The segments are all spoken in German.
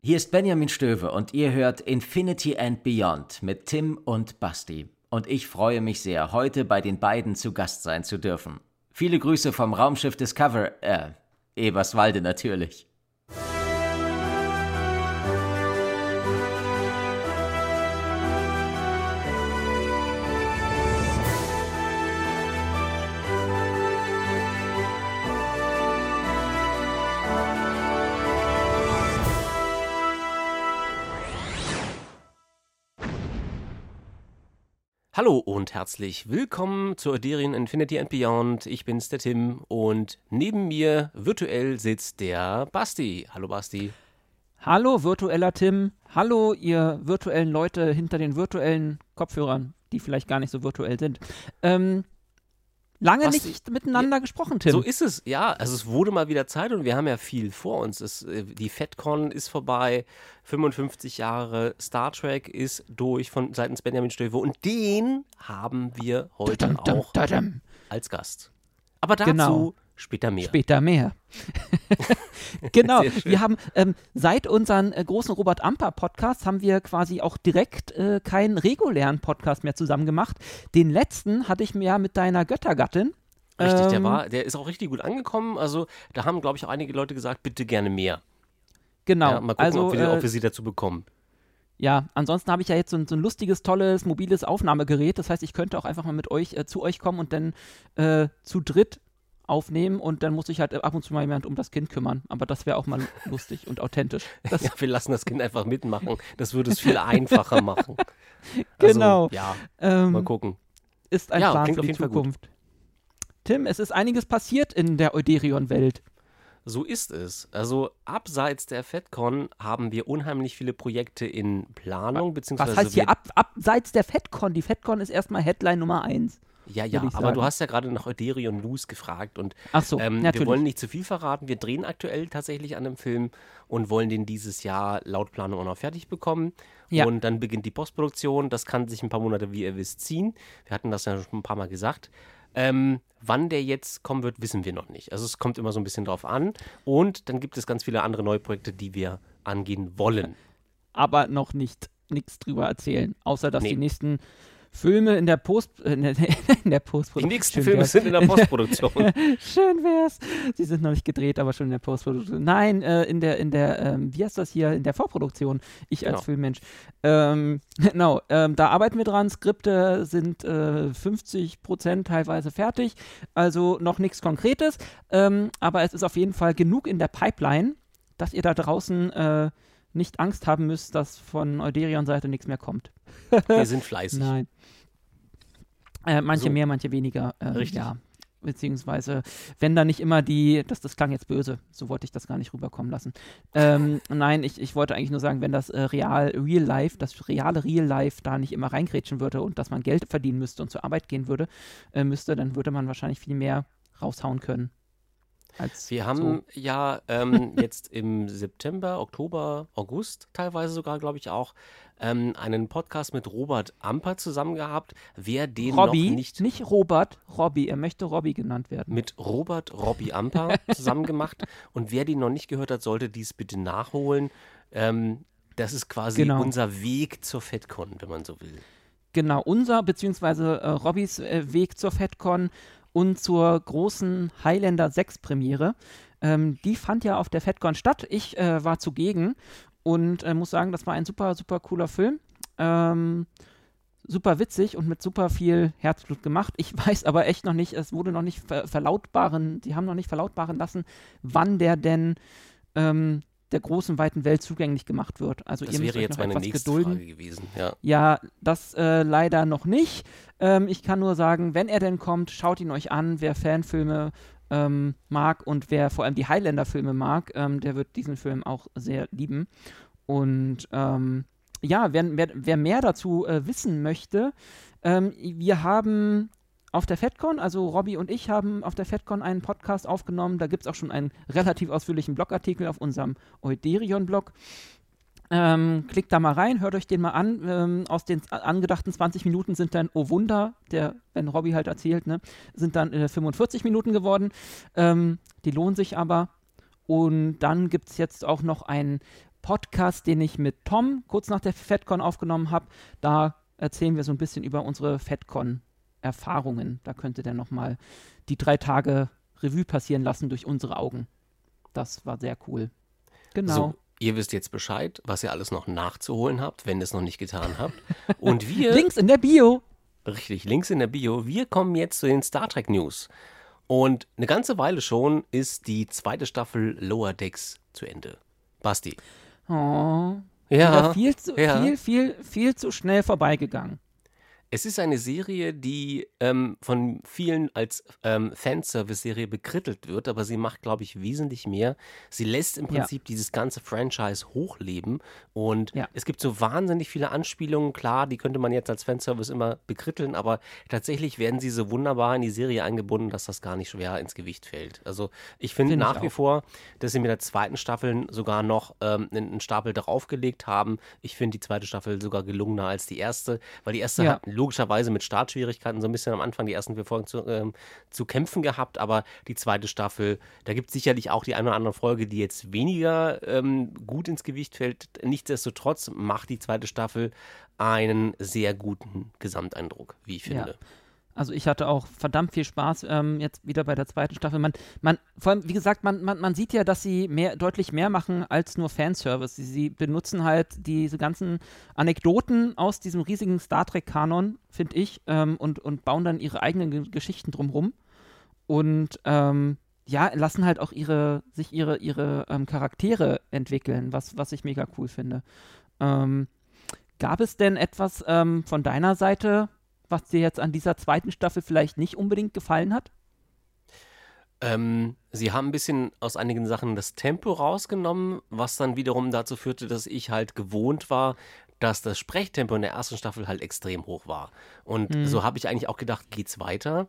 Hier ist Benjamin Stöwe und ihr hört Infinity and Beyond mit Tim und Basti. Und ich freue mich sehr, heute bei den beiden zu Gast sein zu dürfen. Viele Grüße vom Raumschiff Discover, äh, Eberswalde natürlich. Hallo und herzlich willkommen zur Aderian Infinity and Beyond. Ich bin's, der Tim, und neben mir virtuell sitzt der Basti. Hallo Basti. Hallo virtueller Tim. Hallo ihr virtuellen Leute hinter den virtuellen Kopfhörern, die vielleicht gar nicht so virtuell sind. Ähm, Lange Was, nicht miteinander ja, gesprochen, Tim. So ist es, ja. Also es wurde mal wieder Zeit und wir haben ja viel vor uns. Es, äh, die FedCon ist vorbei, 55 Jahre Star Trek ist durch von seitens Benjamin Stöwe und den haben wir heute dum, dum, auch dum, als Gast. Aber dazu genau. Später mehr. Später mehr. genau. Wir haben ähm, seit unseren äh, großen Robert Amper Podcasts haben wir quasi auch direkt äh, keinen regulären Podcast mehr zusammen gemacht. Den letzten hatte ich mir ja mit deiner Göttergattin. Richtig, ähm, der war, der ist auch richtig gut angekommen. Also da haben, glaube ich, auch einige Leute gesagt, bitte gerne mehr. Genau. Ja, mal gucken, also, ob, wir, äh, ob wir sie dazu bekommen. Ja, ansonsten habe ich ja jetzt so ein, so ein, lustiges, tolles, mobiles Aufnahmegerät. Das heißt, ich könnte auch einfach mal mit euch äh, zu euch kommen und dann äh, zu dritt aufnehmen und dann muss sich halt ab und zu mal jemand um das Kind kümmern. Aber das wäre auch mal lustig und authentisch. Ja, wir lassen das Kind einfach mitmachen. Das würde es viel einfacher machen. Also, genau. Ja, ähm, mal gucken. Ist ein ja, Plan für die Zukunft. Tim, es ist einiges passiert in der Euderion-Welt. So ist es. Also abseits der FedCon haben wir unheimlich viele Projekte in Planung, beziehungsweise. Was heißt hier ab, abseits der FedCon? Die FedCon ist erstmal Headline Nummer eins. Ja, ja, aber du hast ja gerade nach Euderion Luz gefragt und Ach so, ähm, wir wollen nicht zu viel verraten. Wir drehen aktuell tatsächlich an dem Film und wollen den dieses Jahr laut Planung auch noch fertig bekommen. Ja. Und dann beginnt die Postproduktion. Das kann sich ein paar Monate, wie ihr wisst, ziehen. Wir hatten das ja schon ein paar Mal gesagt. Ähm, wann der jetzt kommen wird, wissen wir noch nicht. Also es kommt immer so ein bisschen drauf an. Und dann gibt es ganz viele andere neue Projekte, die wir angehen wollen. Aber noch nicht nichts drüber erzählen, außer dass nee. die nächsten Filme in der Post äh, in der, in der Postproduktion. Die nächsten Filme sind in der Postproduktion. Schön wär's. Sie sind noch nicht gedreht, aber schon in der Postproduktion. Nein, äh, in der in der ähm, wie heißt das hier in der Vorproduktion. Ich als genau. Filmmensch. Ähm, genau, ähm, da arbeiten wir dran. Skripte sind äh, 50 Prozent teilweise fertig, also noch nichts Konkretes. Ähm, aber es ist auf jeden Fall genug in der Pipeline, dass ihr da draußen äh, nicht Angst haben müsst, dass von Euderion-Seite nichts mehr kommt. Wir sind fleißig. Nein. Äh, manche so. mehr, manche weniger. Äh, Richtig. Ja. Beziehungsweise, wenn da nicht immer die, das, das klang jetzt böse, so wollte ich das gar nicht rüberkommen lassen. Ähm, nein, ich, ich wollte eigentlich nur sagen, wenn das äh, real, real life, das reale real life da nicht immer reingrätschen würde und dass man Geld verdienen müsste und zur Arbeit gehen würde, äh, müsste, dann würde man wahrscheinlich viel mehr raushauen können. Wir haben so. ja ähm, jetzt im September, Oktober, August teilweise sogar, glaube ich auch, ähm, einen Podcast mit Robert Amper zusammen gehabt. Wer den Robby, noch nicht. Nicht Robert, Robby. Er möchte Robby genannt werden. Mit Robert Robby Amper zusammen gemacht. Und wer den noch nicht gehört hat, sollte dies bitte nachholen. Ähm, das ist quasi genau. unser Weg zur FedCon, wenn man so will. Genau, unser beziehungsweise äh, Robbys äh, Weg zur FedCon und zur großen Highlander 6 Premiere. Ähm, die fand ja auf der FedCon statt. Ich äh, war zugegen und äh, muss sagen, das war ein super, super cooler Film. Ähm, super witzig und mit super viel Herzblut gemacht. Ich weiß aber echt noch nicht, es wurde noch nicht ver verlautbaren, die haben noch nicht verlautbaren lassen, wann der denn ähm, der großen, weiten Welt zugänglich gemacht wird. Also das ihr wäre jetzt meine nächste gedulden. Frage gewesen. Ja, ja das äh, leider noch nicht. Ähm, ich kann nur sagen, wenn er denn kommt, schaut ihn euch an. Wer Fanfilme ähm, mag und wer vor allem die Highlander-Filme mag, ähm, der wird diesen Film auch sehr lieben. Und ähm, ja, wer, wer, wer, mehr dazu äh, wissen möchte, ähm, wir haben auf der FedCon, also Robby und ich haben auf der FedCon einen Podcast aufgenommen. Da gibt es auch schon einen relativ ausführlichen Blogartikel auf unserem Euderion-Blog. Ähm, klickt da mal rein, hört euch den mal an. Ähm, aus den angedachten 20 Minuten sind dann, oh Wunder, der, wenn Robby halt erzählt, ne, sind dann äh, 45 Minuten geworden. Ähm, die lohnen sich aber. Und dann gibt es jetzt auch noch ein Podcast, den ich mit Tom kurz nach der FedCon aufgenommen habe. Da erzählen wir so ein bisschen über unsere FedCon-Erfahrungen. Da könnte der nochmal die drei Tage Revue passieren lassen durch unsere Augen. Das war sehr cool. Genau. So, ihr wisst jetzt Bescheid, was ihr alles noch nachzuholen habt, wenn ihr es noch nicht getan habt. Und wir. Links in der Bio. Richtig, Links in der Bio. Wir kommen jetzt zu den Star Trek News. Und eine ganze Weile schon ist die zweite Staffel Lower Decks zu Ende. Basti. Oh. Ja. Viel zu, ja. viel, viel, viel zu schnell vorbeigegangen. Es ist eine Serie, die ähm, von vielen als ähm, Fanservice-Serie bekrittelt wird, aber sie macht, glaube ich, wesentlich mehr. Sie lässt im Prinzip ja. dieses ganze Franchise hochleben und ja. es gibt so wahnsinnig viele Anspielungen. Klar, die könnte man jetzt als Fanservice immer bekritteln, aber tatsächlich werden sie so wunderbar in die Serie eingebunden, dass das gar nicht schwer ins Gewicht fällt. Also ich finde find nach ich wie vor, dass sie mit der zweiten Staffel sogar noch ähm, einen Stapel draufgelegt haben. Ich finde die zweite Staffel sogar gelungener als die erste, weil die erste ja. hat logischerweise mit Startschwierigkeiten so ein bisschen am Anfang die ersten vier Folgen zu, ähm, zu kämpfen gehabt, aber die zweite Staffel, da gibt es sicherlich auch die eine oder andere Folge, die jetzt weniger ähm, gut ins Gewicht fällt. Nichtsdestotrotz macht die zweite Staffel einen sehr guten Gesamteindruck, wie ich finde. Ja. Also ich hatte auch verdammt viel Spaß ähm, jetzt wieder bei der zweiten Staffel. Man, man, vor allem, wie gesagt, man, man, man sieht ja, dass sie mehr, deutlich mehr machen als nur Fanservice. Sie, sie benutzen halt diese ganzen Anekdoten aus diesem riesigen Star Trek-Kanon, finde ich, ähm, und, und bauen dann ihre eigenen G Geschichten drumherum. Und ähm, ja, lassen halt auch ihre, sich ihre, ihre ähm, Charaktere entwickeln, was, was ich mega cool finde. Ähm, gab es denn etwas ähm, von deiner Seite, was dir jetzt an dieser zweiten Staffel vielleicht nicht unbedingt gefallen hat? Ähm, sie haben ein bisschen aus einigen Sachen das Tempo rausgenommen, was dann wiederum dazu führte, dass ich halt gewohnt war, dass das Sprechtempo in der ersten Staffel halt extrem hoch war. Und mhm. so habe ich eigentlich auch gedacht, geht's weiter.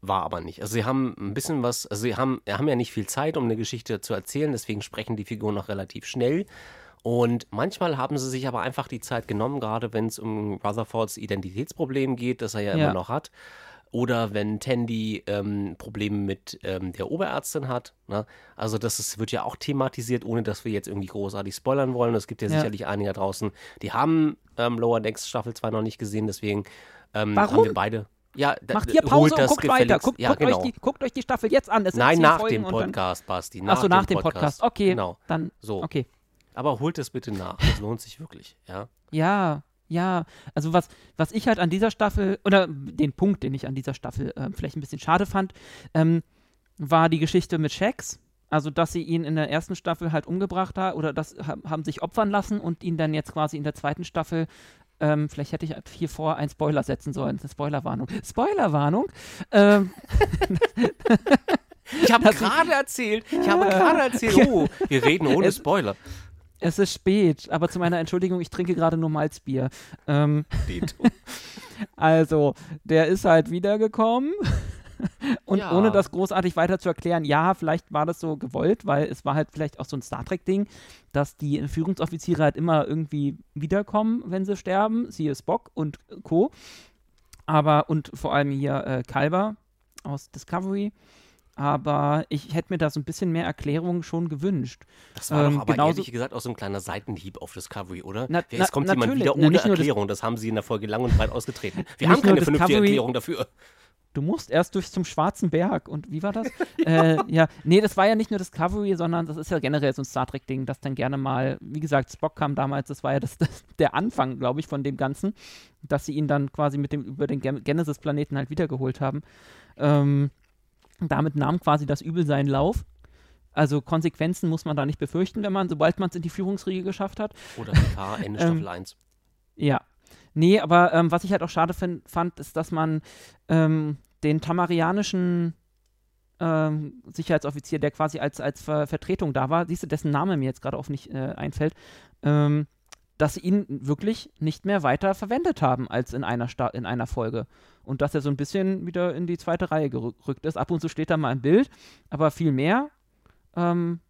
War aber nicht. Also sie haben ein bisschen was, also sie haben, haben ja nicht viel Zeit, um eine Geschichte zu erzählen, deswegen sprechen die Figuren noch relativ schnell. Und manchmal haben sie sich aber einfach die Zeit genommen, gerade wenn es um Rutherfords Identitätsproblem geht, das er ja, ja. immer noch hat. Oder wenn Tandy ähm, Probleme mit ähm, der Oberärztin hat. Ne? Also das ist, wird ja auch thematisiert, ohne dass wir jetzt irgendwie großartig spoilern wollen. Es gibt ja, ja. sicherlich einige da draußen, die haben ähm, Lower Decks Staffel 2 noch nicht gesehen, deswegen ähm, haben wir beide. Ja, Macht ihr Pause und guckt weiter. Guckt, ja, guckt, genau. euch die, guckt, euch die, Staffel jetzt an. Nein, nach Folgen dem Podcast, Basti. Achso, nach dem Podcast. Podcast. Okay, genau. dann so. Okay. Aber holt es bitte nach. Das lohnt sich wirklich, ja. Ja, ja. Also was, was ich halt an dieser Staffel, oder den Punkt, den ich an dieser Staffel äh, vielleicht ein bisschen schade fand, ähm, war die Geschichte mit Shax. Also, dass sie ihn in der ersten Staffel halt umgebracht haben oder das haben sich opfern lassen und ihn dann jetzt quasi in der zweiten Staffel ähm, vielleicht hätte ich hier vor einen Spoiler setzen sollen. Eine Spoilerwarnung. Spoilerwarnung. Ähm, ich habe gerade erzählt, ich habe gerade erzählt, oh, wir reden ohne Spoiler. Es ist spät, aber zu meiner Entschuldigung, ich trinke gerade nur Malzbier. Ähm, also, der ist halt wiedergekommen. Und ja. ohne das großartig weiter zu erklären, ja, vielleicht war das so gewollt, weil es war halt vielleicht auch so ein Star Trek-Ding, dass die Führungsoffiziere halt immer irgendwie wiederkommen, wenn sie sterben, siehe Spock und Co. Aber, und vor allem hier äh, Kalber aus Discovery aber ich hätte mir da so ein bisschen mehr Erklärung schon gewünscht. Das war ähm, doch aber genauso, ehrlich gesagt auch so ein kleiner Seitenhieb auf Discovery, oder? Na, Jetzt kommt jemand wieder ohne na, Erklärung. Das, das, haben sie in der Folge lang und breit ausgetreten. Wir haben keine vernünftige Erklärung dafür. Du musst erst durch zum Schwarzen Berg. Und wie war das? äh, ja, nee, das war ja nicht nur Discovery, sondern das ist ja generell so ein Star Trek-Ding, das dann gerne mal, wie gesagt, Spock kam damals, das war ja das, das der Anfang, glaube ich, von dem Ganzen, dass sie ihn dann quasi mit dem, über den Genesis-Planeten halt wiedergeholt haben. Ähm, damit nahm quasi das Übel seinen Lauf. Also Konsequenzen muss man da nicht befürchten, wenn man, sobald man es in die Führungsriege geschafft hat. Oder PK, Ende Staffel ähm, 1. Ja. Nee, aber ähm, was ich halt auch schade find, fand, ist, dass man ähm, den tamarianischen ähm, Sicherheitsoffizier, der quasi als, als Ver Vertretung da war, siehst du, dessen Name mir jetzt gerade auch nicht äh, einfällt, ähm, dass sie ihn wirklich nicht mehr weiter verwendet haben als in einer, Sta in einer Folge. Und dass er so ein bisschen wieder in die zweite Reihe gerückt ist. Ab und zu steht da mal ein Bild, aber viel mehr ähm,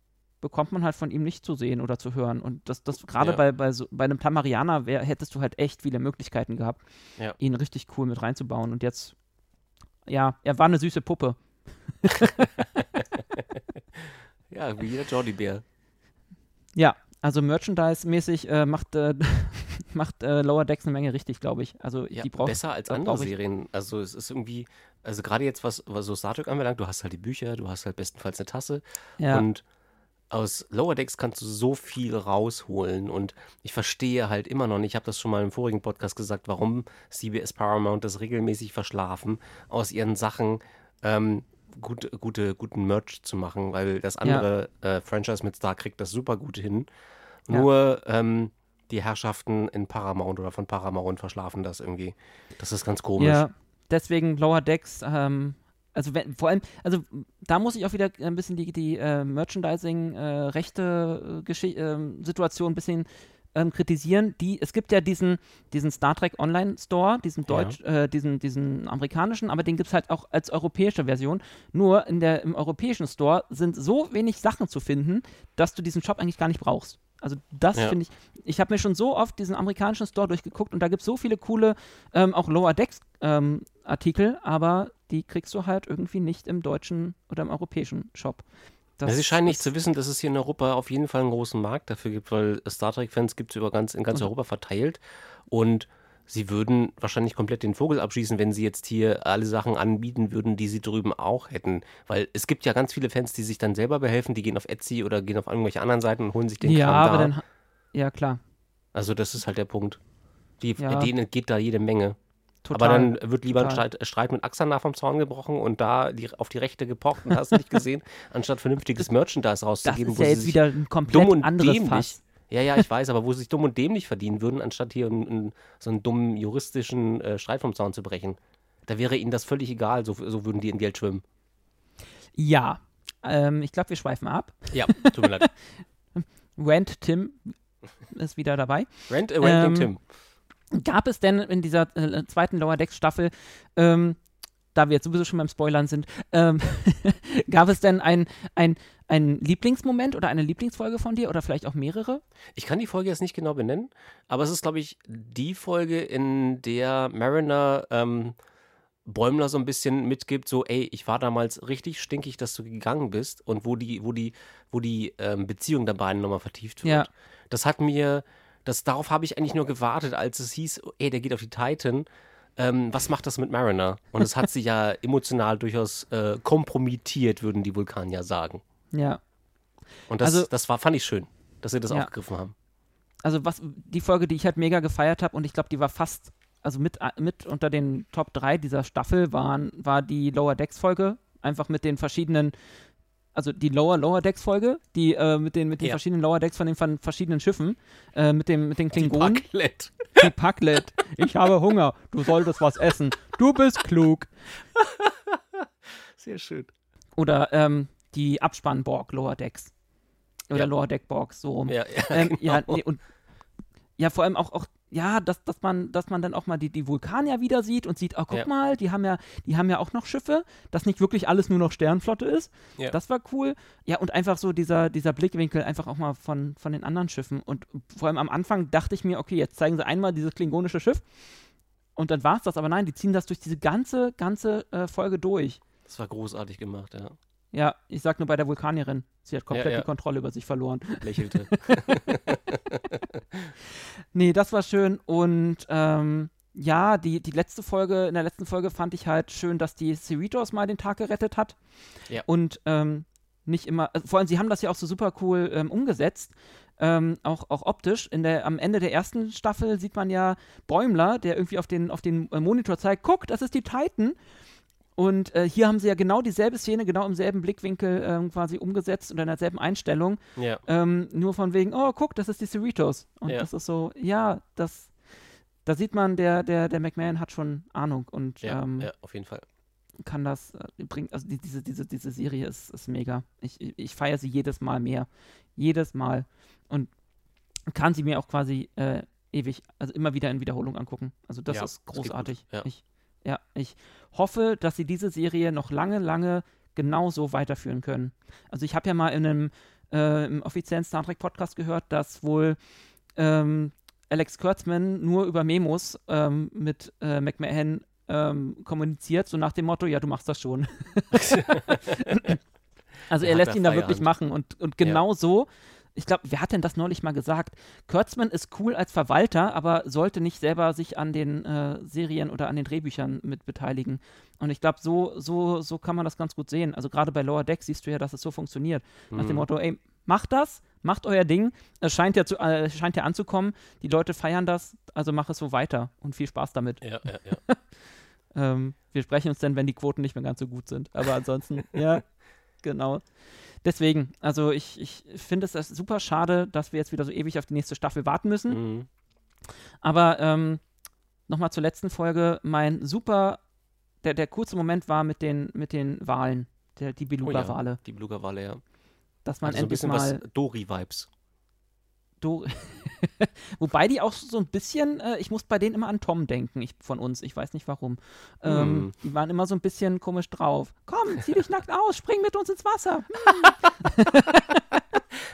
bekommt man halt von ihm nicht zu sehen oder zu hören. Und das, das gerade ja. bei, bei, so, bei einem Tamarianer wär, hättest du halt echt viele Möglichkeiten gehabt, ja. ihn richtig cool mit reinzubauen. Und jetzt, ja, er war eine süße Puppe. ja, wie jeder Jordi Bär. Ja, Also Merchandise-mäßig äh, macht, äh, macht äh, Lower Decks eine Menge richtig, glaube ich. Also ja, die braucht, besser als andere Serien. Also es ist irgendwie, also gerade jetzt, was, was so Star Trek anbelangt, du hast halt die Bücher, du hast halt bestenfalls eine Tasse. Ja. Und aus Lower Decks kannst du so viel rausholen und ich verstehe halt immer noch nicht, ich habe das schon mal im vorigen Podcast gesagt, warum CBS Paramount das regelmäßig verschlafen, aus ihren Sachen ähm, gut, gute, guten Merch zu machen, weil das andere ja. äh, Franchise mit Star kriegt das super gut hin. Nur ja. ähm, die Herrschaften in Paramount oder von Paramount verschlafen das irgendwie. Das ist ganz komisch. Ja, deswegen Lower Decks ähm, also wenn, vor allem, also da muss ich auch wieder ein bisschen die, die äh, Merchandising-rechte äh, äh, Situation ein bisschen ähm, kritisieren. Die, es gibt ja diesen, diesen Star Trek Online Store, diesen Deutsch, ja. äh, diesen, diesen amerikanischen, aber den gibt es halt auch als europäische Version. Nur in der, im europäischen Store sind so wenig Sachen zu finden, dass du diesen Shop eigentlich gar nicht brauchst. Also das ja. finde ich, ich habe mir schon so oft diesen amerikanischen Store durchgeguckt und da gibt es so viele coole, ähm, auch Lower Decks ähm, Artikel, aber die kriegst du halt irgendwie nicht im deutschen oder im europäischen Shop. Das, ja, sie scheinen nicht zu wissen, dass es hier in Europa auf jeden Fall einen großen Markt dafür gibt, weil Star Trek-Fans gibt es über ganz, in ganz Europa verteilt und sie würden wahrscheinlich komplett den Vogel abschießen, wenn sie jetzt hier alle Sachen anbieten würden, die sie drüben auch hätten. Weil es gibt ja ganz viele Fans, die sich dann selber behelfen, die gehen auf Etsy oder gehen auf irgendwelche anderen Seiten und holen sich den ja, Kram aber da. Dann, ja, klar. Also das ist halt der Punkt. Die, ja. Denen entgeht da jede Menge. Total, aber dann wird lieber total. ein Streit, mit Axana vom Zaun gebrochen und da die, auf die Rechte gepocht und hast nicht gesehen, anstatt vernünftiges Merchandise rauszugeben. Das ist ja jetzt wieder ein komplett dumm und anderes dämlich, Fass. Ja, ja, ich weiß, aber wo sie sich dumm und dämlich verdienen würden, anstatt hier in, in so einen dummen juristischen äh, Streit vom Zaun zu brechen. Da wäre ihnen das völlig egal, so, so würden die in Geld schwimmen. Ja, ähm, ich glaube, wir schweifen ab. Ja, tut mir leid. Rent Tim ist wieder dabei. Rent, äh, Ranting ähm, Tim. Gab es denn in dieser äh, zweiten Lower Decks Staffel, ähm, da wir jetzt sowieso schon beim Spoilern sind, ähm, gab es denn ein, ein, ein Lieblingsmoment oder eine Lieblingsfolge von dir oder vielleicht auch mehrere? Ich kann die Folge jetzt nicht genau benennen, aber es ist, glaube ich, die Folge, in der Mariner ähm, Bäumler so ein bisschen mitgibt, so, ey, ich war damals richtig stinkig, dass du gegangen bist und wo die, wo die, wo die ähm, Beziehung der beiden nochmal vertieft wird. Ja. Das hat mir das, darauf habe ich eigentlich nur gewartet, als es hieß, ey, der geht auf die Titan. Ähm, was macht das mit Mariner? Und es hat sich ja emotional durchaus äh, kompromittiert, würden die Vulkanier sagen. Ja. Und das, also, das war, fand ich schön, dass sie das ja. aufgegriffen haben. Also was, die Folge, die ich halt mega gefeiert habe und ich glaube, die war fast, also mit, mit unter den Top 3 dieser Staffel waren, war die Lower Decks Folge, einfach mit den verschiedenen also die Lower Lower Decks Folge, die äh, mit den mit den ja. verschiedenen Lower Decks von den von verschiedenen Schiffen, äh, mit dem mit den Klingonen. Die Packlet. Die Packlet. Ich habe Hunger. Du solltest was essen. Du bist klug. Sehr schön. Oder ähm, die Abspannborg Lower Decks. Oder ja. Lower Deck Borgs, so rum. Ja, ja, ähm, genau. ja nee, und ja, vor allem auch, auch ja, dass, dass man, dass man dann auch mal die, die Vulkanier wieder sieht und sieht, oh, guck ja. mal, die haben ja, die haben ja auch noch Schiffe, dass nicht wirklich alles nur noch Sternflotte ist. Ja. Das war cool. Ja, und einfach so dieser, dieser Blickwinkel einfach auch mal von, von den anderen Schiffen. Und vor allem am Anfang dachte ich mir, okay, jetzt zeigen sie einmal dieses klingonische Schiff und dann war es das. Aber nein, die ziehen das durch diese ganze, ganze äh, Folge durch. Das war großartig gemacht, ja. Ja, ich sag nur bei der Vulkanierin. Sie hat komplett ja, ja. die Kontrolle über sich verloren. Lächelte. nee, das war schön. Und ähm, ja, die, die letzte Folge, in der letzten Folge fand ich halt schön, dass die Cerritos mal den Tag gerettet hat. Ja. Und ähm, nicht immer, also vor allem, sie haben das ja auch so super cool ähm, umgesetzt. Ähm, auch, auch optisch. In der, am Ende der ersten Staffel sieht man ja Bäumler, der irgendwie auf den, auf den Monitor zeigt, guck, das ist die Titan. Und äh, hier haben sie ja genau dieselbe Szene, genau im selben Blickwinkel ähm, quasi umgesetzt und in derselben Einstellung. Ja. Ähm, nur von wegen, oh, guck, das ist die Cerritos. Und ja. das ist so, ja, das, da sieht man, der, der, der McMahon hat schon Ahnung und ja, ähm, ja auf jeden Fall. Kann das, äh, bringt, also die, diese, diese, diese Serie ist, ist mega. Ich, ich feiere sie jedes Mal mehr. Jedes Mal. Und kann sie mir auch quasi äh, ewig, also immer wieder in Wiederholung angucken. Also das ist großartig. Das ich, ja, ich hoffe, dass sie diese Serie noch lange, lange genauso weiterführen können. Also ich habe ja mal in einem äh, im offiziellen Star Trek Podcast gehört, dass wohl ähm, Alex Kurtzman nur über Memos ähm, mit äh, McMahon ähm, kommuniziert, so nach dem Motto, ja, du machst das schon. also er, er lässt ihn da wirklich machen und, und genau ja. so ich glaube, wer hat denn das neulich mal gesagt? Kurtzman ist cool als Verwalter, aber sollte nicht selber sich an den äh, Serien oder an den Drehbüchern mit beteiligen. Und ich glaube, so, so, so kann man das ganz gut sehen. Also gerade bei Lower Deck siehst du ja, dass es so funktioniert. Mhm. Nach dem mhm. Motto, ey, macht das, macht euer Ding. Es scheint ja, zu, äh, scheint ja anzukommen. Die Leute feiern das, also mach es so weiter und viel Spaß damit. Ja, ja, ja. ähm, wir sprechen uns dann, wenn die Quoten nicht mehr ganz so gut sind. Aber ansonsten, ja, genau. Deswegen, also ich, ich finde es super schade, dass wir jetzt wieder so ewig auf die nächste Staffel warten müssen. Mhm. Aber ähm, nochmal zur letzten Folge, mein super, der, der kurze Moment war mit den, mit den Wahlen, der, die Beluga-Wale. Oh ja, die Beluga-Wale, ja. Dass man also endlich so ein bisschen mal Dori-Vibes. Do Wobei die auch so ein bisschen, äh, ich muss bei denen immer an Tom denken, ich, von uns, ich weiß nicht warum. Ähm, mm. Die waren immer so ein bisschen komisch drauf. Komm, zieh dich nackt aus, spring mit uns ins Wasser. Hm.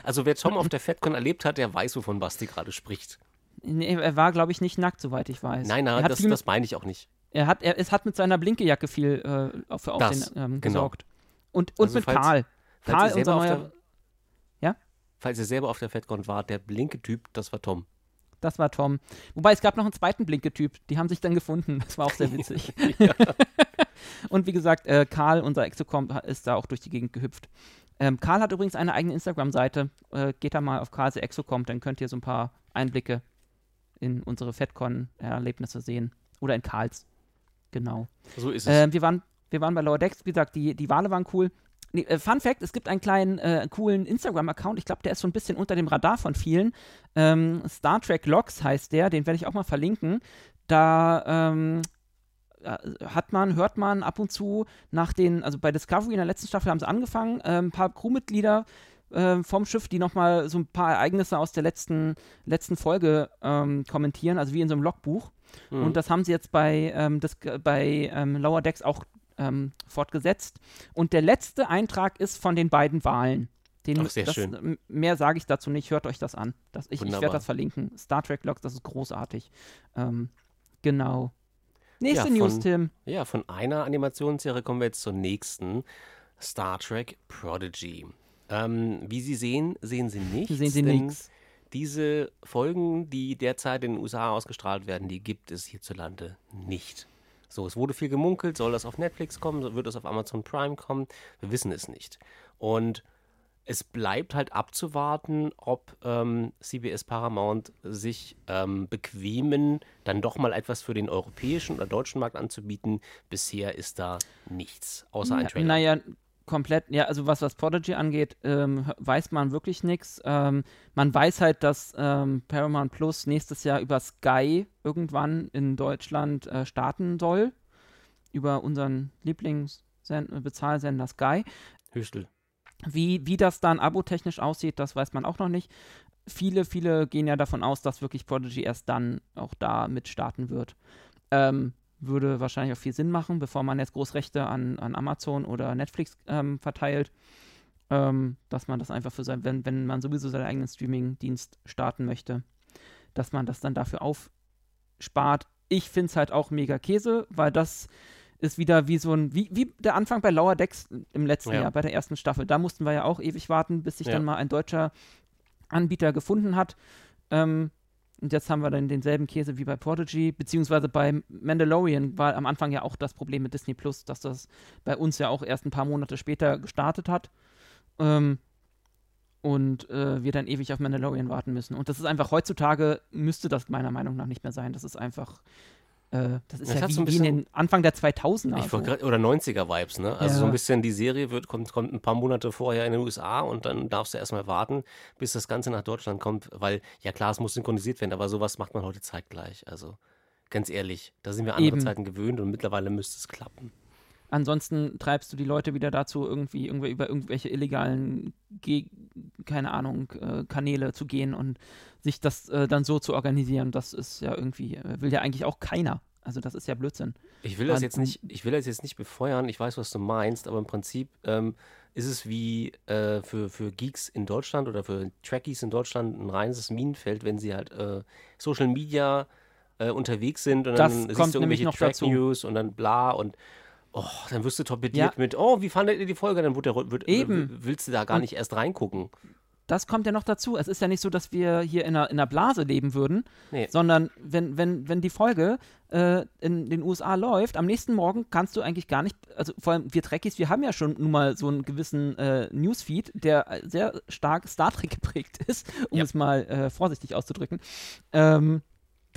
also wer Tom auf der FedCon erlebt hat, der weiß, wovon Basti gerade spricht. Nee, er war, glaube ich, nicht nackt, soweit ich weiß. Nein, nein, das, das meine ich auch nicht. Er hat, er, es hat mit seiner Blinkejacke viel äh, für Aufsehen ähm, genau. gesorgt. Und, und also mit falls, Karl. Karl, unser neuer falls ihr selber auf der FedCon wart, der blinke Typ, das war Tom. Das war Tom. Wobei es gab noch einen zweiten blinke Typ, die haben sich dann gefunden. Das war auch sehr witzig. Und wie gesagt, äh, Karl, unser Exocom, ist da auch durch die Gegend gehüpft. Ähm, Karl hat übrigens eine eigene Instagram-Seite. Äh, geht da mal auf Karls Exocom, dann könnt ihr so ein paar Einblicke in unsere FedCon-Erlebnisse sehen. Oder in Karls. Genau. So ist es. Äh, wir, waren, wir waren bei Lower Decks, wie gesagt, die, die Wale waren cool. Nee, äh, Fun Fact: Es gibt einen kleinen, äh, coolen Instagram-Account. Ich glaube, der ist so ein bisschen unter dem Radar von vielen. Ähm, Star Trek Logs heißt der. Den werde ich auch mal verlinken. Da ähm, äh, hat man, hört man ab und zu nach den, also bei Discovery in der letzten Staffel haben sie angefangen, äh, ein paar Crewmitglieder äh, vom Schiff, die nochmal so ein paar Ereignisse aus der letzten, letzten Folge ähm, kommentieren, also wie in so einem Logbuch. Mhm. Und das haben sie jetzt bei, ähm, das, bei ähm, Lower Decks auch ähm, fortgesetzt. Und der letzte Eintrag ist von den beiden Wahlen. Den, Ach, sehr das, schön. Mehr sage ich dazu nicht, hört euch das an. Das, ich, ich werde das verlinken. Star Trek Logs, das ist großartig. Ähm, genau. Nächste ja, News, von, Tim. Ja, von einer Animationsserie kommen wir jetzt zur nächsten. Star Trek Prodigy. Ähm, wie Sie sehen, sehen Sie nichts. Sehen Sie nichts. Diese Folgen, die derzeit in den USA ausgestrahlt werden, die gibt es hierzulande nicht. So, es wurde viel gemunkelt, soll das auf Netflix kommen, wird das auf Amazon Prime kommen? Wir wissen es nicht. Und es bleibt halt abzuwarten, ob ähm, CBS Paramount sich ähm, bequemen, dann doch mal etwas für den europäischen oder deutschen Markt anzubieten. Bisher ist da nichts, außer ein Trailer. Naja, komplett, ja, also was, was Prodigy angeht, ähm, weiß man wirklich nichts. Ähm, man weiß halt, dass ähm, Paramount Plus nächstes Jahr über Sky irgendwann in Deutschland äh, starten soll. Über unseren Lieblingsbezahlsender äh, Sky. Hüstel. Wie, wie das dann abotechnisch aussieht, das weiß man auch noch nicht. Viele, viele gehen ja davon aus, dass wirklich Prodigy erst dann auch da mit starten wird. Ähm, würde wahrscheinlich auch viel Sinn machen, bevor man jetzt Großrechte an, an Amazon oder Netflix ähm, verteilt, ähm, dass man das einfach für sein, wenn, wenn man sowieso seinen eigenen Streaming-Dienst starten möchte, dass man das dann dafür aufspart. Ich finde es halt auch mega Käse, weil das ist wieder wie so ein, wie, wie der Anfang bei Lower Decks im letzten ja. Jahr, bei der ersten Staffel. Da mussten wir ja auch ewig warten, bis sich ja. dann mal ein deutscher Anbieter gefunden hat. Ähm, und jetzt haben wir dann denselben Käse wie bei Prodigy, beziehungsweise bei Mandalorian war am Anfang ja auch das Problem mit Disney Plus, dass das bei uns ja auch erst ein paar Monate später gestartet hat. Ähm, und äh, wir dann ewig auf Mandalorian warten müssen. Und das ist einfach heutzutage, müsste das meiner Meinung nach nicht mehr sein. Das ist einfach äh, das ist das ja wie, so wie in den Anfang der 2000er. Ich so. oder 90er-Vibes, ne? Also ja. so ein bisschen die Serie wird, kommt, kommt ein paar Monate vorher in den USA und dann darfst du erstmal warten, bis das Ganze nach Deutschland kommt, weil, ja klar, es muss synchronisiert werden, aber sowas macht man heute zeitgleich. Also ganz ehrlich, da sind wir andere Eben. Zeiten gewöhnt und mittlerweile müsste es klappen. Ansonsten treibst du die Leute wieder dazu, irgendwie, irgendwie über irgendwelche illegalen, Ge keine Ahnung, äh, Kanäle zu gehen und sich das äh, dann so zu organisieren. Das ist ja irgendwie, äh, will ja eigentlich auch keiner. Also das ist ja Blödsinn. Ich will das jetzt nicht, ich will das jetzt nicht befeuern, ich weiß, was du meinst, aber im Prinzip ähm, ist es wie äh, für, für Geeks in Deutschland oder für Trackies in Deutschland ein reines Minenfeld, wenn sie halt äh, Social Media äh, unterwegs sind und das dann siehst du irgendwelche Track-News und dann bla und Oh, dann wirst du torpediert ja. mit, oh, wie fandet ihr die Folge? Dann wird der, wird, Eben. willst du da gar nicht erst reingucken. das kommt ja noch dazu. Es ist ja nicht so, dass wir hier in einer, in einer Blase leben würden, nee. sondern wenn, wenn, wenn die Folge äh, in den USA läuft, am nächsten Morgen kannst du eigentlich gar nicht, also vor allem wir Trekkies, wir haben ja schon nun mal so einen gewissen äh, Newsfeed, der sehr stark Star Trek geprägt ist, um ja. es mal äh, vorsichtig auszudrücken. Ähm,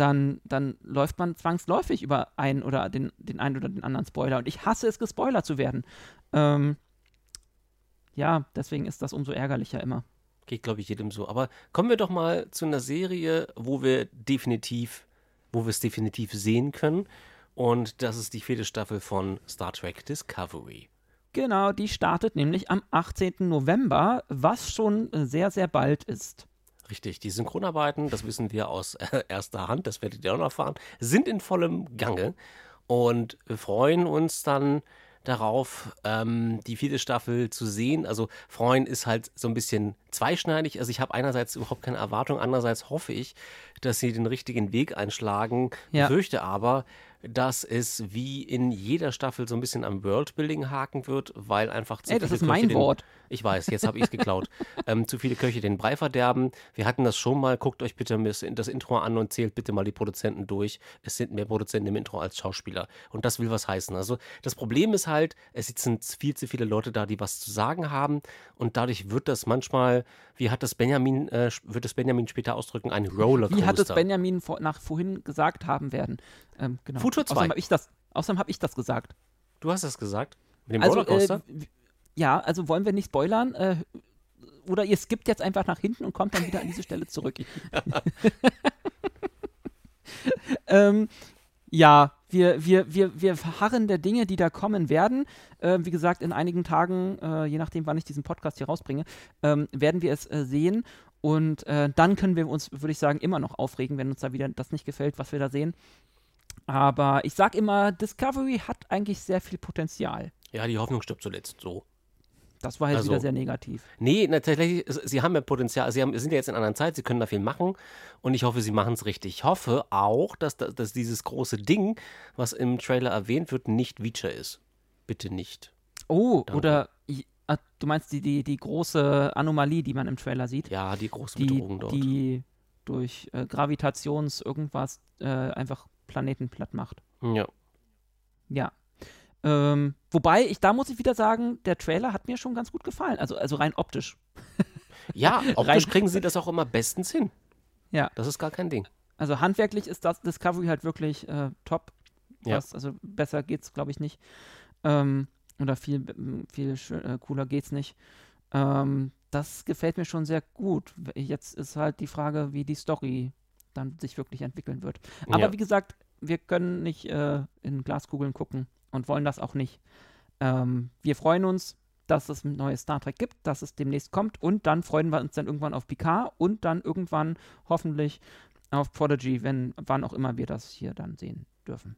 dann, dann läuft man zwangsläufig über einen oder den, den einen oder den anderen Spoiler. Und ich hasse es, gespoilert zu werden. Ähm, ja, deswegen ist das umso ärgerlicher immer. Geht, glaube ich, jedem so. Aber kommen wir doch mal zu einer Serie, wo wir definitiv, wo wir es definitiv sehen können. Und das ist die vierte Staffel von Star Trek Discovery. Genau, die startet nämlich am 18. November, was schon sehr, sehr bald ist. Richtig, die Synchronarbeiten, das wissen wir aus äh, erster Hand, das werdet ihr auch noch erfahren, sind in vollem Gange. Und wir freuen uns dann darauf, ähm, die vierte Staffel zu sehen. Also freuen ist halt so ein bisschen zweischneidig. Also ich habe einerseits überhaupt keine Erwartung, andererseits hoffe ich, dass sie den richtigen Weg einschlagen. Ja. Fürchte aber, dass es wie in jeder Staffel so ein bisschen am Worldbuilding haken wird, weil einfach zu Ey, das ist mein den, Wort. Ich weiß, jetzt habe ich es geklaut. ähm, zu viele Köche den Brei verderben. Wir hatten das schon mal. Guckt euch bitte das Intro an und zählt bitte mal die Produzenten durch. Es sind mehr Produzenten im Intro als Schauspieler. Und das will was heißen. Also das Problem ist halt, es sitzen viel zu viele Leute da, die was zu sagen haben. Und dadurch wird das manchmal, wie hat das Benjamin, äh, wird das Benjamin später ausdrücken, ein Rollercoaster. Wie hat es Benjamin vor, nach vorhin gesagt haben werden? Ähm, genau. Futur 2. Außerdem habe ich, das, hab ich das gesagt. Du hast das gesagt? Mit dem also, Rollercoaster? Äh, ja, also wollen wir nicht spoilern. Äh, oder ihr skippt jetzt einfach nach hinten und kommt dann wieder an diese Stelle zurück. ähm, ja, wir, wir, wir, wir verharren der Dinge, die da kommen werden. Äh, wie gesagt, in einigen Tagen, äh, je nachdem, wann ich diesen Podcast hier rausbringe, ähm, werden wir es äh, sehen. Und äh, dann können wir uns, würde ich sagen, immer noch aufregen, wenn uns da wieder das nicht gefällt, was wir da sehen. Aber ich sag immer, Discovery hat eigentlich sehr viel Potenzial. Ja, die Hoffnung stirbt zuletzt, so. Das war jetzt also, wieder sehr negativ. Nee, tatsächlich, sie haben ja Potenzial, sie haben, sind ja jetzt in einer anderen Zeit, sie können da viel machen und ich hoffe, sie machen es richtig. Ich hoffe auch, dass, dass dieses große Ding, was im Trailer erwähnt wird, nicht Witcher ist. Bitte nicht. Oh, Danke. oder ah, du meinst die, die, die große Anomalie, die man im Trailer sieht? Ja, die große die, Bedrohung dort. Die durch äh, Gravitations irgendwas äh, einfach Planeten platt macht. Ja. Ja. Ähm, wobei, ich, da muss ich wieder sagen, der Trailer hat mir schon ganz gut gefallen. Also, also rein optisch. Ja, optisch kriegen sie das auch immer bestens hin. Ja. Das ist gar kein Ding. Also handwerklich ist das Discovery halt wirklich äh, top. Ja. Was, also besser geht's, glaube ich, nicht. Ähm, oder viel, viel äh, cooler geht's nicht. Ähm, das gefällt mir schon sehr gut. Jetzt ist halt die Frage, wie die Story dann sich wirklich entwickeln wird. Aber ja. wie gesagt, wir können nicht äh, in Glaskugeln gucken und wollen das auch nicht. Ähm, wir freuen uns, dass es ein neues Star Trek gibt, dass es demnächst kommt und dann freuen wir uns dann irgendwann auf Picard und dann irgendwann hoffentlich auf Prodigy, wenn wann auch immer wir das hier dann sehen dürfen.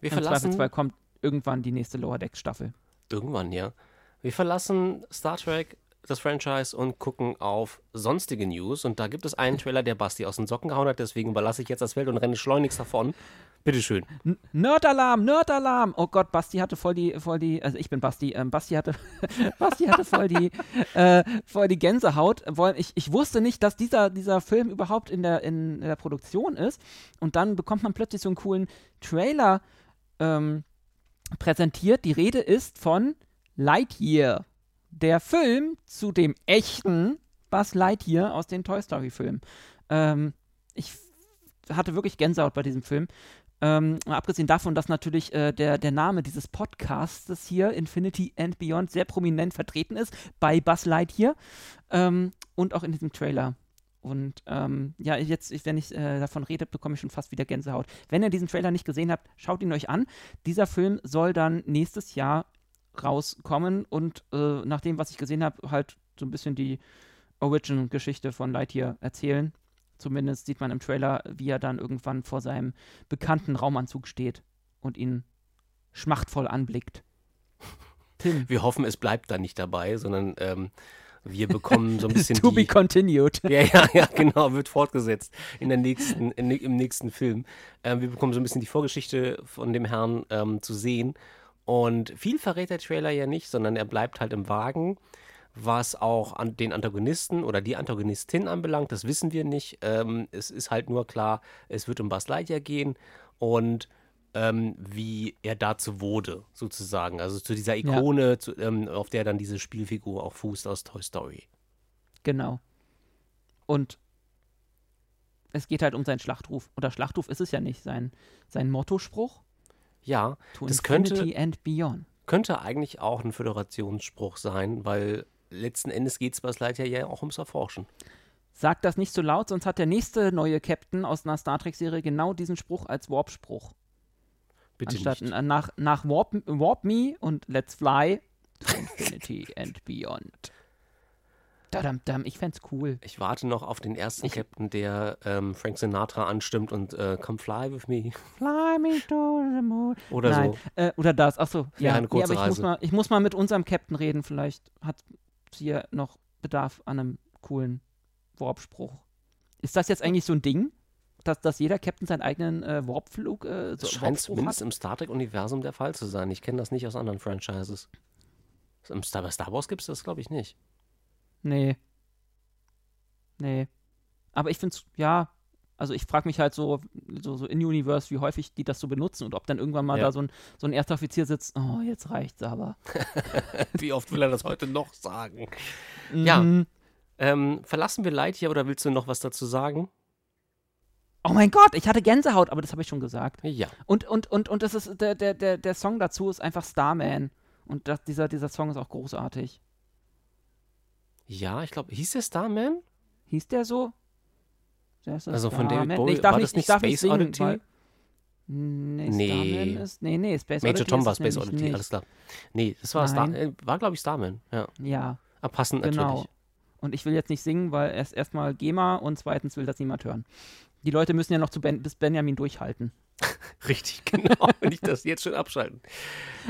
Wir Im verlassen Zweifelsfall kommt irgendwann die nächste Lower Decks Staffel. Irgendwann, ja. Wir verlassen Star Trek das Franchise und gucken auf sonstige News. Und da gibt es einen Trailer, der Basti aus den Socken gehauen hat. Deswegen überlasse ich jetzt das Feld und renne schleunigst davon. Bitteschön. Nerdalarm, Nerdalarm. Oh Gott, Basti hatte voll die, voll die, also ich bin Basti, ähm, Basti hatte, Basti hatte voll die, äh, voll die Gänsehaut. Ich, ich wusste nicht, dass dieser, dieser Film überhaupt in der, in, der Produktion ist. Und dann bekommt man plötzlich so einen coolen Trailer ähm, präsentiert. Die Rede ist von Lightyear der Film zu dem echten Buzz Lightyear aus den Toy Story-Filmen. Ähm, ich hatte wirklich Gänsehaut bei diesem Film. Ähm, abgesehen davon, dass natürlich äh, der, der Name dieses Podcastes hier, Infinity and Beyond, sehr prominent vertreten ist bei Buzz Lightyear ähm, und auch in diesem Trailer. Und ähm, ja, jetzt, wenn ich äh, davon rede, bekomme ich schon fast wieder Gänsehaut. Wenn ihr diesen Trailer nicht gesehen habt, schaut ihn euch an. Dieser Film soll dann nächstes Jahr rauskommen und äh, nach dem, was ich gesehen habe, halt so ein bisschen die Origin-Geschichte von Lightyear erzählen. Zumindest sieht man im Trailer, wie er dann irgendwann vor seinem bekannten Raumanzug steht und ihn schmachtvoll anblickt. Tim. Wir hoffen, es bleibt da nicht dabei, sondern ähm, wir bekommen so ein bisschen. to die, be continued. Ja, ja, ja, genau, wird fortgesetzt in der nächsten, in, im nächsten Film. Ähm, wir bekommen so ein bisschen die Vorgeschichte von dem Herrn ähm, zu sehen und viel verrät der Trailer ja nicht, sondern er bleibt halt im Wagen, was auch an den Antagonisten oder die Antagonistin anbelangt, das wissen wir nicht. Ähm, es ist halt nur klar, es wird um Buzz Lightyear gehen und ähm, wie er dazu wurde, sozusagen. Also zu dieser Ikone, ja. zu, ähm, auf der dann diese Spielfigur auch fußt aus Toy Story. Genau. Und es geht halt um seinen Schlachtruf. Oder Schlachtruf ist es ja nicht, sein, sein Mottospruch. Ja, to das könnte, and beyond. könnte eigentlich auch ein Föderationsspruch sein, weil letzten Endes geht es bei Leiter ja auch ums Erforschen. Sag das nicht so laut, sonst hat der nächste neue Captain aus einer Star Trek-Serie genau diesen Spruch als Warp-Spruch. Bitte Anstatt nicht. nach, nach Warp, Warp Me und Let's Fly to Infinity and Beyond. Dadam, ich fände cool. Ich warte noch auf den ersten ich, Captain, der ähm, Frank Sinatra anstimmt und äh, Come fly with me. Fly me to the moon. Oder Nein. so. Äh, oder das, achso. Ja, eine kurze nee, aber ich muss, mal, ich muss mal mit unserem Captain reden. Vielleicht hat sie ja noch Bedarf an einem coolen Warp-Spruch. Ist das jetzt eigentlich so ein Ding? Dass, dass jeder Captain seinen eigenen äh, Warpflug äh, so Das scheint zumindest hat? im Star Trek-Universum der Fall zu sein. Ich kenne das nicht aus anderen Franchises. Im Star, bei Star Wars gibt es das, glaube ich, nicht. Nee. Nee. Aber ich finde es, ja, also ich frage mich halt so, so, so in Universe, wie häufig die das so benutzen und ob dann irgendwann mal ja. da so ein, so ein erster Offizier sitzt, oh, jetzt reicht's aber. wie oft will er das heute noch sagen? Mhm. Ja. Ähm, verlassen wir Light hier oder willst du noch was dazu sagen? Oh mein Gott, ich hatte Gänsehaut, aber das habe ich schon gesagt. Ja. Und, und, und, und das ist, der, der, der, der Song dazu ist einfach Starman. Und das, dieser, dieser Song ist auch großartig. Ja, ich glaube, hieß der Starman? Hieß der so? Der also von David Bowie, nee, war nicht, das nicht Space singen, Oddity? Weil, nee, nee. Ist, nee, nee, Space Major Oddity Tom war Space Oddity, nicht. alles klar. Nee, das war, Star, äh, war glaube ich, Starman, ja. Ja. Aber passend genau. natürlich. Und ich will jetzt nicht singen, weil erst erstmal GEMA und zweitens will das niemand hören. Die Leute müssen ja noch zu ben, bis Benjamin durchhalten. Richtig, genau. Nicht das jetzt schon abschalten.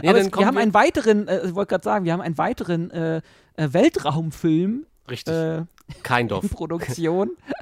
Ja, Aber es, wir haben einen weiteren, äh, ich wollte gerade sagen, wir haben einen weiteren äh, äh Weltraumfilm. Richtig. Äh, Kein Dorf. Produktion.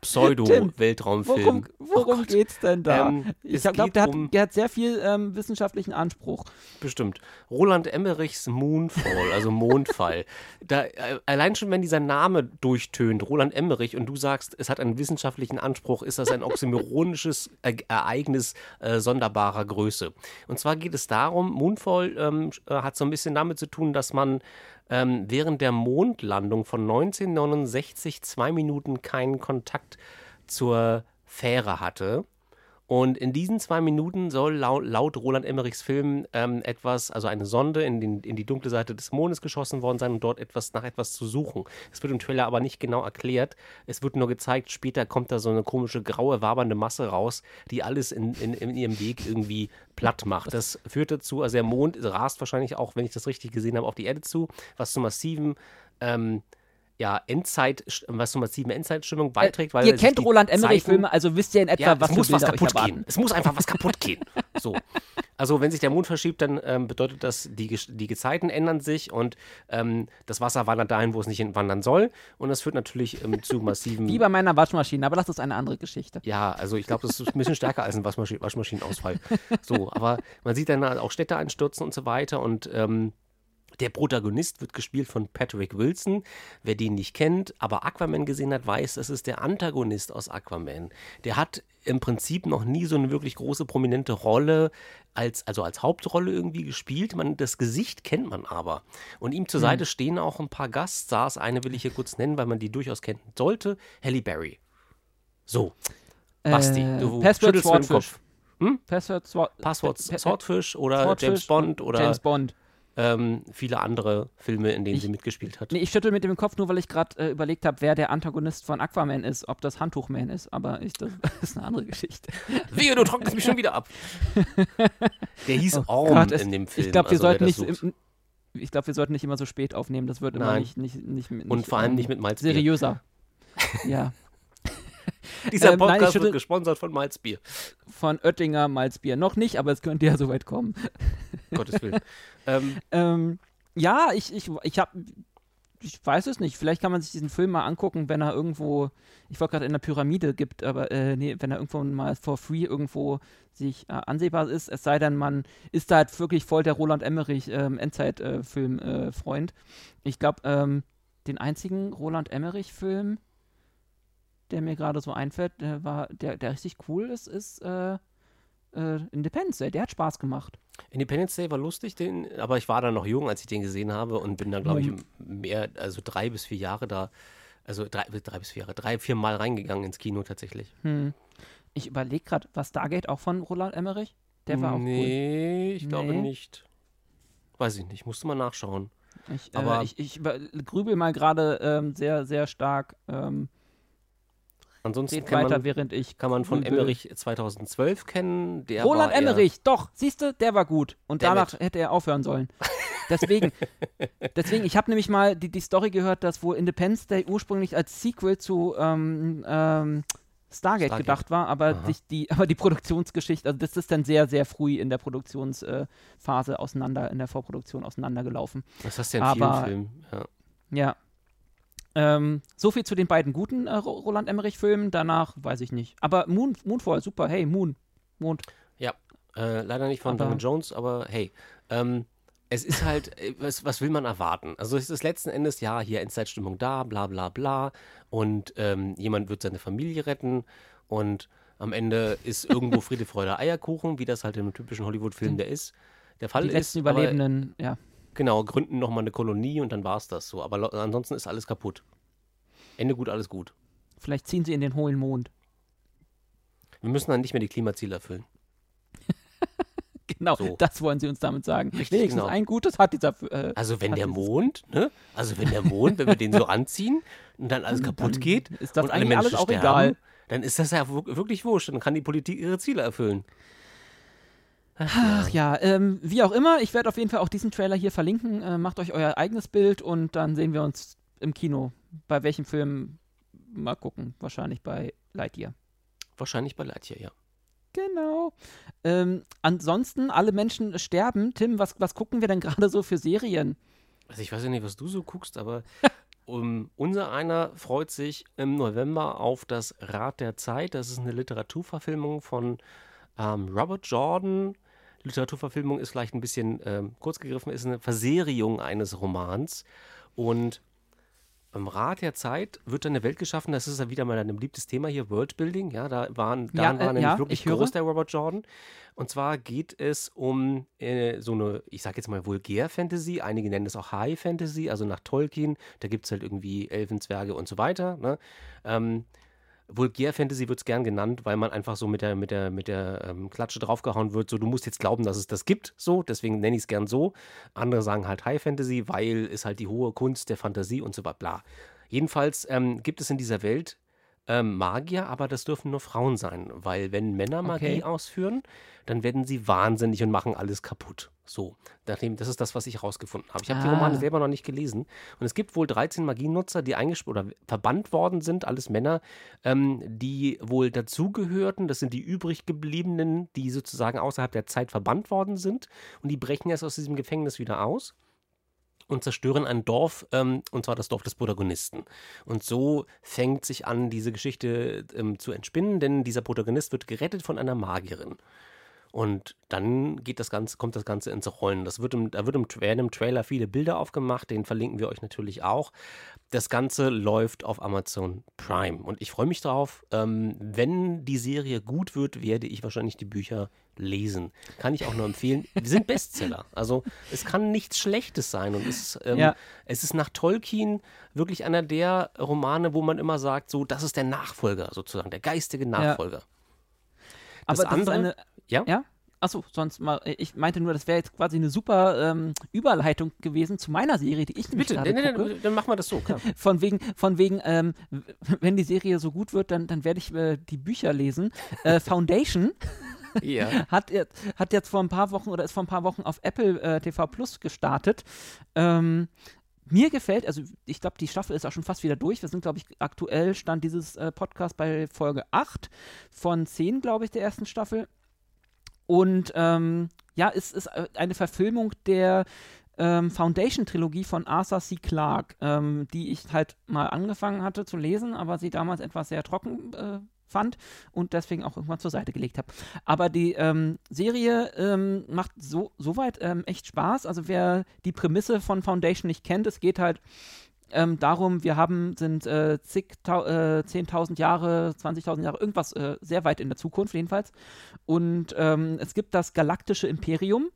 Pseudo-Weltraumfilm. Worum, worum oh geht's denn da? Ähm, ich glaube, der, um der, hat sehr viel ähm, wissenschaftlichen Anspruch. Bestimmt. Roland Emmerichs Moonfall, also Mondfall. da, äh, allein schon, wenn dieser Name durchtönt, Roland Emmerich, und du sagst, es hat einen wissenschaftlichen Anspruch, ist das ein oxymoronisches e Ereignis äh, sonderbarer Größe. Und zwar geht es darum, Moonfall ähm, äh, hat so ein bisschen damit zu tun, dass man ähm, während der Mondlandung von 1969 zwei Minuten keinen Kontakt zur Fähre hatte. Und in diesen zwei Minuten soll laut, laut Roland Emmerichs Film ähm, etwas, also eine Sonde in, den, in, die dunkle Seite des Mondes geschossen worden sein und dort etwas nach etwas zu suchen. Es wird im Trailer aber nicht genau erklärt. Es wird nur gezeigt, später kommt da so eine komische graue, wabernde Masse raus, die alles in, in, in ihrem Weg irgendwie platt macht. Das führt dazu, also der Mond rast wahrscheinlich auch, wenn ich das richtig gesehen habe, auf die Erde zu, was zu massiven ähm, ja, Endzeit, was zur massiven Endzeitstimmung beiträgt. Weil ihr kennt Roland Emmerich-Filme, also wisst ihr in etwa, ja, was es muss was kaputt gehen. Es muss einfach was kaputt gehen. So. Also wenn sich der Mond verschiebt, dann ähm, bedeutet das, die, die Gezeiten ändern sich und ähm, das Wasser wandert dahin, wo es nicht wandern soll. Und das führt natürlich ähm, zu massiven... Wie bei meiner Waschmaschine, aber das ist eine andere Geschichte. Ja, also ich glaube, das ist ein bisschen stärker als ein Waschmaschinen Waschmaschinenausfall. So, aber man sieht dann auch Städte einstürzen und so weiter und ähm, der Protagonist wird gespielt von Patrick Wilson. Wer den nicht kennt, aber Aquaman gesehen hat, weiß, das ist der Antagonist aus Aquaman. Der hat im Prinzip noch nie so eine wirklich große prominente Rolle als also als Hauptrolle irgendwie gespielt. Man das Gesicht kennt man aber. Und ihm zur hm. Seite stehen auch ein paar Gaststars. Eine will ich hier kurz nennen, weil man die durchaus kennen sollte. Halle Berry. So. Basti, äh, du Password Swordfish. Hm? Password, Sword, Passwort Swordfish oder Swordfish James Bond oder James Bond ähm, viele andere Filme, in denen ich, sie mitgespielt hat. Nee, ich schüttel mit dem Kopf nur, weil ich gerade äh, überlegt habe, wer der Antagonist von Aquaman ist, ob das Handtuchman ist, aber ich, das, ist eine andere Geschichte. Wehe, du trocknest mich schon wieder ab. Der hieß oh Orm Gott, in dem Film. Ich glaube, wir, also, sollten nicht, glaub, wir sollten nicht immer so spät aufnehmen, das wird immer Nein. nicht, nicht, nicht, nicht Und vor allem ähm, nicht mit Malzbier. Seriöser. ja. Dieser Podcast ähm, nein, wird gesponsert von Malzbier. Von Oettinger Malzbier. Noch nicht, aber es könnte ja soweit kommen. Gottes Willen. Ähm, ähm, ja, ich, ich, ich habe ich weiß es nicht. Vielleicht kann man sich diesen Film mal angucken, wenn er irgendwo, ich wollte gerade in der Pyramide gibt, aber äh, nee, wenn er irgendwo mal for free irgendwo sich äh, ansehbar ist. Es sei denn, man ist da halt wirklich voll der Roland Emmerich ähm, Endzeitfilm-Freund. Äh, ich glaube, ähm, den einzigen Roland Emmerich-Film, der mir gerade so einfällt, der war, der, der richtig cool ist, ist äh, äh, Independence Day. Der hat Spaß gemacht. Independence Day war lustig, den, aber ich war da noch jung, als ich den gesehen habe und bin da, glaube ich, mehr, also drei bis vier Jahre da, also drei, drei bis vier Jahre, drei, vier Mal reingegangen ins Kino tatsächlich. Hm. Ich überlege gerade, was Stargate auch von Roland Emmerich? Der war auch nee, cool. Nee, ich glaube nicht. Weiß ich nicht, musste mal nachschauen. Ich, äh, aber äh, ich, ich grübel mal gerade ähm, sehr, sehr stark. Ähm, Ansonsten kann weiter, man, während ich kann man von Emmerich 2012 kennen. Der Roland Emmerich, doch, siehst du, der war gut. Und danach mit. hätte er aufhören sollen. Deswegen, deswegen ich habe nämlich mal die, die Story gehört, dass wohl Independence Day ursprünglich als Sequel zu ähm, ähm, Stargate, Stargate, gedacht war, aber die, die, aber die Produktionsgeschichte, also das ist dann sehr, sehr früh in der Produktionsphase auseinander, in der Vorproduktion auseinandergelaufen. Das hast du ja in aber, vielen Filmen, ja. Ja, ähm, so viel zu den beiden guten äh, Roland Emmerich-Filmen. Danach weiß ich nicht. Aber Moon, Moonfall, super. Hey, Moon. Mond. Ja, äh, leider nicht von Damon Jones, aber hey. Ähm, es ist halt, äh, was, was, will man erwarten? Also es ist letzten Endes, ja, hier Endzeitstimmung da, bla bla bla. Und ähm, jemand wird seine Familie retten und am Ende ist irgendwo Friede, Freude, Eierkuchen, wie das halt im typischen Hollywood-Film der ist. Der Fall Die ist. letzten Überlebenden, aber, ja. Genau, gründen nochmal eine Kolonie und dann war es das so. Aber ansonsten ist alles kaputt. Ende gut, alles gut. Vielleicht ziehen sie in den hohlen Mond. Wir müssen dann nicht mehr die Klimaziele erfüllen. genau, so. das wollen sie uns damit sagen. Richtig, genau. ein gutes hat dieser. Äh, also wenn der Mond, ne? Also wenn der Mond, wenn wir den so anziehen und dann alles kaputt dann geht ist das und alle Menschen alles auch sterben, egal. dann ist das ja wirklich wurscht. Dann kann die Politik ihre Ziele erfüllen. Ach ja, ähm, wie auch immer, ich werde auf jeden Fall auch diesen Trailer hier verlinken. Äh, macht euch euer eigenes Bild und dann sehen wir uns im Kino. Bei welchem Film? Mal gucken. Wahrscheinlich bei Lightyear. Wahrscheinlich bei Lightyear, ja. Genau. Ähm, ansonsten, alle Menschen sterben. Tim, was, was gucken wir denn gerade so für Serien? Also ich weiß ja nicht, was du so guckst, aber um, unser einer freut sich im November auf das Rad der Zeit. Das ist eine Literaturverfilmung von ähm, Robert Jordan Literaturverfilmung ist vielleicht ein bisschen ähm, kurz gegriffen, ist eine Verserierung eines Romans. Und im Rat der Zeit wird dann eine Welt geschaffen, das ist ja wieder mal ein beliebtes Thema hier, Worldbuilding, ja, da waren, da ja, war äh, nämlich ja, wirklich groß der Robert Jordan. Und zwar geht es um äh, so eine, ich sag jetzt mal Vulgär-Fantasy, einige nennen es auch High-Fantasy, also nach Tolkien, da gibt es halt irgendwie Elfenzwerge und so weiter. Ne? Ähm, Vulgär-Fantasy wird es gern genannt, weil man einfach so mit der, mit der, mit der ähm, Klatsche draufgehauen wird, so du musst jetzt glauben, dass es das gibt, so, deswegen nenne ich es gern so. Andere sagen halt High Fantasy, weil es halt die hohe Kunst der Fantasie und so weiter, bla. Jedenfalls ähm, gibt es in dieser Welt ähm, Magier, aber das dürfen nur Frauen sein, weil wenn Männer Magie Okay. ausführen, dann werden sie wahnsinnig und machen alles kaputt. So, nachdem, das ist das, was ich herausgefunden habe. Ich habe die Ah. Romane selber noch nicht gelesen. Und es gibt wohl 13 Magienutzer, die eingesperrt oder verbannt worden sind, alles Männer, ähm, die wohl dazugehörten. Das sind die übrig gebliebenen, die sozusagen außerhalb der Zeit verbannt worden sind. Und die brechen erst aus diesem Gefängnis wieder aus und zerstören ein Dorf, ähm, und zwar das Dorf des Protagonisten. Und so fängt sich an, diese Geschichte ähm, zu entspinnen, denn dieser Protagonist wird gerettet von einer Magierin. Und dann geht das Ganze, kommt das Ganze ins Rollen. Das wird im, da wird im, werden im Trailer viele Bilder aufgemacht, den verlinken wir euch natürlich auch. Das Ganze läuft auf Amazon Prime. Und ich freue mich drauf. Ähm, wenn die Serie gut wird, werde ich wahrscheinlich die Bücher lesen. Kann ich auch nur empfehlen. Die sind Bestseller. Also es kann nichts Schlechtes sein. Und es, ähm, Ja. es ist nach Tolkien wirklich einer der Romane, wo man immer sagt, so, das ist der Nachfolger sozusagen, der geistige Nachfolger. Aber Das das andere- eine. Ja? Ja? Achso, sonst mal. Ich meinte nur, das wäre jetzt quasi eine super ähm, Überleitung gewesen zu meiner Serie, die ich nämlich Bitte, gerade nee, nee, gucke. nee, dann machen wir das so. Klar. Von wegen, von wegen, ähm, wenn die Serie so gut wird, dann, dann werde ich äh, die Bücher lesen. Äh, Foundation ja. hat, jetzt- hat jetzt vor ein paar Wochen oder ist vor ein paar Wochen auf Apple äh, TV Plus gestartet. Ähm, mir gefällt, also ich glaube, die Staffel ist auch schon fast wieder durch. Wir sind, glaube ich, aktuell stand dieses äh, Podcast bei Folge 8 von 10, glaube ich, der ersten Staffel. Und ähm, ja, es ist äh, eine Verfilmung der ähm, Foundation-Trilogie von Arthur C. Clarke, ähm, die ich halt mal angefangen hatte zu lesen, aber sie damals etwas sehr trocken äh, fand und deswegen auch irgendwann zur Seite gelegt habe. Aber die ähm, Serie ähm, macht so soweit ähm, echt Spaß. Also wer die Prämisse von Foundation nicht kennt, es geht halt ähm, darum, wir haben, sind äh, zig, äh, 10.000 Jahre, 20.000 Jahre, irgendwas äh, sehr weit in der Zukunft jedenfalls. Und ähm, es gibt das galaktische Imperium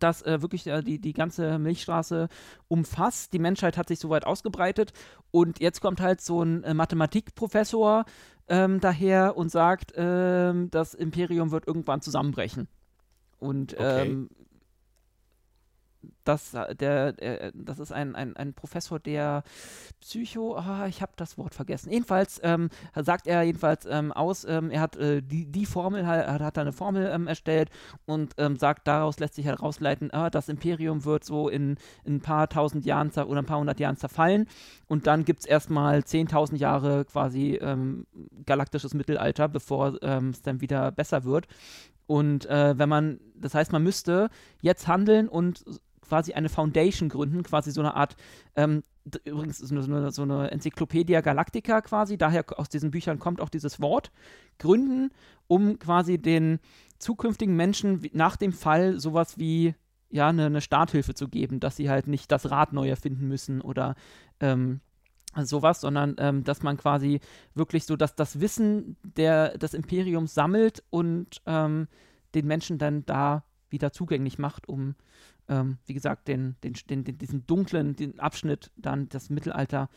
das äh, wirklich äh, die, die ganze Milchstraße umfasst. Die Menschheit hat sich soweit ausgebreitet und jetzt kommt halt so ein äh, Mathematikprofessor ähm, daher und sagt, ähm, das Imperium wird irgendwann zusammenbrechen. Und okay. ähm, das, äh, der, der, äh, das ist ein, ein, ein Professor, der Psycho, ah, ich habe das Wort vergessen. Jedenfalls ähm, sagt er jedenfalls ähm, aus, ähm, er hat äh, die, die Formel, hat, hat eine Formel ähm, erstellt und ähm, sagt, daraus lässt sich herausleiten, ah, das Imperium wird so in, in ein paar tausend Jahren oder ein paar hundert Jahren zerfallen und dann gibt es erstmal 10.000 Jahre quasi ähm, galaktisches Mittelalter, bevor es dann wieder besser wird. Und äh, wenn man, das heißt, man müsste jetzt handeln und quasi eine Foundation gründen, quasi so eine Art, ähm, übrigens so eine, so eine Enzyklopädia Galactica quasi, daher aus diesen Büchern kommt auch dieses Wort, gründen, um quasi den zukünftigen Menschen nach dem Fall sowas wie ja, eine, eine Starthilfe zu geben, dass sie halt nicht das Rad neu erfinden müssen oder ähm, sowas, sondern ähm, dass man quasi wirklich so, dass das Wissen der, des Imperiums sammelt und ähm, den Menschen dann da wieder zugänglich macht, um ähm, wie gesagt, den, den, den, den, diesen dunklen den Abschnitt, dann das Mittelalter,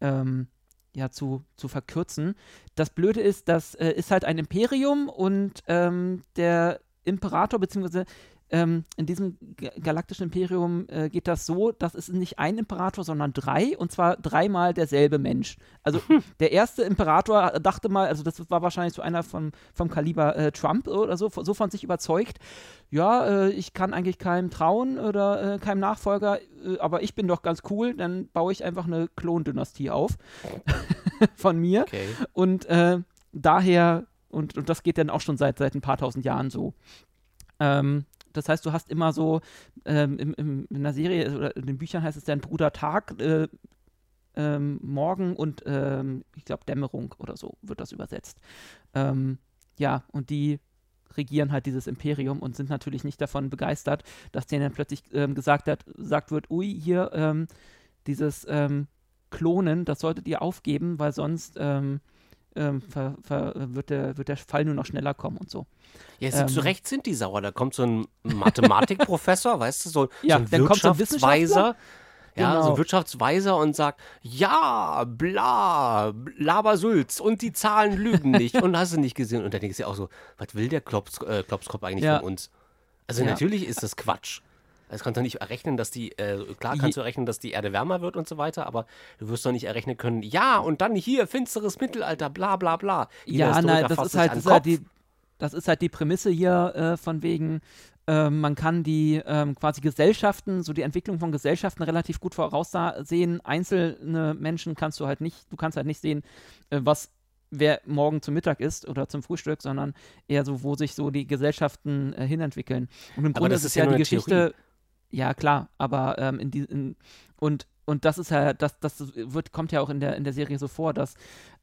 ähm, ja, zu, zu verkürzen. Das Blöde ist, das äh, ist halt ein Imperium und ähm, der Imperator, beziehungsweise ähm, in diesem galaktischen Imperium äh, geht das so, dass es nicht ein Imperator, sondern drei und zwar dreimal derselbe Mensch. Also der erste Imperator dachte mal, also das war wahrscheinlich so einer von, vom Kaliber äh, Trump oder so, so von sich überzeugt, ja, äh, ich kann eigentlich keinem trauen oder äh, keinem Nachfolger, äh, aber ich bin doch ganz cool, dann baue ich einfach eine Klondynastie auf von mir. Okay. Und äh, daher, und, und das geht dann auch schon seit, seit ein paar tausend Jahren so. Ähm, das heißt, du hast immer so ähm, im, im, in der Serie oder in den Büchern heißt es dann Bruder Tag, äh, ähm, Morgen und ähm, ich glaube Dämmerung oder so wird das übersetzt. Ähm, ja, und die regieren halt dieses Imperium und sind natürlich nicht davon begeistert, dass denen dann plötzlich ähm, gesagt, hat, gesagt wird, ui, hier ähm, dieses Klonen, das solltet ihr aufgeben, weil sonst ähm, ver, ver, wird, der, wird der Fall nur noch schneller kommen und so. Ja, ähm, zu Recht sind die sauer. Da kommt so ein Mathematikprofessor, weißt du, so, ja, so ein Wirtschaftsweiser. Ja, genau. so Wirtschaftsweiser und sagt, ja, bla, Labersülz und die Zahlen lügen nicht und hast du nicht gesehen. Und dann denkst du ja auch so, was will der Klops, äh, Klopskopf eigentlich ja. von uns? Also ja. natürlich ist das Quatsch. Es kannst du nicht errechnen, dass die, äh, klar kannst du errechnen, dass die Erde wärmer wird und so weiter, aber du wirst doch nicht errechnen können, ja, und dann hier, finsteres Mittelalter, bla bla bla. Jeder ja, nein, das ist, halt, das ist halt, die, das ist halt die Prämisse hier äh, von wegen, äh, man kann die ähm, quasi Gesellschaften, so die Entwicklung von Gesellschaften relativ gut voraussehen. Einzelne Menschen kannst du halt nicht, du kannst halt nicht sehen, äh, was wer morgen zum Mittag isst oder zum Frühstück, sondern eher so, wo sich so die Gesellschaften äh, hinentwickeln. Und im Grunde ist es ja, ja die Geschichte. Theorie. Ja, klar, aber ähm, in die, in, und und das ist ja, das, das wird, kommt ja auch in der, in der Serie so vor, dass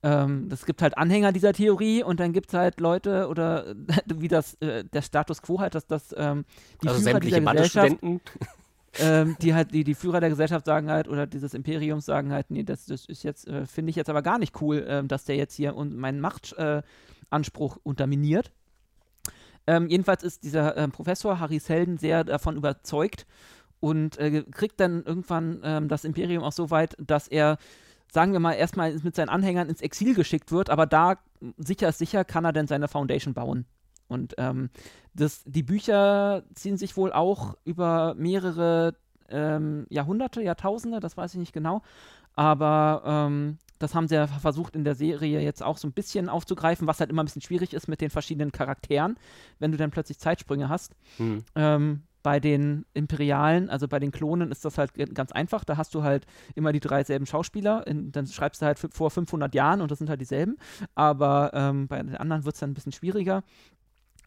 ähm, es gibt halt Anhänger dieser Theorie und dann gibt es halt Leute oder wie das äh, der Status quo halt, dass das ähm, die also Führer dieser Gesellschaft, ähm, die halt die, die Führer der Gesellschaft sagen halt oder dieses Imperiums sagen halt, nee, das, das ist jetzt äh, finde ich jetzt aber gar nicht cool, äh, dass der jetzt hier und meinen Machtanspruch unterminiert. Ähm, jedenfalls ist dieser äh, Professor Harry Selden sehr davon überzeugt und äh, kriegt dann irgendwann ähm, das Imperium auch so weit, dass er, sagen wir mal, erstmal mit seinen Anhängern ins Exil geschickt wird, aber da sicher ist sicher, kann er dann seine Foundation bauen. Und ähm, das, die Bücher ziehen sich wohl auch über mehrere ähm, Jahrhunderte, Jahrtausende, das weiß ich nicht genau. Aber ähm, das haben sie ja versucht in der Serie jetzt auch so ein bisschen aufzugreifen, was halt immer ein bisschen schwierig ist mit den verschiedenen Charakteren, wenn du dann plötzlich Zeitsprünge hast. Hm. Ähm, bei den Imperialen, also bei den Klonen, ist das halt ganz einfach. Da hast du halt immer die drei selben Schauspieler. In, dann schreibst du halt vor 500 Jahren und das sind halt dieselben. Aber ähm, bei den anderen wird es dann ein bisschen schwieriger.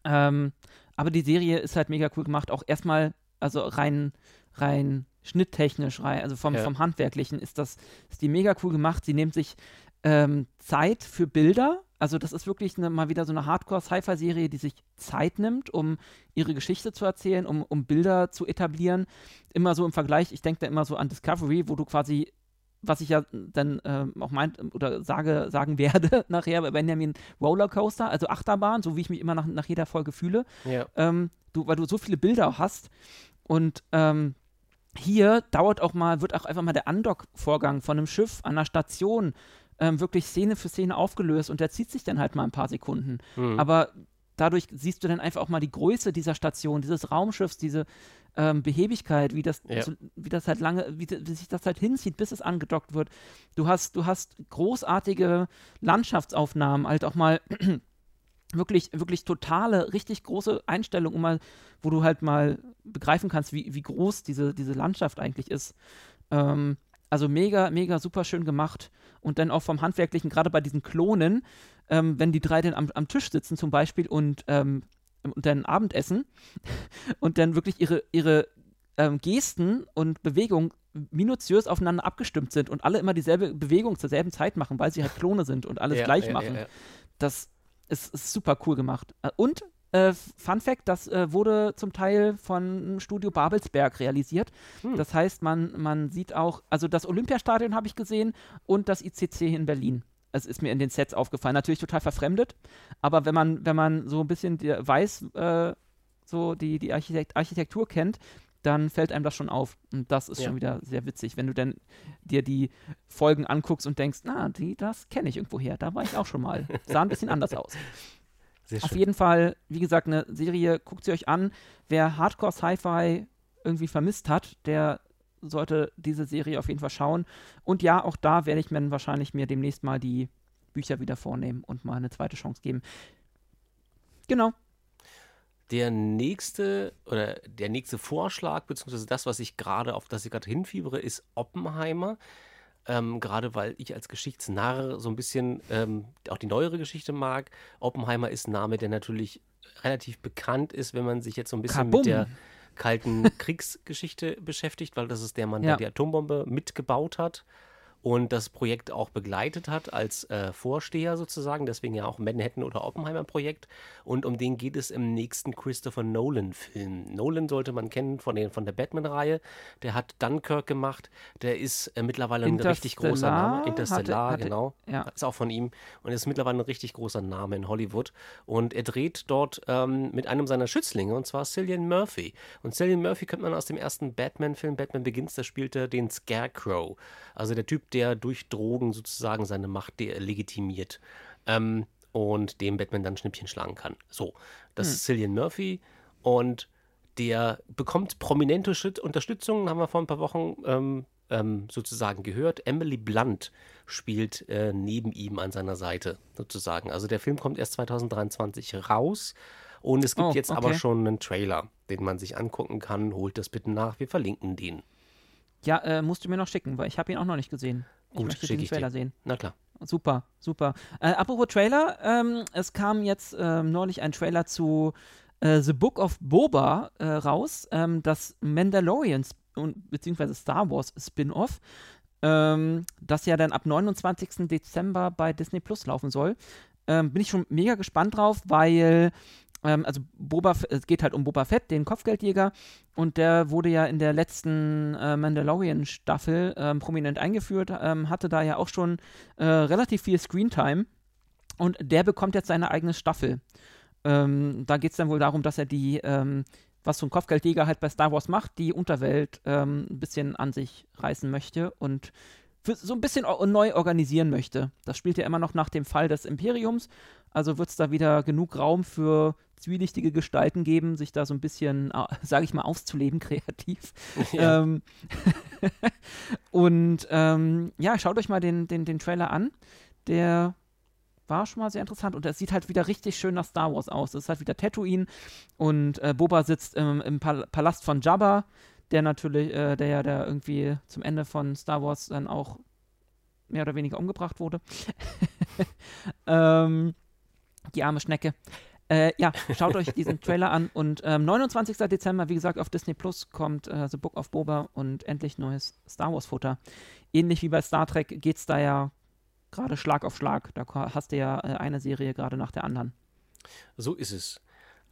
Ähm, aber die Serie ist halt mega cool gemacht. Auch erstmal also rein, rein schnitttechnisch, rein, also vom, ja. vom Handwerklichen ist das, ist die mega cool gemacht. Sie nimmt sich ähm, Zeit für Bilder. Also das ist wirklich eine, mal wieder so eine Hardcore-Sci-Fi-Serie, die sich Zeit nimmt, um ihre Geschichte zu erzählen, um, um Bilder zu etablieren. Immer so im Vergleich, ich denke da immer so an Discovery, wo du quasi was ich ja dann äh, auch meint oder sage, sagen werde nachher bei Benjamin Rollercoaster, also Achterbahn, so wie ich mich immer nach, nach jeder Folge fühle. Ja. Ähm, du, weil du so viele Bilder hast und ähm, hier dauert auch mal, wird auch einfach mal der Andock-Vorgang von einem Schiff an einer Station ähm, wirklich Szene für Szene aufgelöst und der zieht sich dann halt mal ein paar Sekunden. Mhm. Aber dadurch siehst du dann einfach auch mal die Größe dieser Station, dieses Raumschiffs, diese ähm, Behebigkeit, wie das, ja. so, wie das halt lange, wie, wie, sich das halt hinzieht, bis es angedockt wird. Du hast, du hast großartige Landschaftsaufnahmen, halt auch mal wirklich, wirklich totale, richtig große Einstellungen, um mal, wo du halt mal begreifen kannst, wie, wie groß diese, diese Landschaft eigentlich ist. Ähm, also mega, mega super schön gemacht. Und dann auch vom Handwerklichen, gerade bei diesen Klonen, ähm, wenn die drei dann am, am Tisch sitzen zum Beispiel und ähm, und dann Abendessen und dann wirklich ihre, ihre ähm, Gesten und Bewegungen minutiös aufeinander abgestimmt sind und alle immer dieselbe Bewegung zur selben Zeit machen, weil sie halt Klone sind und alles ja, gleich ja, machen. Ja, das ist, ist, super cool gemacht. Äh, und äh, Fun Fact, das äh, wurde zum Teil von Studio Babelsberg realisiert. Hm. Das heißt, man, man sieht auch, also das Olympiastadion habe ich gesehen und das ICC in Berlin es ist mir in den Sets aufgefallen. Natürlich total verfremdet, aber wenn man, wenn man so ein bisschen weiß, äh, so die, die Architekt Architektur kennt, dann fällt einem das schon auf. Und das ist ja. schon wieder sehr witzig, wenn du dann dir die Folgen anguckst und denkst, na, die, das kenne ich irgendwo her. Da war ich auch schon mal. Sah ein bisschen anders aus. Auf jeden Fall, wie gesagt, eine Serie, guckt sie euch an. Wer Hardcore Sci-Fi irgendwie vermisst hat, der sollte diese Serie auf jeden Fall schauen. Und ja, auch da werde ich mir wahrscheinlich mir demnächst mal die Bücher wieder vornehmen und mal eine zweite Chance geben. Genau. Der nächste oder der nächste Vorschlag, beziehungsweise das, was ich gerade, auf das ich gerade hinfiebere, ist Oppenheimer. Ähm, gerade weil ich als Geschichtsnarr so ein bisschen ähm, auch die neuere Geschichte mag. Oppenheimer ist ein Name, der natürlich relativ bekannt ist, wenn man sich jetzt so ein bisschen Kabum. mit der Kalten Kriegsgeschichte beschäftigt, weil das ist der Mann, ja. der die Atombombe mitgebaut hat und das Projekt auch begleitet hat als äh, Vorsteher sozusagen, deswegen ja auch Manhattan oder Oppenheimer Projekt. Und um den geht es im nächsten Christopher Nolan-Film. Nolan sollte man kennen von, den, von der Batman-Reihe. Der hat Dunkirk gemacht. Der ist äh, mittlerweile ein richtig großer Name. Interstellar, hatte, hatte, genau. Ja. Ist auch von ihm. Und ist mittlerweile ein richtig großer Name in Hollywood. Und er dreht dort ähm, mit einem seiner Schützlinge, und zwar Cillian Murphy. Und Cillian Murphy kennt man aus dem ersten Batman-Film, Batman Begins, da spielte den Scarecrow. Also der Typ, der durch Drogen sozusagen seine Macht legitimiert ähm, und dem Batman dann Schnippchen schlagen kann. So, das hm. ist Cillian Murphy und der bekommt prominente Schritt Unterstützung, haben wir vor ein paar Wochen ähm, ähm, sozusagen gehört. Emily Blunt spielt äh, neben ihm an seiner Seite sozusagen. Also der Film kommt erst 2023 raus. Und es gibt oh, jetzt okay. aber schon einen Trailer, den man sich angucken kann. Holt das bitte nach, wir verlinken den. Ja, äh, musst du mir noch schicken, weil ich habe ihn auch noch nicht gesehen. Ich Gut, möchte den Trailer sehen. Na klar. Super, super. Äh, apropos Trailer, ähm, es kam jetzt ähm, neulich ein Trailer zu äh, The Book of Boba äh, raus, ähm, das Mandalorian bzw. Star Wars Spin-off, ähm, das ja dann ab 29. Dezember bei Disney Plus laufen soll. Ähm, bin ich schon mega gespannt drauf, weil ähm, also Boba, es geht halt um Boba Fett, den Kopfgeldjäger, und der wurde ja in der letzten äh, Mandalorian-Staffel ähm, prominent eingeführt, ähm, hatte da ja auch schon äh, relativ viel Screentime. Und der bekommt jetzt seine eigene Staffel. Ähm, da geht es dann wohl darum, dass er die, ähm, was so ein Kopfgeldjäger halt bei Star Wars macht, die Unterwelt ähm, ein bisschen an sich reißen möchte und so ein bisschen neu organisieren möchte. Das spielt ja immer noch nach dem Fall des Imperiums. Also wird es da wieder genug Raum für zwielichtige Gestalten geben, sich da so ein bisschen, äh, sage ich mal, auszuleben, kreativ. Ja. Ähm, und ähm, ja, schaut euch mal den, den, den Trailer an. Der war schon mal sehr interessant und er sieht halt wieder richtig schön nach Star Wars aus. Es ist halt wieder Tatooine und äh, Boba sitzt im, im Pal Palast von Jabba, der natürlich, äh, der ja der irgendwie zum Ende von Star Wars dann auch mehr oder weniger umgebracht wurde. ähm, die arme Schnecke. Äh, ja, schaut euch diesen Trailer an und ähm, 29. Dezember, wie gesagt, auf Disney Plus kommt äh, The Book of Boba und endlich neues Star Wars Futter. Ähnlich wie bei Star Trek geht es da ja gerade Schlag auf Schlag. Da hast du ja äh, eine Serie gerade nach der anderen. So ist es.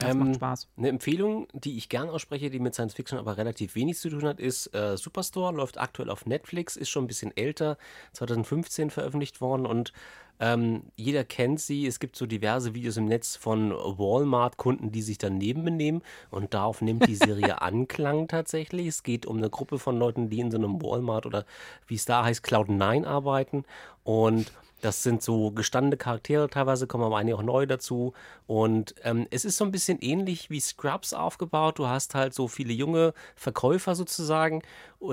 Das ähm, macht Spaß. Eine Empfehlung, die ich gern ausspreche, die mit Science Fiction aber relativ wenig zu tun hat, ist äh, Superstore, läuft aktuell auf Netflix, ist schon ein bisschen älter, 2015 veröffentlicht worden und ähm, jeder kennt sie. Es gibt so diverse Videos im Netz von Walmart-Kunden, die sich daneben benehmen und darauf nimmt die Serie Anklang tatsächlich. Es geht um eine Gruppe von Leuten, die in so einem Walmart oder wie es da heißt, Cloud9 arbeiten und das sind so gestandene Charaktere, teilweise kommen aber einige auch neu dazu. Und ähm, es ist so ein bisschen ähnlich wie Scrubs aufgebaut. Du hast halt so viele junge Verkäufer sozusagen,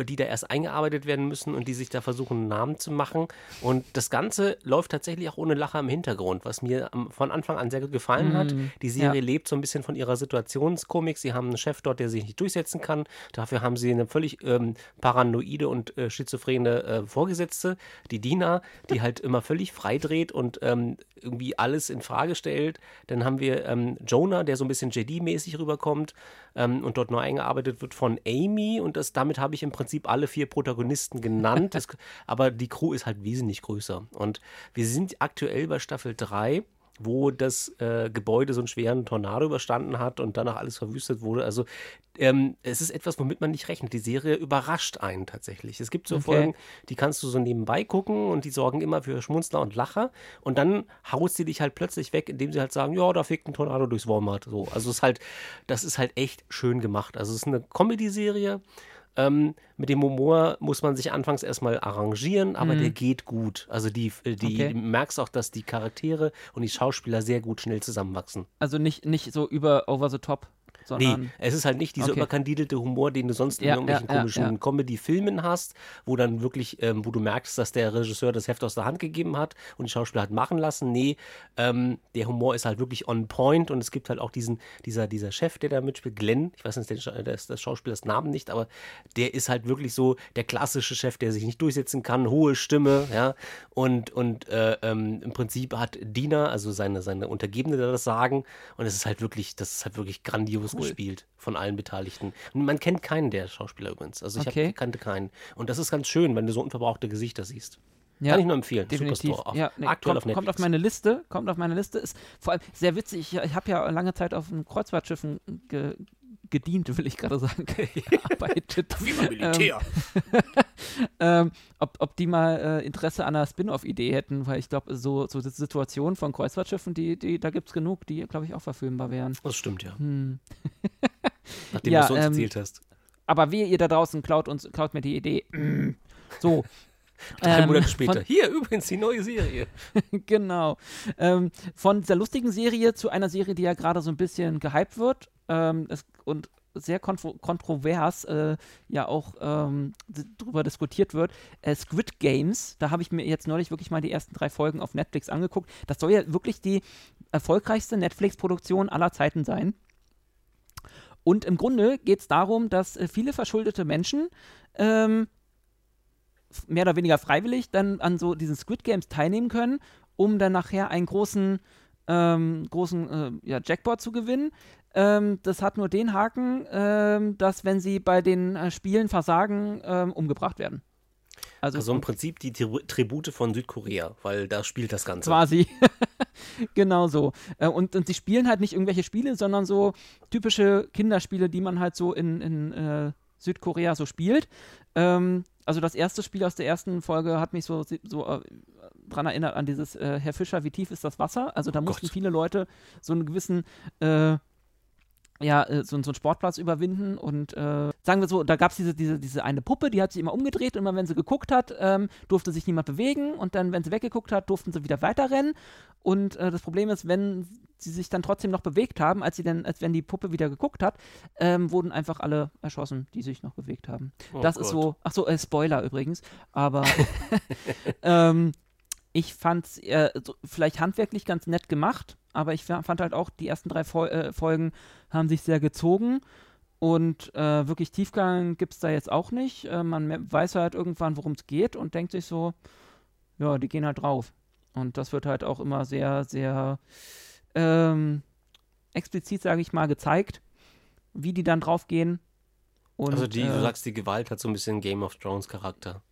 die da erst eingearbeitet werden müssen und die sich da versuchen, einen Namen zu machen. Und das Ganze läuft tatsächlich auch ohne Lacher im Hintergrund, was mir von Anfang an sehr gut gefallen hat. Mhm. Die Serie ja. lebt so ein bisschen von ihrer Situationskomik. Sie haben einen Chef dort, der sich nicht durchsetzen kann. Dafür haben sie eine völlig ähm, paranoide und äh, schizophrene äh, Vorgesetzte, die Dina, die halt immer völlig völlig freidreht und ähm, irgendwie alles in Frage stellt. Dann haben wir ähm, Jonah, der so ein bisschen JD-mäßig rüberkommt ähm, und dort neu eingearbeitet wird von Amy. Und das, damit habe ich im Prinzip alle vier Protagonisten genannt. das, aber die Crew ist halt wesentlich größer. Und wir sind aktuell bei Staffel 3 wo das äh, Gebäude so einen schweren Tornado überstanden hat und danach alles verwüstet wurde. Also ähm, es ist etwas, womit man nicht rechnet. Die Serie überrascht einen tatsächlich. Es gibt so okay. Folgen, die kannst du so nebenbei gucken und die sorgen immer für Schmunzler und Lacher und dann haut sie dich halt plötzlich weg, indem sie halt sagen, ja, da fegt ein Tornado durchs Walmart. So, also es ist halt, das ist halt echt schön gemacht. Also es ist eine Comedy-Serie ähm, mit dem Humor muss man sich anfangs erstmal arrangieren, aber mhm. der geht gut. Also die, äh, die okay. merkst auch, dass die Charaktere und die Schauspieler sehr gut schnell zusammenwachsen. Also nicht, nicht so über over the top sondern. Nee, es ist halt nicht dieser okay. überkandidelte Humor, den du sonst in ja, irgendwelchen ja, komischen ja, Comedy-Filmen hast, wo dann wirklich, ähm, wo du merkst, dass der Regisseur das Heft aus der Hand gegeben hat und die Schauspieler hat machen lassen. Nee, ähm, der Humor ist halt wirklich on point und es gibt halt auch diesen, dieser, dieser Chef, der da mitspielt, Glenn, ich weiß nicht, der, der ist das Schauspielers Namen nicht, aber der ist halt wirklich so der klassische Chef, der sich nicht durchsetzen kann, hohe Stimme, ja, und, und äh, ähm, im Prinzip hat Dina, also seine, seine Untergebene, das Sagen und es ist halt wirklich, das ist halt wirklich grandios cool. gespielt von allen Beteiligten. Und man kennt keinen der Schauspieler übrigens. Also ich okay. hab, kannte keinen. Und das ist ganz schön, wenn du so unverbrauchte Gesichter siehst. Ja, Kann ich nur empfehlen. Definitiv. Superstore. Ja, nee, Aktuell kommt, auf kommt auf meine Liste. Kommt auf meine Liste. Ist vor allem sehr witzig. Ich, ich habe ja lange Zeit auf einem Kreuzfahrtschiffen ge, gedient, will ich gerade sagen, gearbeitet. Wie beim Militär. ähm, ob, ob die mal äh, Interesse an einer Spin-off-Idee hätten, weil ich glaube, so, so Situationen von Kreuzfahrtschiffen, die, die, da gibt es genug, die, glaube ich, auch verfilmbar wären. Das stimmt, ja. Hm. Nachdem ja, du es uns ähm, erzählt hast. Aber wie ihr da draußen klaut, uns, klaut mir die Idee. so. Drei Monate ähm, später. Hier übrigens die neue Serie. genau. Ähm, von dieser lustigen Serie zu einer Serie, die ja gerade so ein bisschen gehypt wird ähm, es, und sehr kontro kontrovers äh, ja auch ähm, darüber diskutiert wird. Äh, Squid Games, da habe ich mir jetzt neulich wirklich mal die ersten drei Folgen auf Netflix angeguckt. Das soll ja wirklich die erfolgreichste Netflix-Produktion aller Zeiten sein. Und im Grunde geht es darum, dass äh, viele verschuldete Menschen ähm, mehr oder weniger freiwillig dann an so diesen Squid Games teilnehmen können, um dann nachher einen großen, ähm, großen äh, ja, Jackpot zu gewinnen. Ähm, das hat nur den Haken, ähm, dass wenn sie bei den äh, Spielen versagen, ähm, umgebracht werden. Also, also im Prinzip die Tribute von Südkorea, weil da spielt das Ganze. Quasi. genau so. Äh, und, und sie spielen halt nicht irgendwelche Spiele, sondern so typische Kinderspiele, die man halt so in, in äh, Südkorea so spielt. Ähm, also das erste Spiel aus der ersten Folge hat mich so, so äh, dran erinnert an dieses äh, Herr Fischer, wie tief ist das Wasser? Also da oh mussten Gott. viele Leute so einen gewissen äh, ja, äh, so, so einen Sportplatz überwinden und äh, sagen wir so, da gab es diese, diese, diese eine Puppe, die hat sich immer umgedreht und immer wenn sie geguckt hat, ähm, durfte sich niemand bewegen und dann, wenn sie weggeguckt hat, durften sie wieder weiterrennen und äh, das Problem ist, wenn sie sich dann trotzdem noch bewegt haben, als sie dann, als wenn die Puppe wieder geguckt hat, ähm, wurden einfach alle erschossen, die sich noch bewegt haben. Oh das Gott. ist so, ach so, äh, Spoiler übrigens, aber ähm, ich fand es äh, so, vielleicht handwerklich ganz nett gemacht, aber ich fand halt auch, die ersten drei Fol äh, Folgen haben sich sehr gezogen und äh, wirklich Tiefgang gibt es da jetzt auch nicht. Äh, man weiß halt irgendwann, worum es geht und denkt sich so, ja, die gehen halt drauf. Und das wird halt auch immer sehr, sehr, ähm, explizit, sage ich mal, gezeigt, wie die dann draufgehen. Und, also die, äh, du sagst, die Gewalt hat so ein bisschen Game of Thrones Charakter.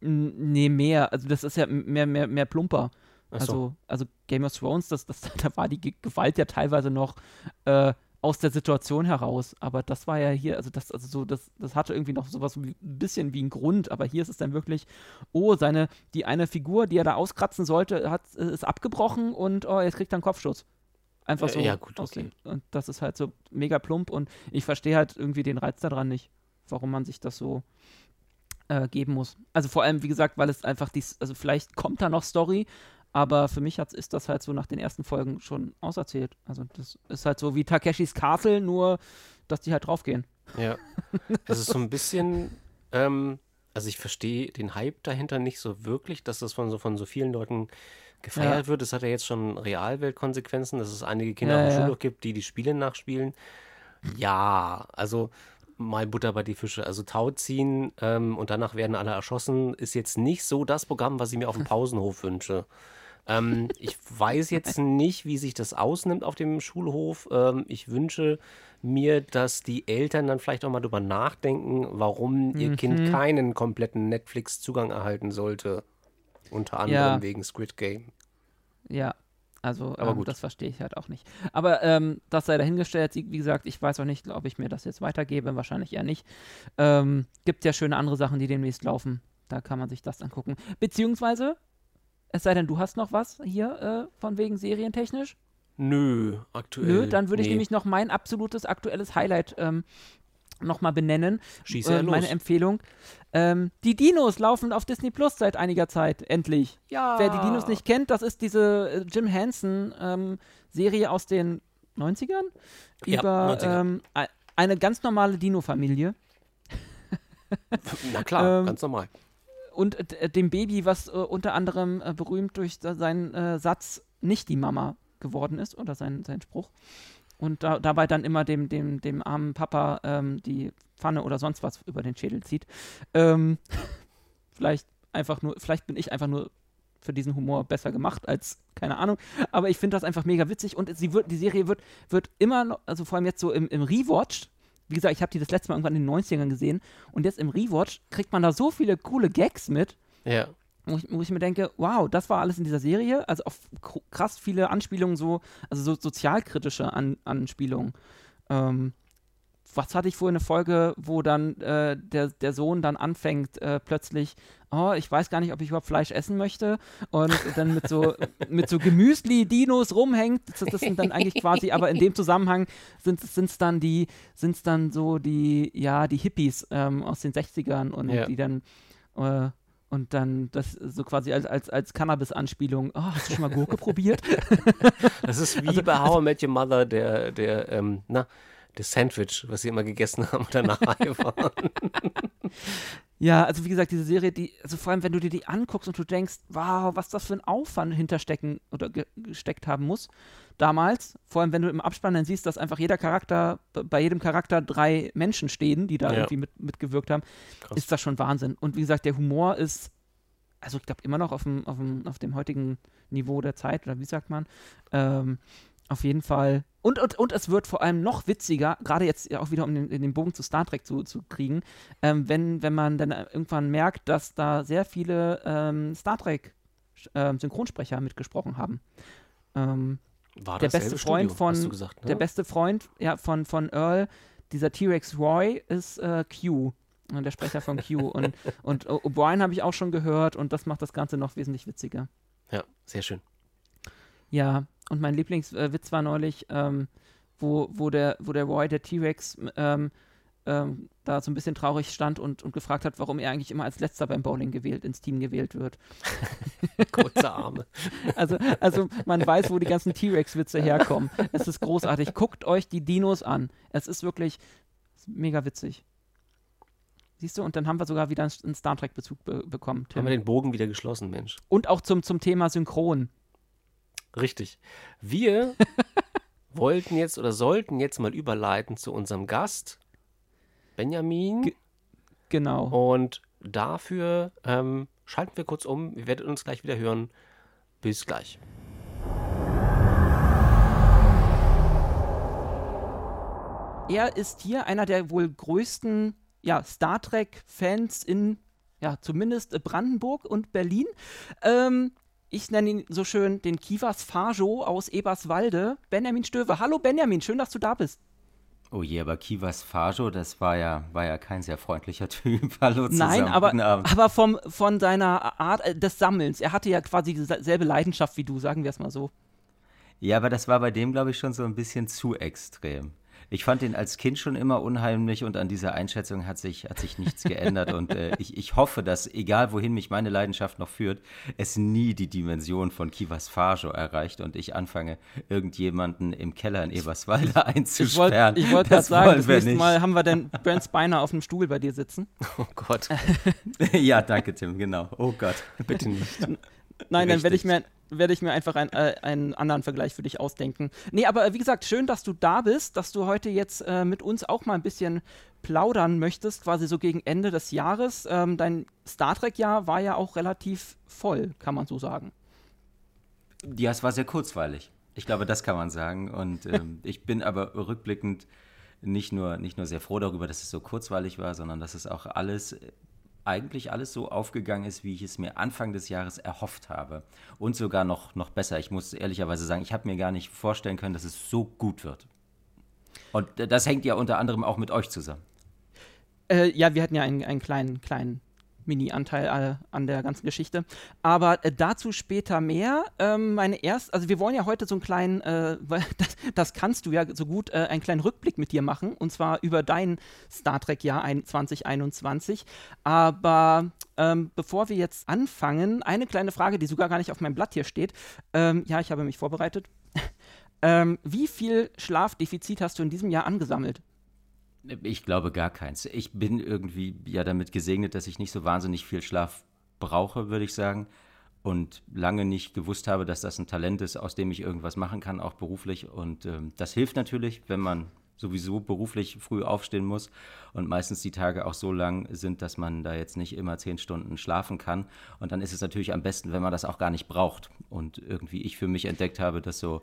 Nee, mehr. Also das ist ja mehr, mehr, mehr plumper. So. Also, also Game of Thrones, das, das, da war die Gewalt ja teilweise noch äh, aus der Situation heraus. Aber das war ja hier, also das, also so, das, das hatte irgendwie noch sowas wie, ein bisschen wie ein Grund, aber hier ist es dann wirklich, oh, seine, die eine Figur, die er da auskratzen sollte, hat, ist abgebrochen und oh, jetzt kriegt er einen Kopfschuss. Einfach so. Ja, gut, okay. Und das ist halt so mega plump und ich verstehe halt irgendwie den Reiz daran nicht, warum man sich das so äh, geben muss. Also vor allem, wie gesagt, weil es einfach dies, also vielleicht kommt da noch Story, aber für mich hat's, ist das halt so nach den ersten Folgen schon auserzählt. Also das ist halt so wie Takeshis Castle, nur dass die halt draufgehen. Ja. Das ist so ein bisschen, ähm, also ich verstehe den Hype dahinter nicht so wirklich, dass das von so, von so vielen Leuten gefeiert ja. wird. Das hat ja jetzt schon Realweltkonsequenzen, dass es einige Kinder ja, auf dem ja. Schulhof gibt, die die Spiele nachspielen. Ja, also mal Butter bei die Fische. Also Tau ziehen ähm, und danach werden alle erschossen, ist jetzt nicht so das Programm, was ich mir auf dem Pausenhof wünsche. Ähm, ich weiß jetzt nicht, wie sich das ausnimmt auf dem Schulhof. Ähm, ich wünsche mir, dass die Eltern dann vielleicht auch mal drüber nachdenken, warum ihr mhm. Kind keinen kompletten Netflix-Zugang erhalten sollte. Unter anderem ja. wegen Squid Game. Ja, also ähm, das verstehe ich halt auch nicht. Aber ähm, das sei dahingestellt. Wie gesagt, ich weiß auch nicht, ob ich mir das jetzt weitergebe. Wahrscheinlich eher nicht. Ähm, gibt ja schöne andere Sachen, die demnächst laufen. Da kann man sich das angucken. Beziehungsweise, es sei denn, du hast noch was hier äh, von wegen serientechnisch? Nö, aktuell. Nö, dann würde ich nämlich noch mein absolutes aktuelles Highlight ähm, nochmal benennen. Schieß äh, meine los. Empfehlung. Ähm, die Dinos laufen auf Disney Plus seit einiger Zeit, endlich. Ja. Wer die Dinos nicht kennt, das ist diese äh, Jim Henson-Serie ähm, aus den 90ern ja, über 90er. Ähm, eine ganz normale Dino-Familie. Na klar, ähm, ganz normal. Und äh, dem Baby, was äh, unter anderem äh, berühmt durch seinen äh, Satz nicht die Mama geworden ist oder sein, sein Spruch und da, dabei dann immer dem, dem, dem armen Papa ähm, die Pfanne oder sonst was über den Schädel zieht. Ähm, vielleicht einfach nur, vielleicht bin ich einfach nur für diesen Humor besser gemacht als, keine Ahnung. Aber ich finde das einfach mega witzig und sie wird, die Serie wird, wird immer noch, also vor allem jetzt so im, im Rewatch, wie gesagt, ich habe die das letzte Mal irgendwann in den 90ern gesehen und jetzt im Rewatch kriegt man da so viele coole Gags mit. Ja wo ich, wo ich, mir denke, wow, das war alles in dieser Serie. Also auf krass viele Anspielungen, so, also so sozialkritische An Anspielungen. Ähm, was hatte ich vorhin eine Folge, wo dann äh, der, der Sohn dann anfängt, äh, plötzlich, oh, ich weiß gar nicht, ob ich überhaupt Fleisch essen möchte. Und dann mit so, mit so Gemüsli-Dinos rumhängt. Das, das, sind dann eigentlich quasi, aber in dem Zusammenhang sind es dann die, sind es dann so die, ja, die Hippies ähm, aus den 60ern und ja. die dann äh, und dann das so quasi als, als, als Cannabis-Anspielung. Oh, hast du schon mal Gurke probiert? Das ist wie also, bei How I also Met Your Mother, der, der, ähm, na, das Sandwich, was sie immer gegessen haben danach waren. Ja, also wie gesagt, diese Serie, die, also vor allem, wenn du dir die anguckst und du denkst, wow, was das für ein Aufwand hinterstecken oder gesteckt haben muss damals, vor allem wenn du im Abspann dann siehst, dass einfach jeder Charakter, bei jedem Charakter drei Menschen stehen, die da ja. irgendwie mit, mitgewirkt haben, Krass. ist das schon Wahnsinn. Und wie gesagt, der Humor ist, also ich glaube immer noch auf dem, auf dem, auf dem heutigen Niveau der Zeit, oder wie sagt man, ähm, auf jeden Fall. Und, und, und es wird vor allem noch witziger, gerade jetzt auch wieder, um den, den Bogen zu Star Trek zu, zu kriegen, ähm, wenn, wenn man dann irgendwann merkt, dass da sehr viele ähm, Star Trek äh, Synchronsprecher mitgesprochen haben. Ähm, War der beste Freund Studio, von gesagt, ne? der beste Freund ja, von, von Earl, dieser T-Rex Roy, ist äh, Q. Der Sprecher von Q. und und O'Brien habe ich auch schon gehört und das macht das Ganze noch wesentlich witziger. Ja, sehr schön. Ja, und mein Lieblingswitz war neulich, ähm, wo, wo, der, wo der Roy, der T-Rex, ähm, ähm, da so ein bisschen traurig stand und, und gefragt hat, warum er eigentlich immer als letzter beim Bowling gewählt, ins Team gewählt wird. Kurze Arme. Also, also man weiß, wo die ganzen T-Rex-Witze herkommen. Es ist großartig. Guckt euch die Dinos an. Es ist wirklich mega witzig. Siehst du, und dann haben wir sogar wieder einen Star Trek-Bezug be bekommen. Tim. Haben wir den Bogen wieder geschlossen, Mensch. Und auch zum, zum Thema Synchron. Richtig. Wir wollten jetzt oder sollten jetzt mal überleiten zu unserem Gast, Benjamin. G genau. Und dafür ähm, schalten wir kurz um. Ihr werdet uns gleich wieder hören. Bis gleich. er ist hier einer der wohl größten ja, Star Trek-Fans in, ja, zumindest Brandenburg und Berlin. Ähm, ich nenne ihn so schön den Kivas Fajo aus Eberswalde, Benjamin Stöwe. Hallo Benjamin, schön, dass du da bist. Oh je, aber Kivas Fajo, das war ja, war ja kein sehr freundlicher Typ. Hallo zusammen. Nein, aber, aber vom, von seiner Art äh, des Sammelns. Er hatte ja quasi dieselbe Leidenschaft wie du, sagen wir es mal so. Ja, aber das war bei dem, glaube ich, schon so ein bisschen zu extrem. Ich fand ihn als Kind schon immer unheimlich und an dieser Einschätzung hat sich, hat sich nichts geändert. und äh, ich, ich hoffe, dass, egal wohin mich meine Leidenschaft noch führt, es nie die Dimension von Kivas Fajo erreicht und ich anfange, irgendjemanden im Keller in Eberswalde einzusperren. Ich wollte wollt gerade sagen, das nächste Mal haben wir den Brent Spiner auf dem Stuhl bei dir sitzen. Oh Gott. ja, danke, Tim, genau. Oh Gott. Bitte nicht. Nein, dann werde ich mir werde ich mir einfach ein, äh, einen anderen Vergleich für dich ausdenken. Nee, aber äh, wie gesagt, schön, dass du da bist, dass du heute jetzt äh, mit uns auch mal ein bisschen plaudern möchtest, quasi so gegen Ende des Jahres. Ähm, dein Star Trek-Jahr war ja auch relativ voll, kann man so sagen. Ja, es war sehr kurzweilig. Ich glaube, das kann man sagen. Und ähm, ich bin aber rückblickend nicht nur, nicht nur sehr froh darüber, dass es so kurzweilig war, sondern dass es auch alles eigentlich alles so aufgegangen ist, wie ich es mir Anfang des Jahres erhofft habe. Und sogar noch, noch besser. Ich muss ehrlicherweise sagen, ich habe mir gar nicht vorstellen können, dass es so gut wird. Und das hängt ja unter anderem auch mit euch zusammen. Äh, ja, wir hatten ja einen, einen kleinen, kleinen Mini-Anteil äh, an der ganzen Geschichte. Aber äh, dazu später mehr. Ähm, meine erst, also wir wollen ja heute so einen kleinen, äh, das, das, kannst du ja so gut, einen kleinen Rückblick mit dir machen. Und zwar über dein Star Trek-Jahr 2021. Aber ähm, bevor wir jetzt anfangen, eine kleine Frage, die sogar gar nicht auf meinem Blatt hier steht. Ähm, ja, ich habe mich vorbereitet. Ähm, wie viel Schlafdefizit hast du in diesem Jahr angesammelt? Ich glaube gar keins. Ich bin irgendwie ja damit gesegnet, dass ich nicht so wahnsinnig viel Schlaf brauche, würde ich sagen. Und lange nicht gewusst habe, dass das ein Talent ist, aus dem ich irgendwas machen kann, auch beruflich. Und ähm, das hilft natürlich, wenn man sowieso beruflich früh aufstehen muss und meistens die Tage auch so lang sind, dass man da jetzt nicht immer zehn Stunden schlafen kann. Und dann ist es natürlich am besten, wenn man das auch gar nicht braucht. Und irgendwie ich für mich entdeckt habe, dass so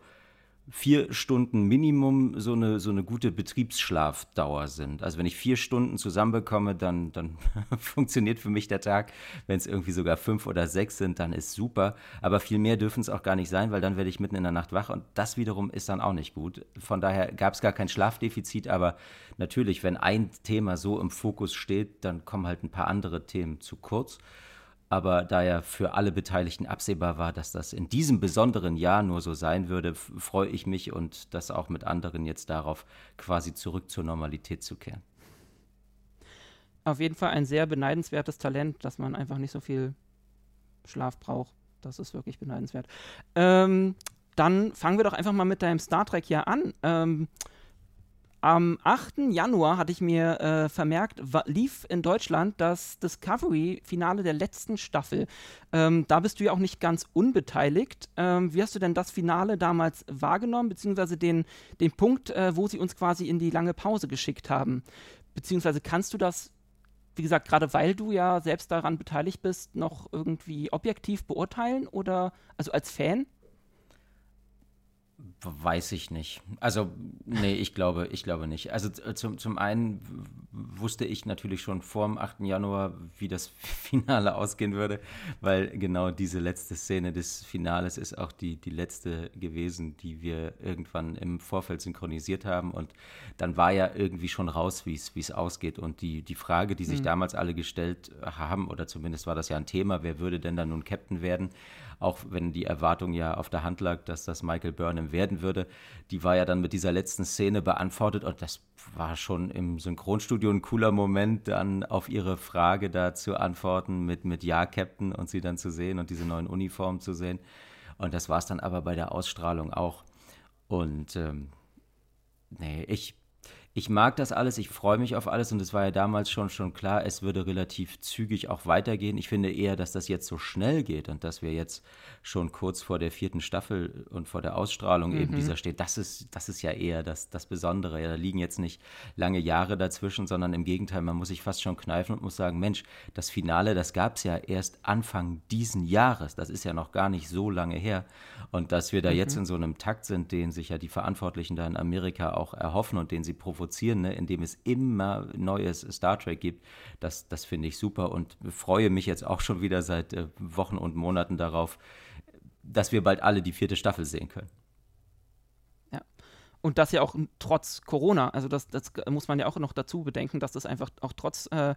vier Stunden Minimum so eine, so eine gute Betriebsschlafdauer sind. Also wenn ich vier Stunden zusammenbekomme, dann, dann funktioniert für mich der Tag. Wenn es irgendwie sogar fünf oder sechs sind, dann ist super. Aber viel mehr dürfen es auch gar nicht sein, weil dann werde ich mitten in der Nacht wach und das wiederum ist dann auch nicht gut. Von daher gab es gar kein Schlafdefizit, aber natürlich, wenn ein Thema so im Fokus steht, dann kommen halt ein paar andere Themen zu kurz. Aber da ja für alle Beteiligten absehbar war, dass das in diesem besonderen Jahr nur so sein würde, freue ich mich und das auch mit anderen jetzt darauf, quasi zurück zur Normalität zu kehren. Auf jeden Fall ein sehr beneidenswertes Talent, dass man einfach nicht so viel Schlaf braucht. Das ist wirklich beneidenswert. Ähm, dann fangen wir doch einfach mal mit deinem Star Trek hier an. Ähm, am 8. Januar hatte ich mir äh, vermerkt, lief in Deutschland das Discovery-Finale der letzten Staffel. Ähm, da bist du ja auch nicht ganz unbeteiligt. Ähm, wie hast du denn das Finale damals wahrgenommen, beziehungsweise den, den Punkt, äh, wo sie uns quasi in die lange Pause geschickt haben? Beziehungsweise kannst du das, wie gesagt, gerade weil du ja selbst daran beteiligt bist, noch irgendwie objektiv beurteilen oder also als Fan? Weiß ich nicht. Also, nee, ich glaube, ich glaube nicht. Also zum, zum einen wusste ich natürlich schon vor dem 8. Januar, wie das Finale ausgehen würde, weil genau diese letzte Szene des Finales ist auch die, die letzte gewesen, die wir irgendwann im Vorfeld synchronisiert haben. Und dann war ja irgendwie schon raus, wie es ausgeht. Und die, die Frage, die sich mhm. damals alle gestellt haben, oder zumindest war das ja ein Thema, wer würde denn dann nun Captain werden? Auch wenn die Erwartung ja auf der Hand lag, dass das Michael Burnham werden würde. Die war ja dann mit dieser letzten Szene beantwortet und das war schon im Synchronstudio ein cooler Moment, dann auf ihre Frage da zu antworten mit, mit Ja, Captain und sie dann zu sehen und diese neuen Uniformen zu sehen. Und das war es dann aber bei der Ausstrahlung auch. Und ähm, nee, ich ich mag das alles, ich freue mich auf alles und es war ja damals schon, schon klar, es würde relativ zügig auch weitergehen. Ich finde eher, dass das jetzt so schnell geht und dass wir jetzt schon kurz vor der vierten Staffel und vor der Ausstrahlung mhm. eben dieser steht. Das ist, das ist ja eher das, das Besondere. Ja, da liegen jetzt nicht lange Jahre dazwischen, sondern im Gegenteil, man muss sich fast schon kneifen und muss sagen, Mensch, das Finale, das gab es ja erst Anfang diesen Jahres. Das ist ja noch gar nicht so lange her. Und dass wir da mhm. jetzt in so einem Takt sind, den sich ja die Verantwortlichen da in Amerika auch erhoffen und den sie provozieren, produzieren, ne, indem es immer neues Star Trek gibt, das, das finde ich super und freue mich jetzt auch schon wieder seit äh, Wochen und Monaten darauf, dass wir bald alle die vierte Staffel sehen können. Ja. Und das ja auch trotz Corona, also das, das muss man ja auch noch dazu bedenken, dass das einfach auch trotz äh,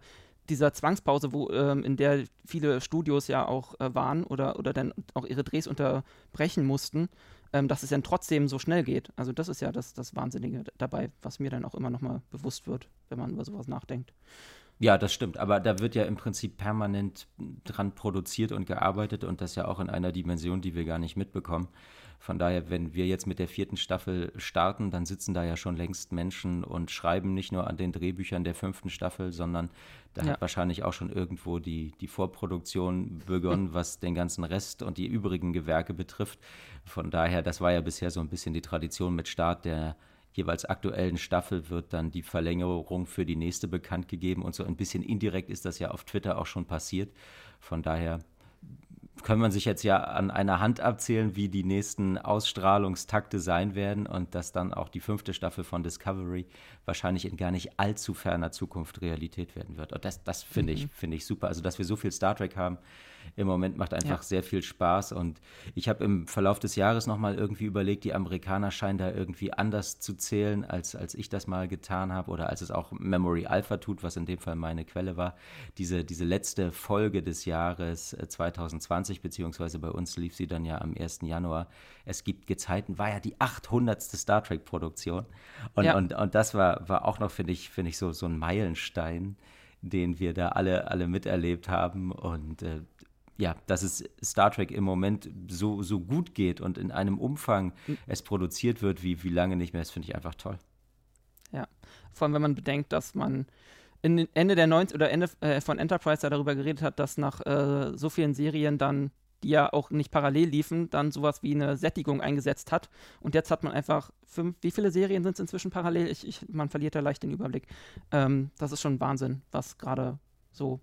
dieser Zwangspause, wo, ähm, in der viele Studios ja auch äh, waren oder, oder dann auch ihre Drehs unterbrechen mussten, ähm, dass es dann trotzdem so schnell geht. Also das ist ja das, das Wahnsinnige dabei, was mir dann auch immer noch mal bewusst wird, wenn man über sowas nachdenkt. Ja, das stimmt. Aber da wird ja im Prinzip permanent dran produziert und gearbeitet und das ja auch in einer Dimension, die wir gar nicht mitbekommen. Von daher, wenn wir jetzt mit der vierten Staffel starten, dann sitzen da ja schon längst Menschen und schreiben nicht nur an den Drehbüchern der fünften Staffel, sondern da ja. hat wahrscheinlich auch schon irgendwo die, die Vorproduktion begonnen, was den ganzen Rest und die übrigen Gewerke betrifft. Von daher, das war ja bisher so ein bisschen die Tradition mit Start der jeweils aktuellen Staffel wird dann die Verlängerung für die nächste bekannt gegeben und so ein bisschen indirekt ist das ja auf Twitter auch schon passiert. Von daher kann man sich jetzt ja an einer Hand abzählen, wie die nächsten Ausstrahlungstakte sein werden und dass dann auch die fünfte Staffel von Discovery wahrscheinlich in gar nicht allzu ferner Zukunft Realität werden wird. Und das, das finde mhm. ich, finde ich super. Also, dass wir so viel Star Trek haben, im Moment macht einfach ja. sehr viel Spaß. Und ich habe im Verlauf des Jahres nochmal irgendwie überlegt, die Amerikaner scheinen da irgendwie anders zu zählen, als, als ich das mal getan habe oder als es auch Memory Alpha tut, was in dem Fall meine Quelle war. Diese, diese letzte Folge des Jahres 2020, äh, beziehungsweise bei uns lief sie dann ja am 1. Januar. Es gibt Gezeiten, war ja die 800. Star Trek-Produktion. Und, ja. und, und das war, war auch noch, finde ich, finde ich, so, so ein Meilenstein den wir da alle, alle miterlebt haben. Und äh, ja, dass es Star Trek im Moment so, so gut geht und in einem Umfang hm. es produziert wird, wie, wie lange nicht mehr, das finde ich einfach toll. Ja, vor allem wenn man bedenkt, dass man in Ende der 90 oder Ende äh, von Enterprise darüber geredet hat, dass nach äh, so vielen Serien dann, die ja auch nicht parallel liefen, dann sowas wie eine Sättigung eingesetzt hat. Und jetzt hat man einfach fünf, wie viele Serien sind es inzwischen parallel? Ich, ich, man verliert da leicht den Überblick. Ähm, das ist schon Wahnsinn, was gerade so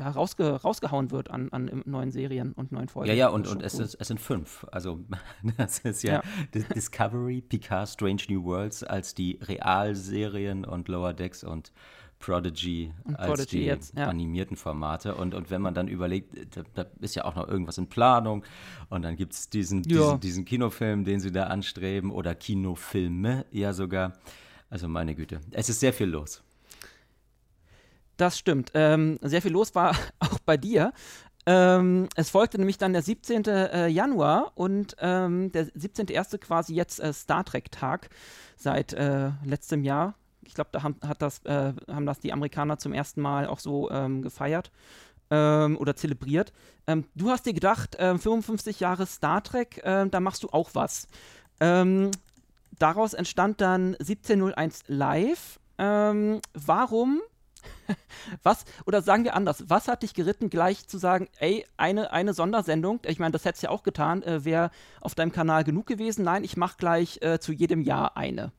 ja, rausge rausgehauen wird an, an neuen Serien und neuen Folgen. Ja, ja, und, und es, ist, es sind fünf. Also das ist ja, ja. Discovery, Picard, Strange New Worlds als die Realserien und Lower Decks und Prodigy und als Prodigy die jetzt, ja. animierten Formate. Und, und wenn man dann überlegt, da, da, ist ja auch noch irgendwas in Planung und dann gibt es diesen, ja. diesen, diesen Kinofilm, den sie da anstreben oder Kinofilme ja sogar. Also meine Güte, es ist sehr viel los. Das stimmt. Ähm, sehr viel los war auch bei dir. Ähm, es folgte nämlich dann der 17. Äh, Januar und ähm, der 17.1. quasi jetzt äh, Star Trek-Tag seit äh, letztem Jahr. Ich glaube, da haben, das, äh, haben das die Amerikaner zum ersten Mal auch so ähm, gefeiert ähm, oder zelebriert. Ähm, du hast dir gedacht, 55 Jahre Star Trek, da machst du auch was. daraus entstand dann 1701 Live. warum was, oder sagen wir anders, was hat dich geritten, gleich zu sagen, ey, eine, eine Sondersendung, ich meine, das hättest du ja auch getan, äh, wäre auf deinem Kanal genug gewesen. Nein, ich mache gleich äh, zu jedem Jahr eine.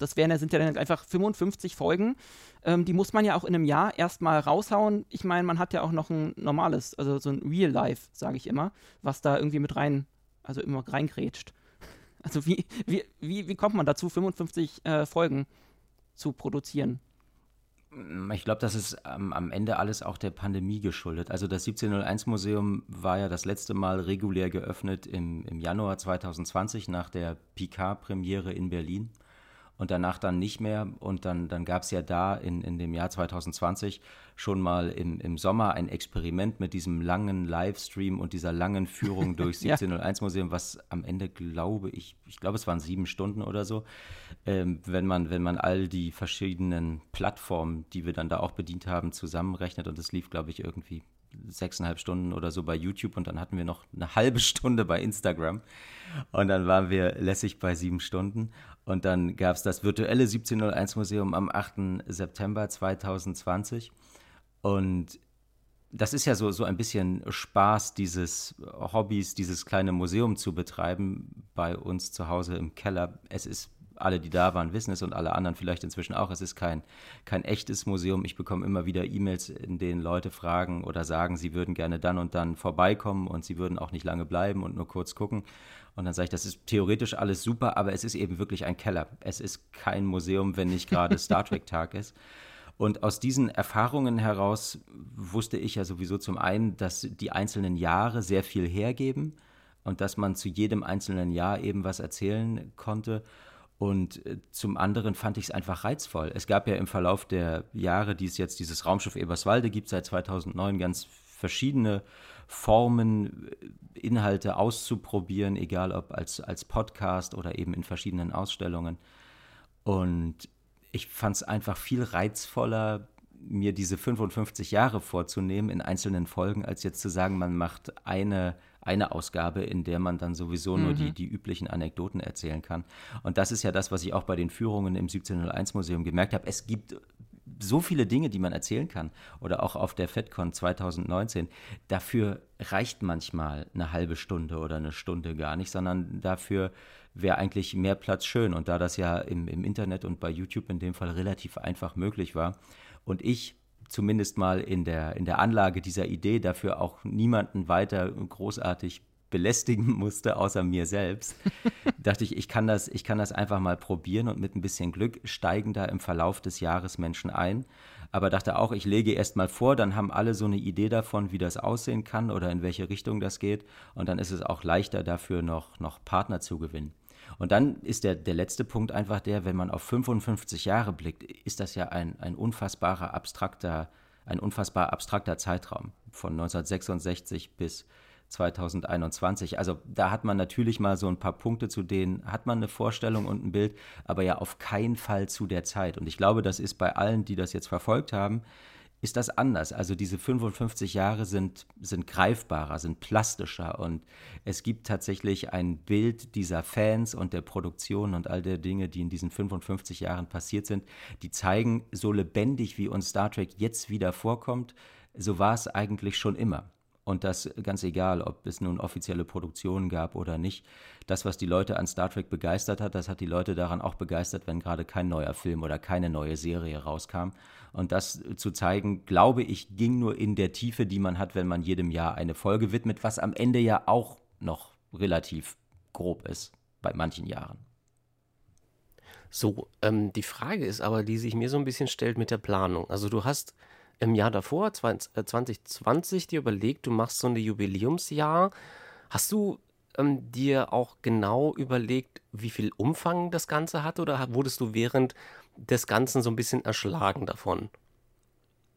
Das wären, sind ja dann einfach 55 Folgen. Ähm, die muss man ja auch in einem Jahr erstmal raushauen. Ich meine, man hat ja auch noch ein normales, also so ein Real Life, sage ich immer, was da irgendwie mit rein, also immer reingrätscht. Also wie, wie, wie, wie kommt man dazu, 55 äh, Folgen zu produzieren? Ich glaube, das ist ähm, am Ende alles auch der Pandemie geschuldet. Also das 1701-Museum war ja das letzte Mal regulär geöffnet im, im Januar 2020 nach der Picard-Premiere in Berlin und danach dann nicht mehr. Und dann, dann gab es ja da in, in dem Jahr 2020 schon mal im, im Sommer ein Experiment mit diesem langen Livestream und dieser langen Führung durchs 1701-Museum, was am Ende, glaube ich, ich glaube, es waren sieben Stunden oder so, ähm, wenn, man, wenn man all die verschiedenen Plattformen, die wir dann da auch bedient haben, zusammenrechnet. Und es lief, glaube ich, irgendwie sechseinhalb Stunden oder so bei YouTube und dann hatten wir noch eine halbe Stunde bei Instagram und dann waren wir lässig bei sieben Stunden und dann gab es das virtuelle 1701 Museum am 8. September 2020. Und das ist ja so, so ein bisschen Spaß, dieses Hobbys, dieses kleine Museum zu betreiben bei uns zu Hause im Keller. Es ist alle, die da waren, wissen es und alle anderen vielleicht inzwischen auch. Es ist kein, kein echtes Museum. Ich bekomme immer wieder E-Mails, in denen Leute fragen oder sagen, sie würden gerne dann und dann vorbeikommen und sie würden auch nicht lange bleiben und nur kurz gucken. Und dann sage ich, das ist theoretisch alles super, aber es ist eben wirklich ein Keller. Es ist kein Museum, wenn nicht gerade Star Trek-Tag ist. Und aus diesen Erfahrungen heraus wusste ich ja sowieso zum einen, dass die einzelnen Jahre sehr viel hergeben und dass man zu jedem einzelnen Jahr eben was erzählen konnte. Und äh, zum anderen fand ich es einfach reizvoll. Es gab ja im Verlauf der Jahre, die es jetzt dieses Raumschiff Eberswalde gibt, seit 2009 ganz verschiedene Formen, äh, Inhalte auszuprobieren, egal ob als, als Podcast oder eben in verschiedenen Ausstellungen. Und ich fand es einfach viel reizvoller, mir diese 55 Jahre vorzunehmen in einzelnen Folgen, als jetzt zu sagen, man macht eine, eine Ausgabe, in der man dann sowieso mhm. nur die, mhm. die üblichen Anekdoten erzählen kann. Und das ist ja das, was ich auch bei den Führungen im 1701 Museum gemerkt habe. Es gibt so viele Dinge, die man erzählen kann. Oder auch auf der FedCon 2019. Dafür reicht manchmal eine halbe Stunde oder eine Stunde gar nicht, sondern dafür wäre eigentlich mehr Platz schön. Und da das ja im, im Internet und bei YouTube in dem Fall relativ einfach möglich war und ich zumindest mal in der, in der Anlage dieser Idee dafür auch niemanden weiter großartig belästigen musste, außer mir selbst, dachte ich, ich kann, das, ich kann das einfach mal probieren und mit ein bisschen Glück steigen da im Verlauf des Jahres Menschen ein. Aber dachte auch, ich lege erst mal vor, dann haben alle so eine Idee davon, wie das aussehen kann oder in welche Richtung das geht. Und dann ist es auch leichter dafür noch, noch Partner zu gewinnen. Und dann ist der, der letzte Punkt einfach der, wenn man auf 55 Jahre blickt, ist das ja ein, ein unfassbarer abstrakter, ein unfassbar abstrakter Zeitraum von 1966 bis 2021. Also da hat man natürlich mal so ein paar Punkte, zu denen hat man eine Vorstellung und ein Bild, aber ja auf keinen Fall zu der Zeit. Und ich glaube, das ist bei allen, die das jetzt verfolgt haben, ist das anders. Also diese 55 Jahre sind, sind greifbarer, sind plastischer und es gibt tatsächlich ein Bild dieser Fans und der Produktion und all der Dinge, die in diesen 55 Jahren passiert sind, die zeigen, so lebendig wie uns Star Trek jetzt wieder vorkommt, so war es eigentlich schon immer. Und das ganz egal, ob es nun offizielle Produktionen gab oder nicht. Das, was die Leute an Star Trek begeistert hat, das hat die Leute daran auch begeistert, wenn gerade kein neuer Film oder keine neue Serie rauskam. Und das zu zeigen, glaube ich, ging nur in der Tiefe, die man hat, wenn man jedem Jahr eine Folge widmet, was am Ende ja auch noch relativ grob ist bei manchen Jahren. So, ähm, die Frage ist aber, die sich mir so ein bisschen stellt mit der Planung. Also du hast im Jahr davor, 2020, äh, dir überlegt, du machst so ein Jubiläumsjahr. Hast du ähm, dir auch genau überlegt, wie viel Umfang das Ganze hat oder wurdest du während des Ganzen so ein bisschen erschlagen davon?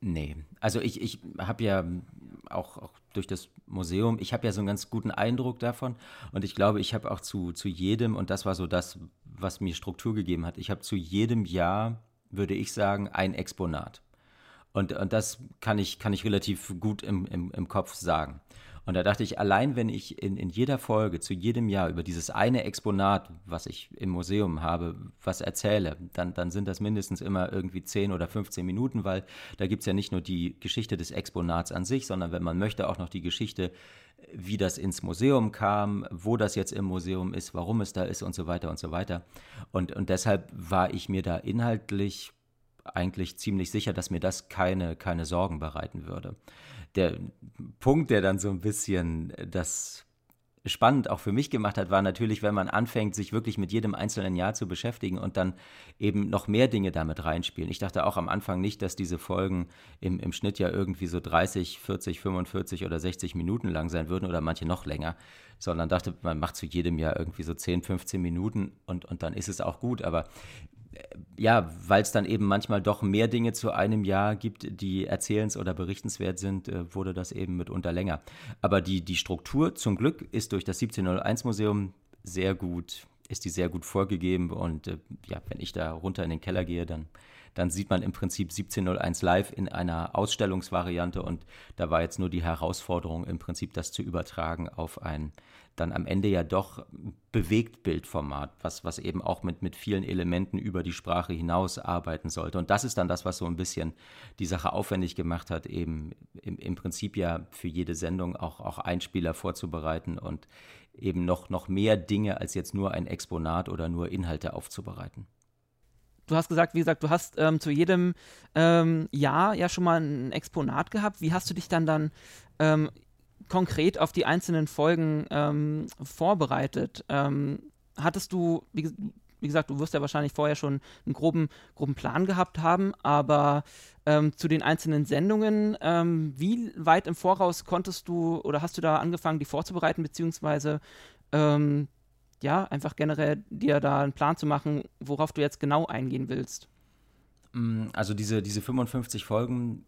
Nee, also ich, ich habe ja auch, auch, durch das Museum, ich habe ja so einen ganz guten Eindruck davon und ich glaube, ich habe auch zu, zu jedem, und das war so das, was mir Struktur gegeben hat, ich habe zu jedem Jahr, würde ich sagen, ein Exponat. Und, und das kann ich, kann ich relativ gut im, im, im Kopf sagen. Und da dachte ich, allein wenn ich in, in jeder Folge zu jedem Jahr über dieses eine Exponat, was ich im Museum habe, was erzähle, dann, dann sind das mindestens immer irgendwie 10 oder 15 Minuten, weil da gibt es ja nicht nur die Geschichte des Exponats an sich, sondern wenn man möchte, auch noch die Geschichte, wie das ins Museum kam, wo das jetzt im Museum ist, warum es da ist und so weiter und so weiter. Und, und deshalb war ich mir da inhaltlich eigentlich ziemlich sicher, dass mir das keine, keine Sorgen bereiten würde. Der Punkt, der dann so ein bisschen das spannend auch für mich gemacht hat, war natürlich, wenn man anfängt, sich wirklich mit jedem einzelnen Jahr zu beschäftigen und dann eben noch mehr Dinge damit reinspielen. Ich dachte auch am Anfang nicht, dass diese Folgen im, im Schnitt ja irgendwie so 30, 40, 45 oder 60 Minuten lang sein würden oder manche noch länger, sondern dachte, man macht zu jedem Jahr irgendwie so 10, 15 Minuten und, und dann ist es auch gut. Aber ja, weil es dann eben manchmal doch mehr Dinge zu einem Jahr gibt, die erzählens- oder berichtenswert sind, äh, wurde das eben mitunter länger. Aber die, die Struktur zum Glück ist durch das 1701-Museum sehr gut, ist die sehr gut vorgegeben. Und äh, ja, wenn ich da runter in den Keller gehe, dann, dann sieht man im Prinzip 1701 live in einer Ausstellungsvariante. Und da war jetzt nur die Herausforderung, im Prinzip das zu übertragen auf ein dann am Ende ja doch Bewegtbildformat, was, was eben auch mit, mit vielen Elementen über die Sprache hinaus arbeiten sollte. Und das ist dann das, was so ein bisschen die Sache aufwendig gemacht hat, eben im, im Prinzip ja für jede Sendung auch, auch Einspieler vorzubereiten und eben noch, noch mehr Dinge als jetzt nur ein Exponat oder nur Inhalte aufzubereiten. Du hast gesagt, wie gesagt, du hast ähm, zu jedem ähm, Jahr ja schon mal ein Exponat gehabt. Wie hast du dich dann dann ähm, konkret auf die einzelnen Folgen ähm, vorbereitet? Ähm, hattest du, wie, wie, gesagt, du wirst ja wahrscheinlich vorher schon einen groben, groben Plan gehabt haben, aber ähm, zu den einzelnen Sendungen, wie weit im Voraus konntest du oder hast du da angefangen, die vorzubereiten, beziehungsweise ja, einfach generell dir da einen Plan zu machen, worauf du jetzt genau eingehen willst. Mm, also diese, diese 55 Folgen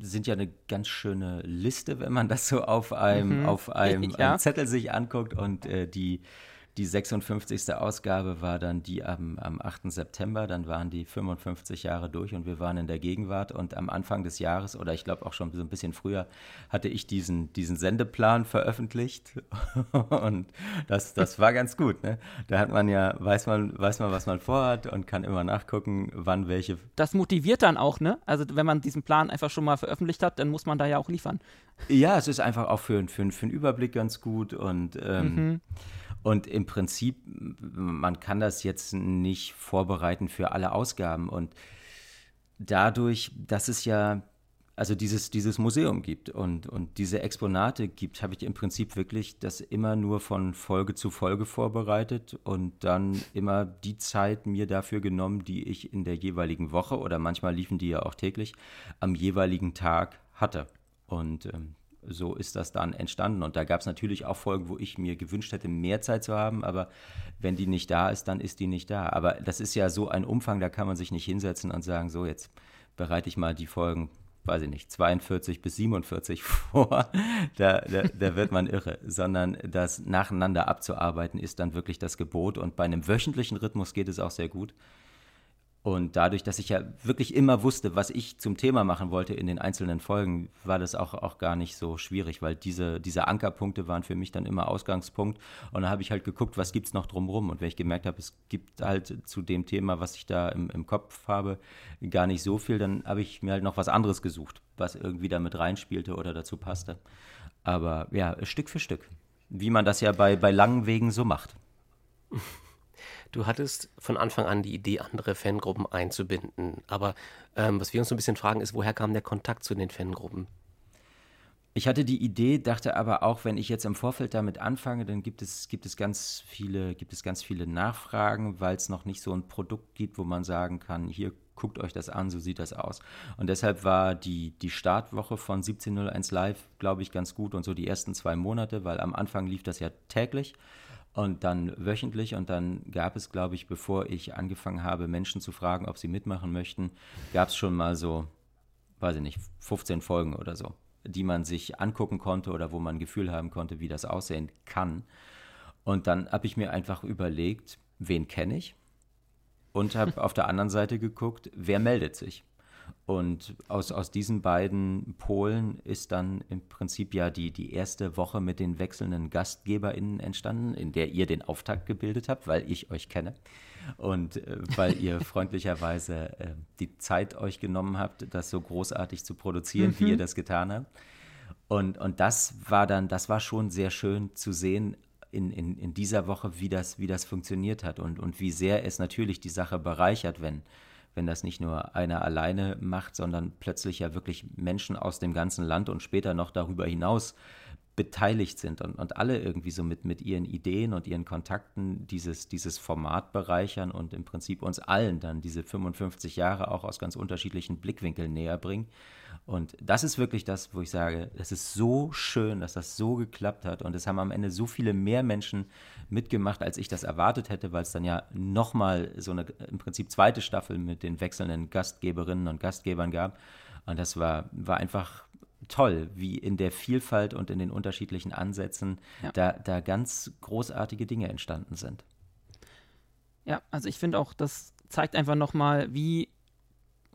sind ja eine ganz schöne Liste, wenn man das so auf einem, mhm. auf einem, ja. einem, Zettel sich anguckt und äh, die die 56. Ausgabe war dann die am, am 8. September, dann waren die 55 Jahre durch und wir waren in der Gegenwart und am Anfang des Jahres oder ich glaube auch schon so ein bisschen früher hatte ich diesen, diesen Sendeplan veröffentlicht und das, das war ganz gut. Ne? Da hat man ja, weiß man, weiß man, was man vorhat und kann immer nachgucken, wann welche. Das motiviert dann auch, ne? Also wenn man diesen Plan einfach schon mal veröffentlicht hat, dann muss man da ja auch liefern. Ja, es ist einfach auch für, für, für einen Überblick ganz gut und ähm, mhm. Und im Prinzip, man kann das jetzt nicht vorbereiten für alle Ausgaben. Und dadurch, dass es ja also dieses, dieses Museum gibt und, und diese Exponate gibt, habe ich im Prinzip wirklich das immer nur von Folge zu Folge vorbereitet und dann immer die Zeit mir dafür genommen, die ich in der jeweiligen Woche oder manchmal liefen die ja auch täglich am jeweiligen Tag hatte. Und ähm, so ist das dann entstanden. Und da gab es natürlich auch Folgen, wo ich mir gewünscht hätte, mehr Zeit zu haben. Aber wenn die nicht da ist, dann ist die nicht da. Aber das ist ja so ein Umfang, da kann man sich nicht hinsetzen und sagen, so jetzt bereite ich mal die Folgen, weiß ich nicht, 42 bis 47 vor. Da, da, da wird man irre. Sondern das nacheinander abzuarbeiten ist dann wirklich das Gebot. Und bei einem wöchentlichen Rhythmus geht es auch sehr gut. Und dadurch, dass ich ja wirklich immer wusste, was ich zum Thema machen wollte in den einzelnen Folgen, war das auch, auch gar nicht so schwierig, weil diese, diese Ankerpunkte waren für mich dann immer Ausgangspunkt. Und da habe ich halt geguckt, was gibt es noch drumherum. Und wenn ich gemerkt habe, es gibt halt zu dem Thema, was ich da im, im Kopf habe, gar nicht so viel, dann habe ich mir halt noch was anderes gesucht, was irgendwie damit reinspielte oder dazu passte. Aber ja, Stück für Stück. Wie man das ja bei, bei langen Wegen so macht. Du hattest von Anfang an die Idee, andere Fangruppen einzubinden. Aber ähm, was wir uns so ein bisschen fragen, ist, woher kam der Kontakt zu den Fangruppen? Ich hatte die Idee, dachte aber auch, wenn ich jetzt im Vorfeld damit anfange, dann gibt es, gibt es, ganz, viele, gibt es ganz viele Nachfragen, weil es noch nicht so ein Produkt gibt, wo man sagen kann, hier guckt euch das an, so sieht das aus. Und deshalb war die, die Startwoche von 1701 Live, glaube ich, ganz gut und so die ersten zwei Monate, weil am Anfang lief das ja täglich und dann wöchentlich und dann gab es, glaube ich, bevor ich angefangen habe, Menschen zu fragen, ob sie mitmachen möchten, gab es schon mal so, weiß ich nicht, 15 Folgen oder so, die man sich angucken konnte oder wo man ein Gefühl haben konnte, wie das aussehen kann. Und dann habe ich mir einfach überlegt, wen kenne ich? Und habe auf der anderen Seite geguckt, wer meldet sich? Und aus, aus diesen beiden Polen ist dann im Prinzip ja die, die erste Woche mit den wechselnden GastgeberInnen entstanden, in der ihr den Auftakt gebildet habt, weil ich euch kenne und äh, weil ihr freundlicherweise äh, die Zeit euch genommen habt, das so großartig zu produzieren, mhm. wie ihr das getan habt. Und, und das war dann, das war schon sehr schön zu sehen, in, in, in dieser Woche, wie das, wie das funktioniert hat und, und wie sehr es natürlich die Sache bereichert, wenn, wenn das nicht nur einer alleine macht, sondern plötzlich ja wirklich Menschen aus dem ganzen Land und später noch darüber hinaus beteiligt sind und, und alle irgendwie so mit, mit ihren Ideen und ihren Kontakten dieses, dieses Format bereichern und im Prinzip uns allen dann diese 55 Jahre auch aus ganz unterschiedlichen Blickwinkeln näher bringen. Und das ist wirklich das, wo ich sage, es ist so schön, dass das so geklappt hat. Und es haben am Ende so viele mehr Menschen mitgemacht, als ich das erwartet hätte, weil es dann ja nochmal so eine im Prinzip zweite Staffel mit den wechselnden Gastgeberinnen und Gastgebern gab. Und das war, war einfach toll, wie in der Vielfalt und in den unterschiedlichen Ansätzen ja. da, da ganz großartige Dinge entstanden sind. Ja, also ich finde auch, das zeigt einfach nochmal, wie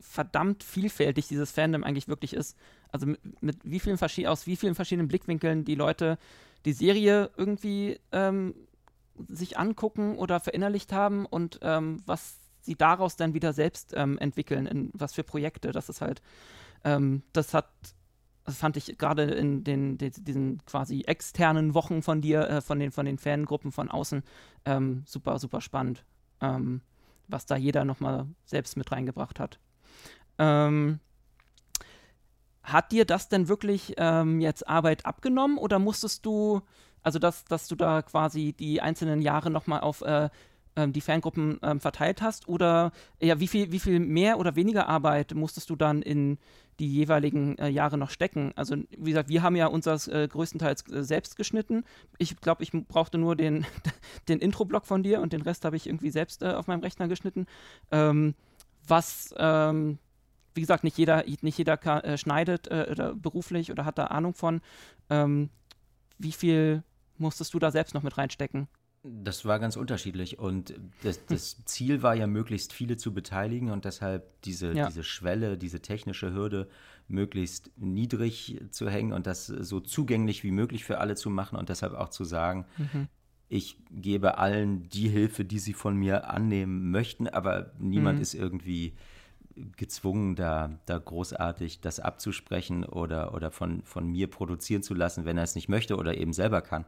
verdammt vielfältig dieses Fandom eigentlich wirklich ist. Also mit, mit wie vielen aus wie vielen verschiedenen Blickwinkeln die Leute die Serie irgendwie ähm, sich angucken oder verinnerlicht haben und ähm, was sie daraus dann wieder selbst ähm, entwickeln, in was für Projekte. Das ist halt, ähm, das hat das fand ich gerade in den, den, diesen quasi externen Wochen von dir, äh, von, den, von den Fangruppen von außen, ähm, super, super spannend, ähm, was da jeder nochmal selbst mit reingebracht hat. Ähm, hat dir das denn wirklich ähm, jetzt Arbeit abgenommen oder musstest du, also dass, dass du da quasi die einzelnen Jahre nochmal auf äh, ähm, die Fangruppen ähm, verteilt hast? Oder ja, wie viel, wie viel mehr oder weniger Arbeit musstest du dann in die jeweiligen äh, Jahre noch stecken? Also, wie gesagt, wir haben ja unseres äh, größtenteils äh, selbst geschnitten. Ich glaube, ich brauchte nur den, den Intro-Block von dir und den Rest habe ich irgendwie selbst äh, auf meinem Rechner geschnitten. Ähm, was ähm, wie gesagt, nicht jeder, nicht jeder kann, äh, schneidet äh, oder beruflich oder hat da Ahnung von. Ähm, wie viel musstest du da selbst noch mit reinstecken? Das war ganz unterschiedlich und das, das, Ziel war ja, möglichst viele zu beteiligen und deshalb diese, ja. diese Schwelle, diese technische Hürde möglichst niedrig zu hängen und das so zugänglich wie möglich für alle zu machen und deshalb auch zu sagen, mhm. ich gebe allen die Hilfe, die sie von mir annehmen möchten, aber niemand mhm. ist irgendwie gezwungen, da, da großartig das abzusprechen oder, oder von, von mir produzieren zu lassen, wenn er es nicht möchte oder eben selber kann.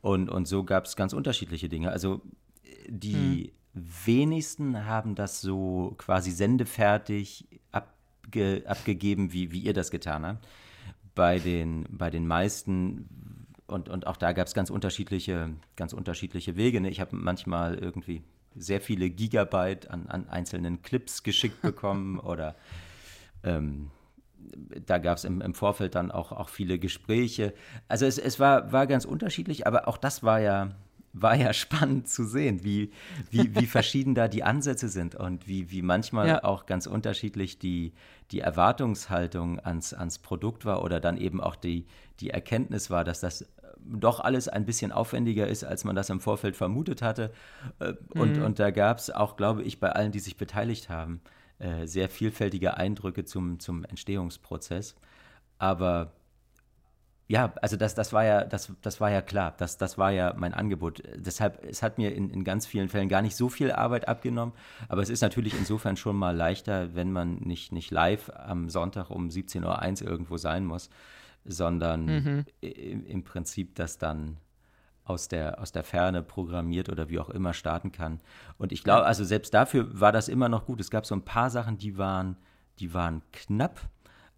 Und, und so gab es ganz unterschiedliche Dinge. Also die hm. wenigsten haben das so quasi sendefertig abge, abgegeben, wie, wie ihr das getan habt. Bei den, bei den meisten und, und auch da gab es ganz unterschiedliche, ganz unterschiedliche Wege. Ne? Ich habe manchmal irgendwie sehr viele Gigabyte an, an einzelnen Clips geschickt bekommen oder ähm, da gab es im, im, Vorfeld dann auch, auch viele Gespräche. Also es, es war, war ganz unterschiedlich, aber auch das war ja, war ja spannend zu sehen, wie, wie, wie verschieden da die Ansätze sind und wie, wie manchmal ja. auch ganz unterschiedlich die, die Erwartungshaltung ans, ans Produkt war oder dann eben auch die, die Erkenntnis war, dass das doch alles ein bisschen aufwendiger ist, als man das im Vorfeld vermutet hatte. Äh, und, mhm. und da gab es auch, glaube ich, bei allen, die sich beteiligt haben, äh, sehr vielfältige Eindrücke zum, zum Entstehungsprozess. Aber ja, also das, das war ja, das, das war ja klar, das, das war ja mein Angebot. Deshalb, es hat mir in, in ganz vielen Fällen gar nicht so viel Arbeit abgenommen, aber es ist natürlich insofern schon mal leichter, wenn man nicht, nicht live am Sonntag um 17.01 Uhr irgendwo sein muss, sondern mhm. im, Prinzip das dann aus der, aus der Ferne programmiert oder wie auch immer starten kann. Und ich glaube, also selbst dafür war das immer noch gut. Es gab so ein paar Sachen, die waren, die waren knapp,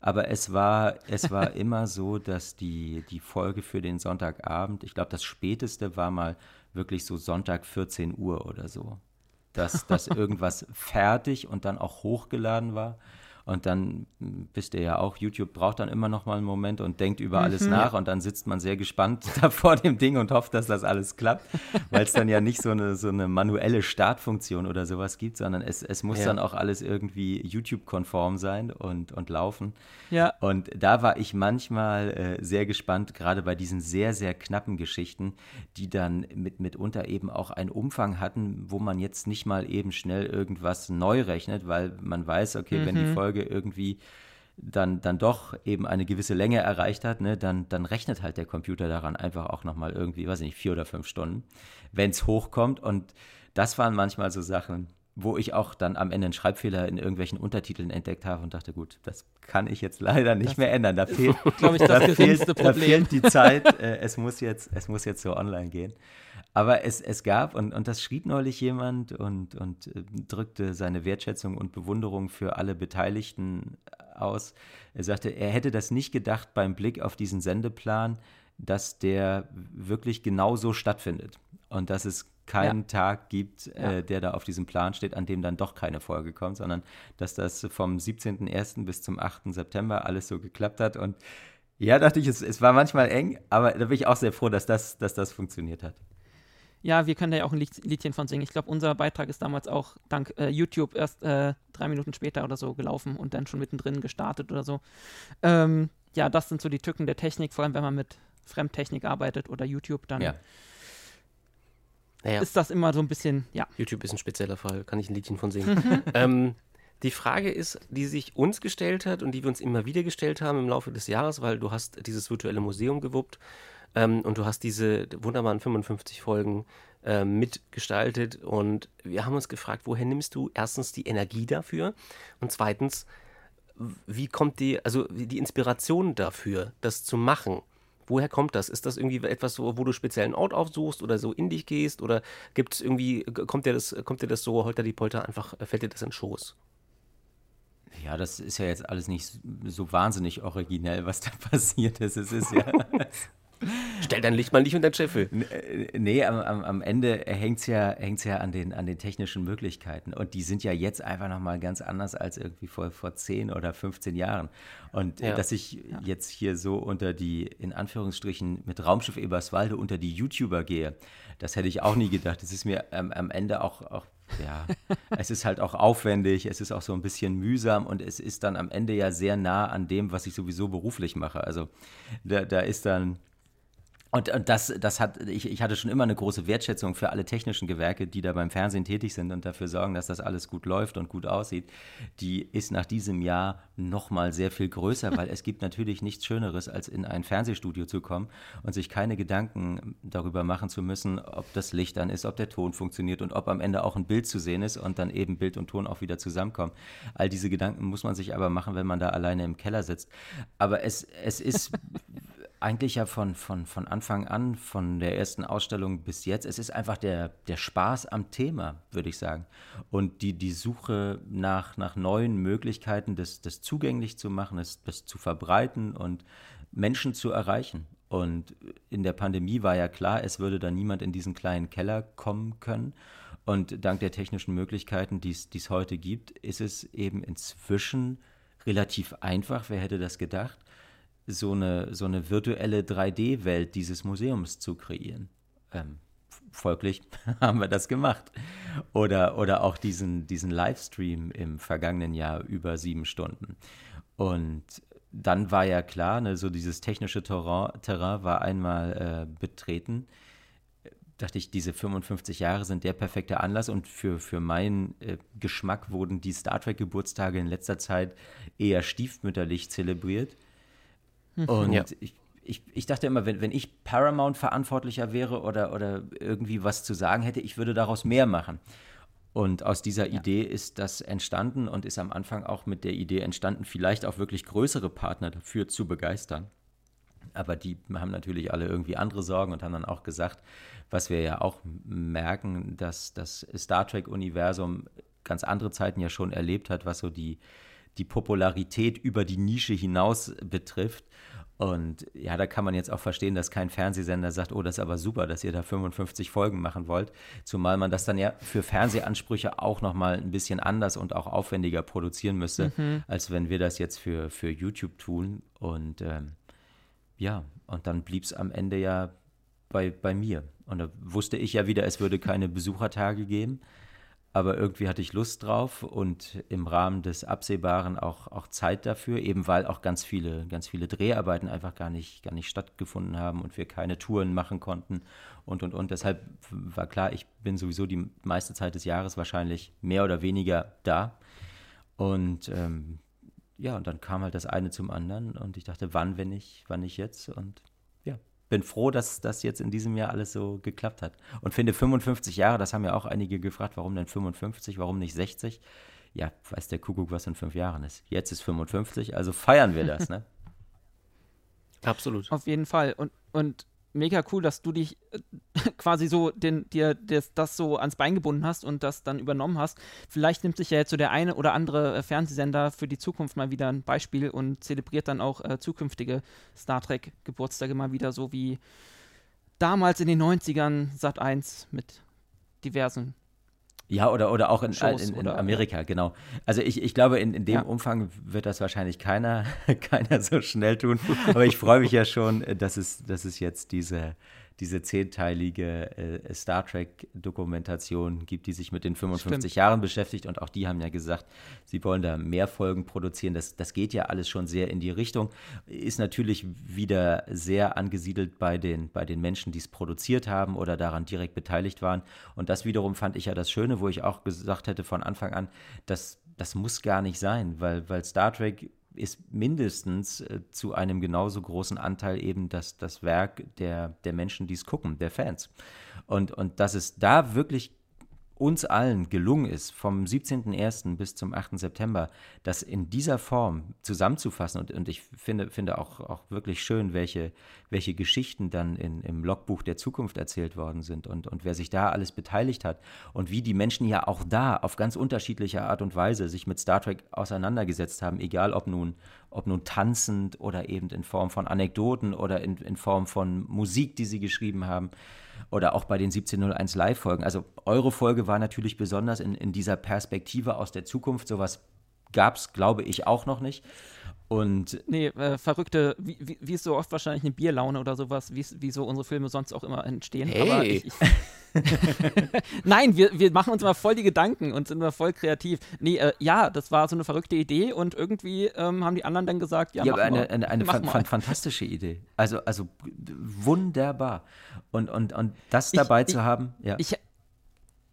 aber es war, es war immer so, dass die, die Folge für den Sonntagabend, ich glaube, das späteste war mal wirklich so Sonntag 14 Uhr oder so. Dass, dass irgendwas fertig und dann auch hochgeladen war. Und dann wisst ihr ja auch, YouTube braucht dann immer noch mal einen Moment und denkt über alles mhm. nach und dann sitzt man sehr gespannt da vor dem Ding und hofft, dass das alles klappt, weil es dann ja nicht so eine, so eine manuelle Startfunktion oder sowas gibt, sondern es, es muss ja. dann auch alles irgendwie YouTube-konform sein und, und laufen. Ja. Und da war ich manchmal äh, sehr gespannt, gerade bei diesen sehr, sehr knappen Geschichten, die dann mit, mitunter eben auch einen Umfang hatten, wo man jetzt nicht mal eben schnell irgendwas neu rechnet, weil man weiß, okay, mhm. wenn die mhm. Folge Folge irgendwie dann, dann doch eben eine gewisse Länge erreicht hat, ne, dann, dann rechnet halt der Computer daran einfach auch nochmal irgendwie, weiß ich nicht, vier oder fünf Stunden, wenn es hochkommt. Und das waren manchmal so Sachen, wo ich auch dann am Ende einen Schreibfehler in irgendwelchen Untertiteln entdeckt habe und dachte, gut, das kann ich jetzt leider nicht das mehr ändern. Da fehlt, ich, das da fehlt, da fehlt die Zeit. Äh, es, muss jetzt, es muss jetzt so online gehen. Aber es, es gab, und, und das schrieb neulich jemand und, und äh, drückte seine Wertschätzung und Bewunderung für alle Beteiligten aus. Er sagte, er hätte das nicht gedacht beim Blick auf diesen Sendeplan, dass der wirklich genauso stattfindet. Und dass es keinen ja. Tag gibt, äh, der da auf diesem Plan steht, an dem dann doch keine Folge kommt, sondern dass das vom 17.01. bis zum 8. September alles so geklappt hat. Und ja, dachte ich, es, es war manchmal eng, aber da bin ich auch sehr froh, dass das, dass das funktioniert hat ja, wir können da ja auch ein Liedchen von singen. Ich glaube, unser Beitrag ist damals auch dank äh, YouTube erst äh, drei Minuten später oder so gelaufen und dann schon mittendrin gestartet oder so. Ähm, ja, das sind so die Tücken der Technik, vor allem wenn man mit Fremdtechnik arbeitet oder YouTube, dann ja. naja. ist das immer so ein bisschen, ja. YouTube ist ein spezieller Fall, kann ich ein Liedchen von singen. ähm, die Frage ist, die sich uns gestellt hat und die wir uns immer wieder gestellt haben im Laufe des Jahres, weil du hast dieses virtuelle Museum gewuppt ähm, und du hast diese wunderbaren 55 Folgen äh, mitgestaltet. Und wir haben uns gefragt, woher nimmst du erstens die Energie dafür? Und zweitens, wie kommt die, also die Inspiration dafür, das zu machen? Woher kommt das? Ist das irgendwie etwas, wo du speziell einen Ort aufsuchst oder so in dich gehst? Oder gibt es irgendwie, kommt dir das, kommt dir das so holter die Polter einfach, fällt dir das in den Schoß? Ja, das ist ja jetzt alles nicht so wahnsinnig originell, was da passiert ist. Es ist ja. Stell dein Licht mal nicht unter den Scheffel. Äh, nee, am, am, am Ende hängt es ja, hängt's ja an, den, an den technischen Möglichkeiten. Und die sind ja jetzt einfach nochmal ganz anders als irgendwie vor, vor 10 oder 15 Jahren. Und ja. dass ich ja. jetzt hier so unter die, in Anführungsstrichen, mit Raumschiff Eberswalde unter die YouTuber gehe, das hätte ich auch nie gedacht. Das ist mir ähm, am Ende auch, auch ja, es ist halt auch aufwendig, es ist auch so ein bisschen mühsam und es ist dann am Ende ja sehr nah an dem, was ich sowieso beruflich mache. Also da, da ist dann und, und das, das hat, ich, ich hatte schon immer eine große Wertschätzung für alle technischen Gewerke, die da beim Fernsehen tätig sind und dafür sorgen, dass das alles gut läuft und gut aussieht. Die ist nach diesem Jahr nochmal sehr viel größer, weil es gibt natürlich nichts Schöneres, als in ein Fernsehstudio zu kommen und sich keine Gedanken darüber machen zu müssen, ob das Licht an ist, ob der Ton funktioniert und ob am Ende auch ein Bild zu sehen ist und dann eben Bild und Ton auch wieder zusammenkommen. All diese Gedanken muss man sich aber machen, wenn man da alleine im Keller sitzt. Aber es, es ist eigentlich ja von, von, von Anfang an, von der ersten Ausstellung bis jetzt, es ist einfach der, der Spaß am Thema, würde ich sagen. Und die, die Suche nach, nach neuen Möglichkeiten, das, das zugänglich zu machen, das, das zu verbreiten und Menschen zu erreichen. Und in der Pandemie war ja klar, es würde da niemand in diesen kleinen Keller kommen können. Und dank der technischen Möglichkeiten, die es heute gibt, ist es eben inzwischen relativ einfach. Wer hätte das gedacht? So eine, so eine virtuelle 3D-Welt dieses Museums zu kreieren. Ähm, folglich haben wir das gemacht. Oder, oder auch diesen, diesen Livestream im vergangenen Jahr über sieben Stunden. Und dann war ja klar, ne, so dieses technische Terrain, Terrain war einmal äh, betreten. Dachte ich, diese 55 Jahre sind der perfekte Anlass und für, für meinen äh, Geschmack wurden die Star Trek-Geburtstage in letzter Zeit eher stiefmütterlich zelebriert. Mhm. Und ja. ich, ich, ich dachte immer, wenn, wenn ich Paramount-Verantwortlicher wäre oder, oder irgendwie was zu sagen hätte, ich würde daraus mehr machen. Und aus dieser ja. Idee ist das entstanden und ist am Anfang auch mit der Idee entstanden, vielleicht auch wirklich größere Partner dafür zu begeistern. Aber die haben natürlich alle irgendwie andere Sorgen und haben dann auch gesagt, was wir ja auch merken, dass das Star Trek-Universum ganz andere Zeiten ja schon erlebt hat, was so die, die Popularität über die Nische hinaus betrifft. Und ja, da kann man jetzt auch verstehen, dass kein Fernsehsender sagt, oh, das ist aber super, dass ihr da 55 Folgen machen wollt. Zumal man das dann ja für Fernsehansprüche auch nochmal ein bisschen anders und auch aufwendiger produzieren müsste, mhm. als wenn wir das jetzt für, für YouTube tun. Und ähm, ja, und dann blieb es am Ende ja bei, bei mir. Und da wusste ich ja wieder, es würde keine Besuchertage geben aber irgendwie hatte ich Lust drauf und im Rahmen des Absehbaren auch, auch Zeit dafür, eben weil auch ganz viele, ganz viele Dreharbeiten einfach gar nicht, gar nicht stattgefunden haben und wir keine Touren machen konnten und und und. Deshalb war klar, ich bin sowieso die meiste Zeit des Jahres wahrscheinlich mehr oder weniger da. Und ähm, ja, und dann kam halt das eine zum anderen und ich dachte, wann, wenn ich, wann nicht jetzt? Und bin froh, dass das jetzt in diesem Jahr alles so geklappt hat. Und finde 55 Jahre, das haben ja auch einige gefragt, warum denn 55, warum nicht 60? Ja, weiß der Kuckuck, was in fünf Jahren ist. Jetzt ist 55, also feiern wir das, ne? Absolut. Auf jeden Fall. Und, und mega cool, dass du dich äh, quasi so den, dir das, das, so ans Bein gebunden hast und das dann übernommen hast. Vielleicht nimmt sich ja jetzt so der eine oder andere äh, Fernsehsender für die Zukunft mal wieder ein Beispiel und zelebriert dann auch äh, zukünftige Star Trek Geburtstage mal wieder, so wie damals in den 90ern Sat 1 mit diversen ja, oder, oder auch in, Shows, in, in Amerika, genau. Also ich, ich glaube, in, in dem ja. Umfang wird das wahrscheinlich keiner, keiner so schnell tun. Aber ich freue mich ja schon, dass es, dass es jetzt diese, diese zehnteilige äh, Star Trek-Dokumentation gibt, die sich mit den 55 Stimmt. Jahren beschäftigt. Und auch die haben ja gesagt, sie wollen da mehr Folgen produzieren. Das, das geht ja alles schon sehr in die Richtung. Ist natürlich wieder sehr angesiedelt bei den, bei den Menschen, die es produziert haben oder daran direkt beteiligt waren. Und das wiederum fand ich ja das Schöne, wo ich auch gesagt hätte von Anfang an, dass das muss gar nicht sein, weil, weil Star Trek ist mindestens äh, zu einem genauso großen Anteil eben das, das Werk der, der Menschen, die es gucken, der Fans. Und, und dass es da wirklich uns allen gelungen ist, vom 17.01. bis zum 8. September, das in dieser Form zusammenzufassen. Und, und ich finde, finde auch, auch wirklich schön, welche, welche Geschichten dann in, im Logbuch der Zukunft erzählt worden sind und, und wer sich da alles beteiligt hat und wie die Menschen ja auch da auf ganz unterschiedliche Art und Weise sich mit Star Trek auseinandergesetzt haben, egal ob nun, ob nun tanzend oder eben in Form von Anekdoten oder in, in Form von Musik, die sie geschrieben haben oder auch bei den 1701 Live-Folgen. Also eure Folge war natürlich besonders in, in dieser Perspektive aus der Zukunft. Sowas gab es, glaube ich, auch noch nicht. Und nee, äh, verrückte, wie, wie, wie, ist so oft wahrscheinlich eine Bierlaune oder sowas, wie, wie so unsere Filme sonst auch immer entstehen. Hey. Aber ich, ich Nein, wir, wir machen uns mal voll die Gedanken und sind mal voll kreativ. Nee, äh, ja, das war so eine verrückte Idee und irgendwie ähm, haben die anderen dann gesagt, ja, ja aber eine, eine, eine fan fan fantastische Idee. Also, also wunderbar. Und, und, und das dabei ich, zu haben, ja. Ich,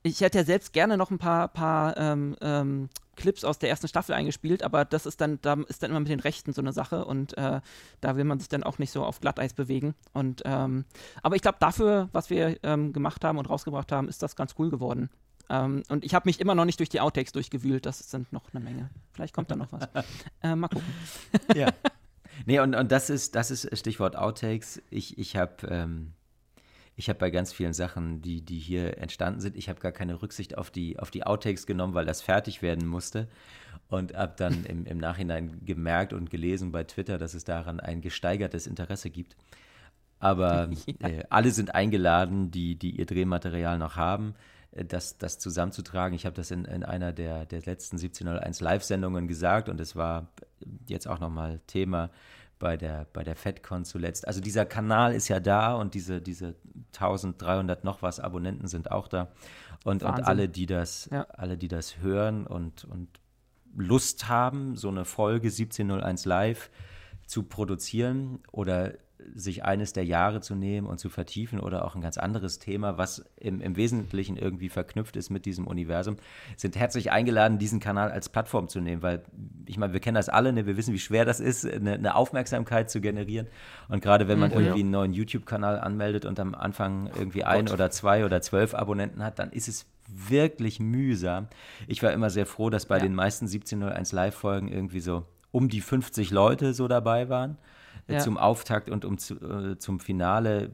ich hätte ja selbst gerne noch ein paar, paar ähm, ähm, Clips aus der ersten Staffel eingespielt, aber das ist dann, da ist dann immer mit den Rechten so eine Sache und äh, da will man sich dann auch nicht so auf Glatteis bewegen. Und ähm, aber ich glaube, dafür, was wir ähm, gemacht haben und rausgebracht haben, ist das ganz cool geworden. Ähm, und ich habe mich immer noch nicht durch die Outtakes durchgewühlt, das sind noch eine Menge. Vielleicht kommt da noch was. äh, mal gucken. ja. Nee, und, und das ist, das ist Stichwort Outtakes. Ich, ich habe ähm, ich habe bei ganz vielen Sachen, die, die hier entstanden sind, ich habe gar keine Rücksicht auf die, auf die Outtakes genommen, weil das fertig werden musste. Und habe dann im, im Nachhinein gemerkt und gelesen bei Twitter, dass es daran ein gesteigertes Interesse gibt. Aber ja. äh, alle sind eingeladen, die, die ihr Drehmaterial noch haben, äh, das, das zusammenzutragen. Ich habe das in, in einer der, der letzten 1701 Live-Sendungen gesagt und es war jetzt auch nochmal Thema bei der, bei der FedCon zuletzt. Also dieser Kanal ist ja da und diese, diese 1300 noch was Abonnenten sind auch da. Und, und alle, die das, ja. alle, die das hören und, und Lust haben, so eine Folge 1701 live zu produzieren oder sich eines der Jahre zu nehmen und zu vertiefen oder auch ein ganz anderes Thema, was im, im Wesentlichen irgendwie verknüpft ist mit diesem Universum, sind herzlich eingeladen, diesen Kanal als Plattform zu nehmen, weil ich meine, wir kennen das alle, ne? wir wissen, wie schwer das ist, eine, eine Aufmerksamkeit zu generieren. Und gerade wenn man mhm, irgendwie einen neuen YouTube-Kanal anmeldet und am Anfang irgendwie ein Gott. oder zwei oder zwölf Abonnenten hat, dann ist es wirklich mühsam. Ich war immer sehr froh, dass bei ja. den meisten 1701 Live-Folgen irgendwie so um die 50 Leute so dabei waren ja. zum Auftakt und um zu, äh, zum Finale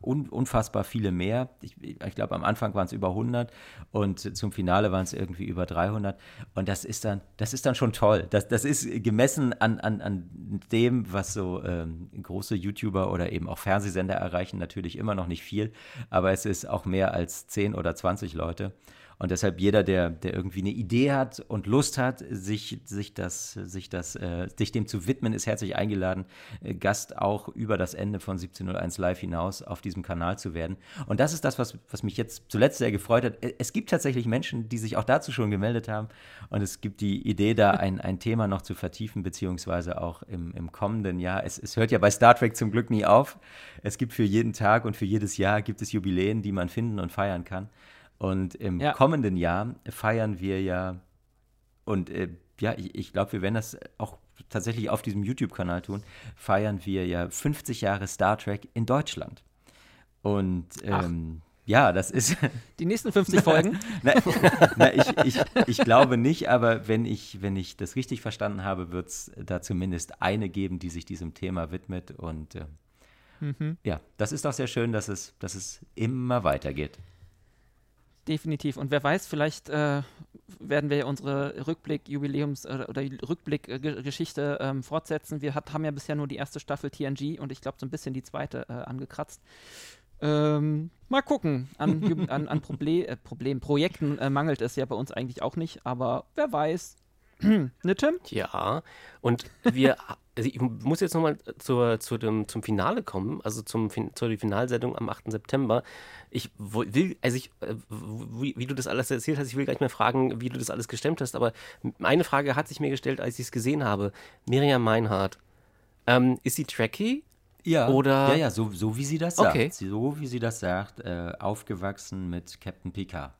un, unfassbar viele mehr. Ich, ich glaube, am Anfang waren es über 100 und zum Finale waren es irgendwie über 300. Und das ist dann, das ist dann schon toll. Das, das ist gemessen an, an, an dem, was so ähm, große YouTuber oder eben auch Fernsehsender erreichen, natürlich immer noch nicht viel. Aber es ist auch mehr als 10 oder 20 Leute. Und deshalb jeder, der, der irgendwie eine Idee hat und Lust hat, sich, sich, das, sich, das, äh, sich dem zu widmen, ist herzlich eingeladen, äh, Gast auch über das Ende von 1701 Live hinaus auf diesem Kanal zu werden. Und das ist das, was, was mich jetzt zuletzt sehr gefreut hat. Äh, es gibt tatsächlich Menschen, die sich auch dazu schon gemeldet haben. Und es gibt die Idee, da ein, ein Thema noch zu vertiefen, beziehungsweise auch im, im kommenden Jahr. Es, es hört ja bei Star Trek zum Glück nie auf. Es gibt für jeden Tag und für jedes Jahr gibt es Jubiläen, die man finden und feiern kann. Und im ja. kommenden Jahr feiern wir ja, und äh, ja, ich, ich glaube, wir werden das auch tatsächlich auf diesem YouTube-Kanal tun, feiern wir ja 50 Jahre Star Trek in Deutschland. Und ähm, ja, das ist. Die nächsten 50 Folgen? na, na, ich, ich, ich glaube nicht, aber wenn ich, wenn ich das richtig verstanden habe, wird es da zumindest eine geben, die sich diesem Thema widmet. Und äh, mhm. ja, das ist doch sehr schön, dass es, dass es immer weitergeht definitiv. Und wer weiß, vielleicht äh, werden wir unsere Rückblick-Jubiläums- äh, oder Rückblick-Geschichte ähm, fortsetzen. Wir hat, haben ja bisher nur die erste Staffel TNG und ich glaube so ein bisschen die zweite äh, angekratzt. Ähm, mal gucken. An, an, an Proble äh, Problem, Projekten äh, mangelt es ja bei uns eigentlich auch nicht, aber wer weiß. ne, Tim? Ja, und wir also ich muss jetzt nochmal zur, zu dem, zum Finale kommen, also zum, zur Finalsendung am 8. September. Ich will, also ich, äh, wie, wie, du das alles erzählt hast, ich will gar nicht mehr fragen, wie du das alles gestemmt hast, aber eine Frage hat sich mir gestellt, als ich es gesehen habe. Miriam Meinhardt, ähm, ist sie Trekkie? Ja, oder? ja, ja, so, so wie sie das sagt. Okay. So wie sie das sagt, äh, aufgewachsen mit Captain Picard.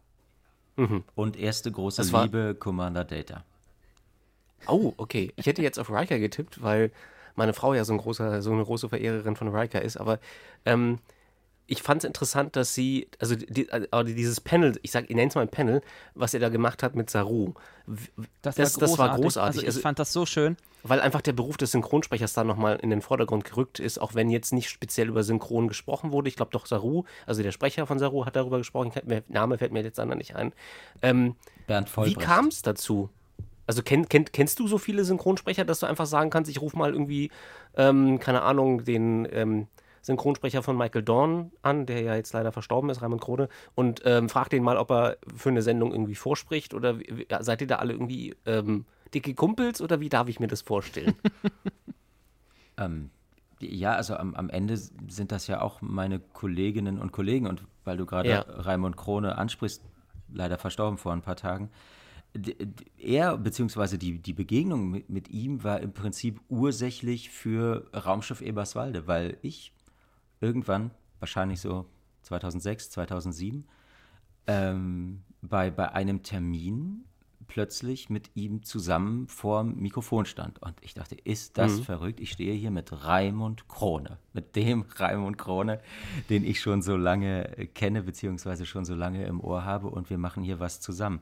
Mhm. Und erste große Liebe, Commander Data. Oh, okay. Ich hätte jetzt auf Riker getippt, weil meine Frau ja so, ein großer, so eine große Verehrerin von Riker ist. Aber ähm, ich fand es interessant, dass sie, also die, also dieses Panel, ich sag, ich nenne es mal ein Panel, was er da gemacht hat mit Saru. Das, das, war, das war großartig. Also ich also, fand das so schön. Weil einfach der Beruf des Synchronsprechers da nochmal in den Vordergrund gerückt ist, auch wenn jetzt nicht speziell über Synchron gesprochen wurde. Ich glaube doch Saru, also der Sprecher von Saru hat darüber gesprochen, der Name fällt mir jetzt anders nicht ein. Ähm, Bernd Vollbrecht. Wie kam es dazu? Also kenn, kenn, kennst du so viele Synchronsprecher, dass du einfach sagen kannst, ich rufe mal irgendwie, ähm, keine Ahnung, den ähm, Synchronsprecher von Michael Dorn an, der ja jetzt leider verstorben ist, Raimund Krone, und ähm, frag den mal, ob er für eine Sendung irgendwie vorspricht oder wie, seid ihr da alle irgendwie ähm, dicke Kumpels oder wie darf ich mir das vorstellen? ähm, ja, also am, am, Ende sind das ja auch meine Kolleginnen und Kollegen und weil du gerade ja. Raimund Krone ansprichst, leider verstorben vor ein paar Tagen, er beziehungsweise die, die Begegnung mit, mit, ihm war im Prinzip ursächlich für Raumschiff Eberswalde, weil ich irgendwann, wahrscheinlich so 2006, 2007, ähm, bei, bei einem Termin plötzlich mit ihm zusammen vor dem Mikrofon stand. Und ich dachte, ist das mhm. verrückt? Ich stehe hier mit Raimund Krone, mit dem Raimund Krone, den ich schon so lange kenne, beziehungsweise schon so lange im Ohr habe und wir machen hier was zusammen.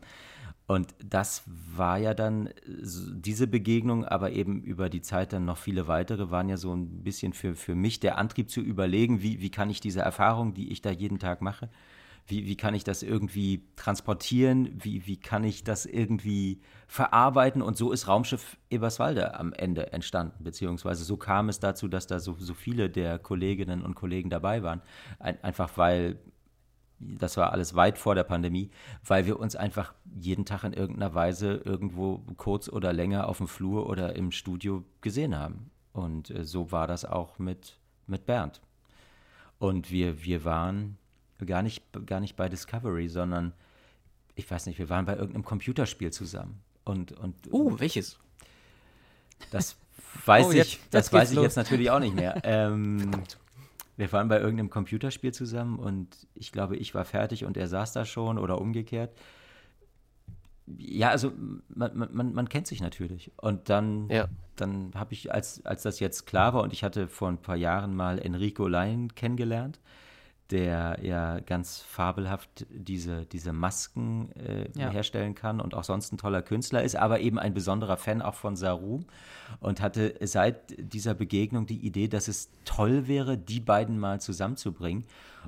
Und das war ja dann diese Begegnung, aber eben über die Zeit dann noch viele weitere, waren ja so ein bisschen für, für mich der Antrieb zu überlegen, wie, wie kann ich diese Erfahrung, die ich da jeden Tag mache, wie, wie kann ich das irgendwie transportieren, wie, wie kann ich das irgendwie verarbeiten. Und so ist Raumschiff Eberswalde am Ende entstanden, beziehungsweise so kam es dazu, dass da so, so viele der Kolleginnen und Kollegen dabei waren. Ein, einfach weil das war alles weit vor der Pandemie, weil wir uns einfach jeden Tag in irgendeiner Weise irgendwo kurz oder länger auf dem Flur oder im Studio gesehen haben. Und äh, so war das auch mit, mit Bernd. Und wir, wir waren gar nicht, gar nicht bei Discovery, sondern ich weiß nicht, wir waren bei irgendeinem Computerspiel zusammen. Und, und, uh, welches? Das weiß oh, ich, jetzt, das weiß ich jetzt natürlich auch nicht mehr. Ähm, wir waren bei irgendeinem Computerspiel zusammen und ich glaube, ich war fertig und er saß da schon oder umgekehrt. Ja, also man, man, man kennt sich natürlich. Und dann, ja. dann habe ich, als, als das jetzt klar war und ich hatte vor ein paar Jahren mal Enrico Lein kennengelernt, der ja ganz fabelhaft diese, diese Masken äh, ja. herstellen kann und auch sonst ein toller Künstler ist, aber eben ein besonderer Fan auch von Saru und hatte seit dieser Begegnung die Idee, dass es toll wäre, die beiden mal zusammenzubringen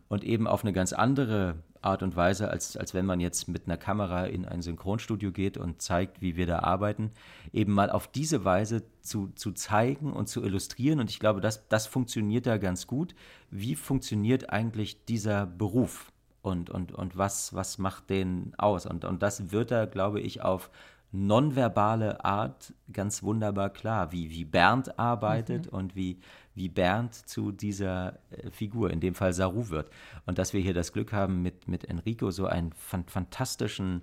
und eben auf eine ganz andere Art und Weise, als, als wenn man jetzt mit einer Kamera in ein Synchronstudio geht und zeigt, wie wir da arbeiten, eben mal auf diese Weise zu, zu zeigen und zu illustrieren. Und ich glaube, das, das funktioniert da ganz gut. Wie funktioniert eigentlich dieser Beruf? Und, und, und was, was macht den aus? Und, und das wird da, glaube ich, auf nonverbale Art ganz wunderbar klar, wie, wie Bernd arbeitet mhm. und wie, wie Bernd zu dieser äh, Figur, in dem Fall Saru wird. Und dass wir hier das Glück haben, mit, mit Enrico so einen fan fantastischen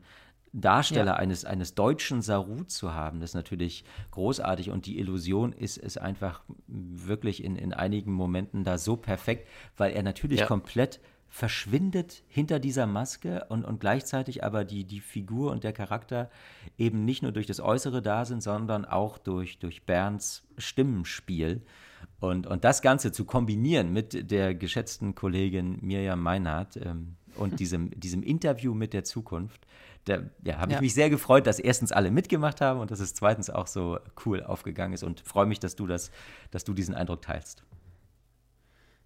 Darsteller ja. eines, eines deutschen Saru zu haben, das ist natürlich großartig und die Illusion ist, ist einfach wirklich in, in einigen Momenten da so perfekt, weil er natürlich ja. komplett verschwindet hinter dieser Maske und, und gleichzeitig aber die, die Figur und der Charakter eben nicht nur durch das Äußere da sind, sondern auch durch, durch Bernds Stimmenspiel. Und, und das Ganze zu kombinieren mit der geschätzten Kollegin Mirjam Meinhardt ähm, und diesem, diesem Interview mit der Zukunft, da ja, habe ich ja. mich sehr gefreut, dass erstens alle mitgemacht haben und dass es zweitens auch so cool aufgegangen ist und freue mich, dass du das, dass du diesen Eindruck teilst.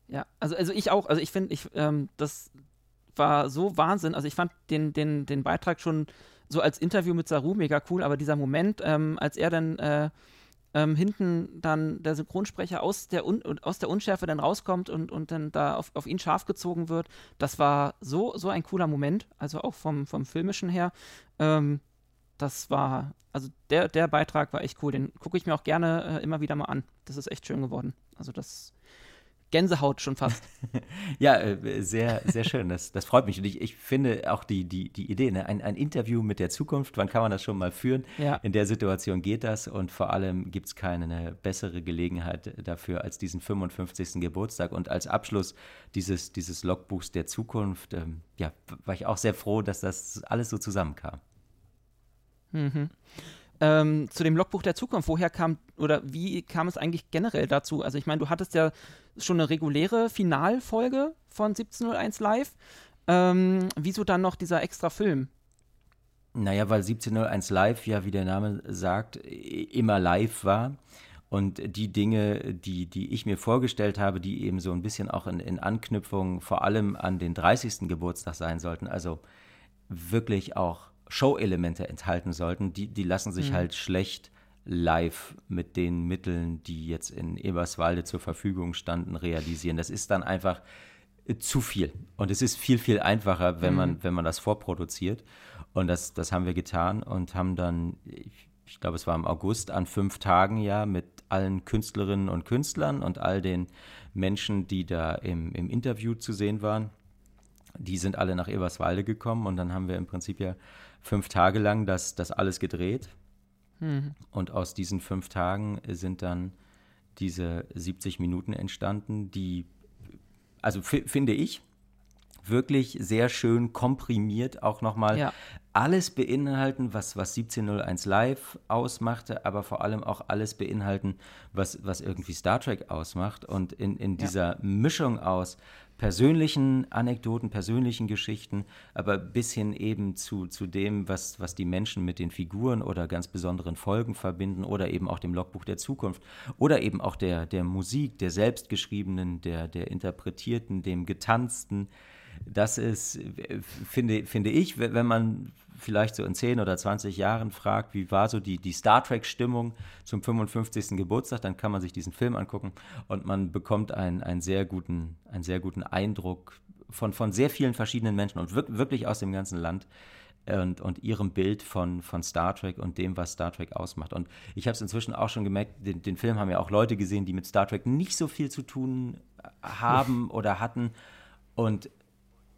Ja, also, also ich auch. Also ich finde, ich, ähm, das war so Wahnsinn. Also ich fand den, den, den Beitrag schon so als Interview mit Saru mega cool, aber dieser Moment, ähm, als er dann äh, ähm, hinten dann der Synchronsprecher aus der, Un aus der Unschärfe dann rauskommt und, und dann da auf, auf ihn scharf gezogen wird, das war so, so ein cooler Moment, also auch vom, vom Filmischen her. Ähm, das war, also der, der Beitrag war echt cool, den gucke ich mir auch gerne äh, immer wieder mal an. Das ist echt schön geworden. Also das Gänsehaut schon fast. ja, äh, sehr, sehr schön. Das, das freut mich. Und ich, ich finde auch die, die, die Idee, ne? ein, ein Interview mit der Zukunft, wann kann man das schon mal führen? Ja. In der Situation geht das und vor allem gibt es keine bessere Gelegenheit dafür als diesen 55. Geburtstag. Und als Abschluss dieses, dieses Logbuchs der Zukunft, ähm, ja, war ich auch sehr froh, dass das alles so zusammenkam. Mhm. Ähm, zu dem Logbuch der Zukunft, woher kam oder wie kam es eigentlich generell dazu? Also ich meine, du hattest ja schon eine reguläre Finalfolge von 1701 Live. Ähm, wieso dann noch dieser extra Film? Naja, weil 1701 Live ja, wie der Name sagt, immer live war. Und die Dinge, die, die ich mir vorgestellt habe, die eben so ein bisschen auch in, in Anknüpfung vor allem an den 30. Geburtstag sein sollten, also wirklich auch Show-Elemente enthalten sollten, die, die lassen sich mhm. halt schlecht live mit den Mitteln, die jetzt in Eberswalde zur Verfügung standen, realisieren. Das ist dann einfach äh, zu viel. Und es ist viel, viel einfacher, wenn, mhm. man, wenn man das vorproduziert. Und das, das haben wir getan und haben dann, ich, ich glaube, es war im August, an fünf Tagen ja mit allen Künstlerinnen und Künstlern und all den Menschen, die da im, im Interview zu sehen waren, die sind alle nach Eberswalde gekommen und dann haben wir im Prinzip ja fünf Tage lang das, das alles gedreht. Mhm. Und aus diesen fünf Tagen sind dann diese 70 Minuten entstanden, die, also finde ich, wirklich sehr schön komprimiert auch nochmal ja. Alles beinhalten, was, was 1701 Live ausmachte, aber vor allem auch alles beinhalten, was, was irgendwie Star Trek ausmacht. Und in, in dieser ja. Mischung aus persönlichen Anekdoten, persönlichen Geschichten, aber bis hin eben zu, zu dem, was, was die Menschen mit den Figuren oder ganz besonderen Folgen verbinden oder eben auch dem Logbuch der Zukunft oder eben auch der, der Musik, der selbstgeschriebenen, der, der interpretierten, dem getanzten. Das ist, finde, finde ich, wenn man vielleicht so in 10 oder 20 Jahren fragt, wie war so die, die Star Trek-Stimmung zum 55. Geburtstag, dann kann man sich diesen Film angucken und man bekommt einen, einen, sehr, guten, einen sehr guten Eindruck von, von sehr vielen verschiedenen Menschen und wirklich aus dem ganzen Land und, und ihrem Bild von, von Star Trek und dem, was Star Trek ausmacht. Und ich habe es inzwischen auch schon gemerkt, den, den Film haben ja auch Leute gesehen, die mit Star Trek nicht so viel zu tun haben oder hatten. Und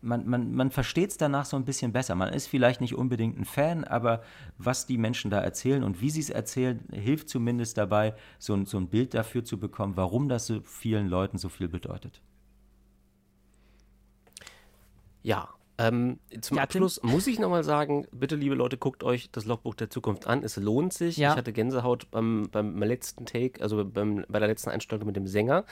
man, man, man versteht es danach so ein bisschen besser. Man ist vielleicht nicht unbedingt ein Fan, aber was die Menschen da erzählen und wie sie es erzählen, hilft zumindest dabei, so ein, so ein Bild dafür zu bekommen, warum das so vielen Leuten so viel bedeutet. Ja, ähm, zum ja, Abschluss muss ich nochmal sagen, bitte liebe Leute, guckt euch das Logbuch der Zukunft an. Es lohnt sich. Ja. Ich hatte Gänsehaut beim, beim letzten Take, also beim, bei der letzten Einstellung mit dem Sänger.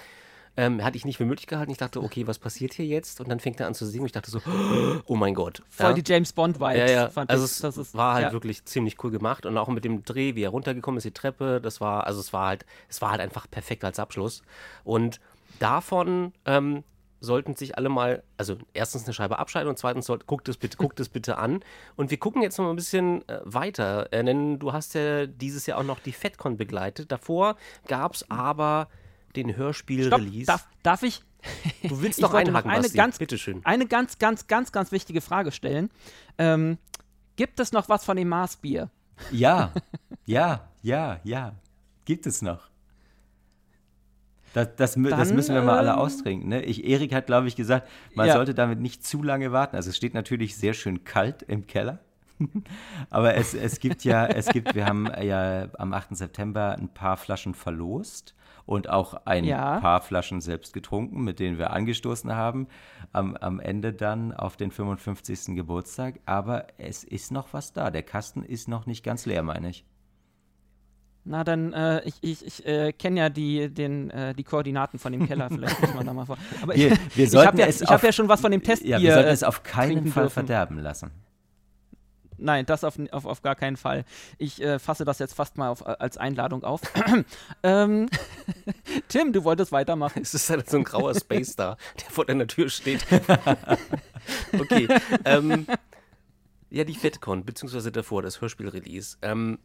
Ähm, hatte ich nicht für möglich gehalten. Ich dachte, okay, was passiert hier jetzt? Und dann fängt er an zu singen. Und ich dachte so, oh mein Gott. Voll ja. die James Bond-Vibes. Ja, ja. also ich, es ist, war halt ja. wirklich ziemlich cool gemacht. Und auch mit dem Dreh, wie er runtergekommen ist, die Treppe, das war, also es war halt, es war halt einfach perfekt als Abschluss. Und davon ähm, sollten sich alle mal, also erstens eine Scheibe abschalten und zweitens sollt, guckt, es bitte, guckt es bitte an. Und wir gucken jetzt noch mal ein bisschen äh, weiter, äh, denn du hast ja dieses Jahr auch noch die FedCon begleitet. Davor gab es aber den Hörspiel-Release. Darf, darf ich? Du willst noch einhaken, eine Basti. ganz, Bitteschön. Eine ganz, ganz, ganz, ganz wichtige Frage stellen. Ähm, gibt es noch was von dem Maßbier? Ja, ja, ja, ja. Gibt es noch. Das, das, Dann, das müssen wir mal alle ähm, austrinken. Ne? Ich, Erik hat, glaube ich, gesagt, man ja. sollte damit nicht zu lange warten. Also es steht natürlich sehr schön kalt im Keller. Aber es, es gibt ja, es gibt, wir haben ja am 8. September ein paar Flaschen verlost und auch ein ja. paar Flaschen selbst getrunken, mit denen wir angestoßen haben, am, am Ende dann auf den 55. Geburtstag. Aber es ist noch was da. Der Kasten ist noch nicht ganz leer, meine ich. Na, dann, äh, ich, ich, ich äh, kenne ja die, den, äh, die Koordinaten von dem Keller, vielleicht muss man da mal vor. Aber wir, wir ich, ich habe ja, hab ja, schon was von dem Testbier. Ja, wir sollten es auf keinen Fall dürfen. verderben lassen. Nein, das auf, auf, auf gar keinen Fall. Ich äh, fasse das jetzt fast mal auf, äh, als Einladung auf. ähm, Tim, du wolltest weitermachen. Es ist halt so ein grauer Space da, der vor deiner Tür steht. okay. Ähm, ja, die FedCon, beziehungsweise davor, das Hörspiel-Release. Ähm,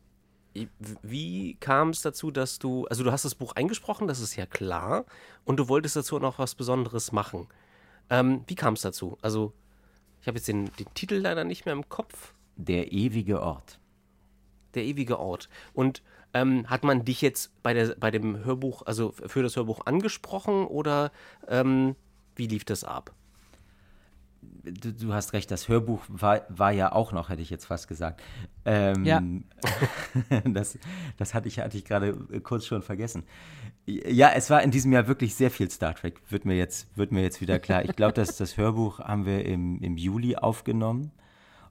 wie kam es dazu, dass du, also du hast das Buch eingesprochen, das ist ja klar, und du wolltest dazu noch was Besonderes machen. Ähm, wie kam es dazu? Also, ich habe jetzt den, den Titel leider nicht mehr im Kopf. Der ewige Ort. Der ewige Ort. Und ähm, hat man dich jetzt bei, der, bei dem Hörbuch, also für das Hörbuch angesprochen oder ähm, wie lief das ab? Du, du, hast recht, das Hörbuch war, war, ja auch noch, hätte ich jetzt fast gesagt. Ähm, ja. das, das hatte ich, hatte ich gerade kurz schon vergessen. Ja, es war in diesem Jahr wirklich sehr viel Star Trek, wird mir jetzt, wird mir jetzt wieder klar. Ich glaube, dass das Hörbuch haben wir im, im Juli aufgenommen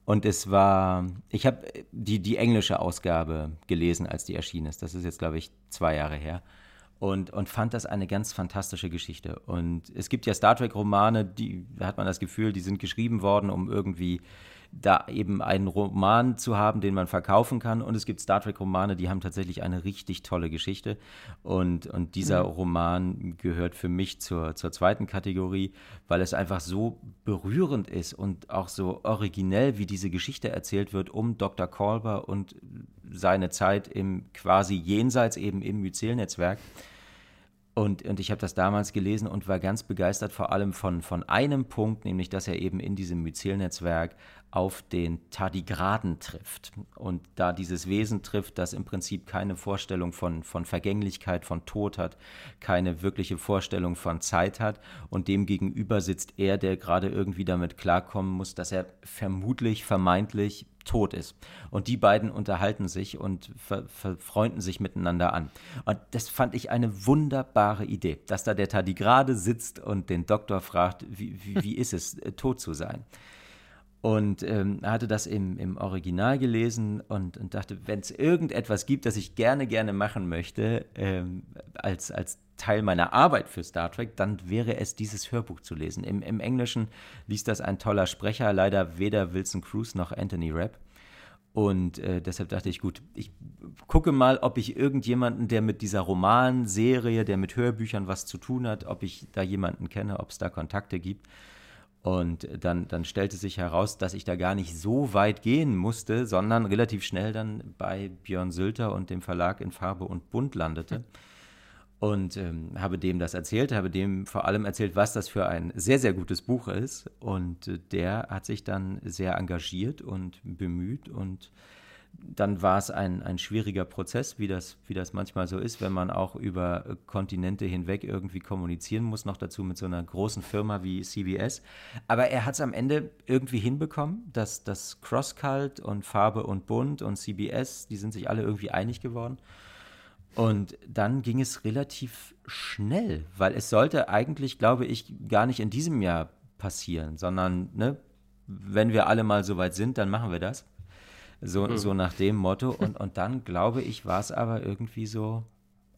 Und es war, ich habe die, die englische Ausgabe gelesen, als die erschienen ist. Das ist jetzt, glaube ich, zwei Jahre her. Und, und fand das eine ganz fantastische Geschichte. Und es gibt ja Star Trek-Romane, die, hat man das Gefühl, die sind geschrieben worden, um irgendwie da eben einen Roman zu haben, den man verkaufen kann. Und es gibt Star Trek-Romane, die haben tatsächlich eine richtig tolle Geschichte. Und, und dieser mhm. Roman gehört für mich zur, zur zweiten Kategorie, weil es einfach so berührend ist und auch so originell, wie diese Geschichte erzählt wird, um Dr. Kolber und seine Zeit im quasi jenseits eben im Myzel-Netzwerk. Und, und ich habe das damals gelesen und war ganz begeistert, vor allem von, von einem Punkt, nämlich dass er eben in diesem Myzel-Netzwerk auf den Tardigraden trifft. Und da dieses Wesen trifft, das im Prinzip keine Vorstellung von, von Vergänglichkeit, von Tod hat, keine wirkliche Vorstellung von Zeit hat. Und dem gegenüber sitzt er, der gerade irgendwie damit klarkommen muss, dass er vermutlich, vermeintlich tot ist. Und die beiden unterhalten sich und verfreunden sich miteinander an. Und das fand ich eine wunderbare Idee, dass da der Tardigrade sitzt und den Doktor fragt, wie, wie, wie ist es, äh, tot zu sein. Und ähm, hatte das im, im Original gelesen und, und dachte, wenn es irgendetwas gibt, das ich gerne, gerne machen möchte, ähm, als, als Teil meiner Arbeit für Star Trek, dann wäre es dieses Hörbuch zu lesen. Im, im Englischen liest das ein toller Sprecher, leider weder Wilson Cruz noch Anthony Rapp. Und äh, deshalb dachte ich, gut, ich gucke mal, ob ich irgendjemanden, der mit dieser Romanserie, der mit Hörbüchern was zu tun hat, ob ich da jemanden kenne, ob es da Kontakte gibt. Und dann, dann stellte sich heraus, dass ich da gar nicht so weit gehen musste, sondern relativ schnell dann bei Björn Sülter und dem Verlag in Farbe und Bunt landete. Und ähm, habe dem das erzählt, habe dem vor allem erzählt, was das für ein sehr, sehr gutes Buch ist. Und äh, der hat sich dann sehr engagiert und bemüht und dann war es ein, ein schwieriger Prozess, wie das, wie das manchmal so ist, wenn man auch über äh, Kontinente hinweg irgendwie kommunizieren muss, noch dazu mit so einer großen Firma wie CBS. Aber er hat es am Ende irgendwie hinbekommen, dass das Crosscult und Farbe und Bunt und CBS, die sind sich alle irgendwie einig geworden. Und dann ging es relativ schnell, weil es sollte eigentlich, glaube ich, gar nicht in diesem Jahr passieren, sondern ne, wenn wir alle mal so weit sind, dann machen wir das. So, mhm. so nach dem Motto. Und, und dann, glaube ich, war es aber irgendwie so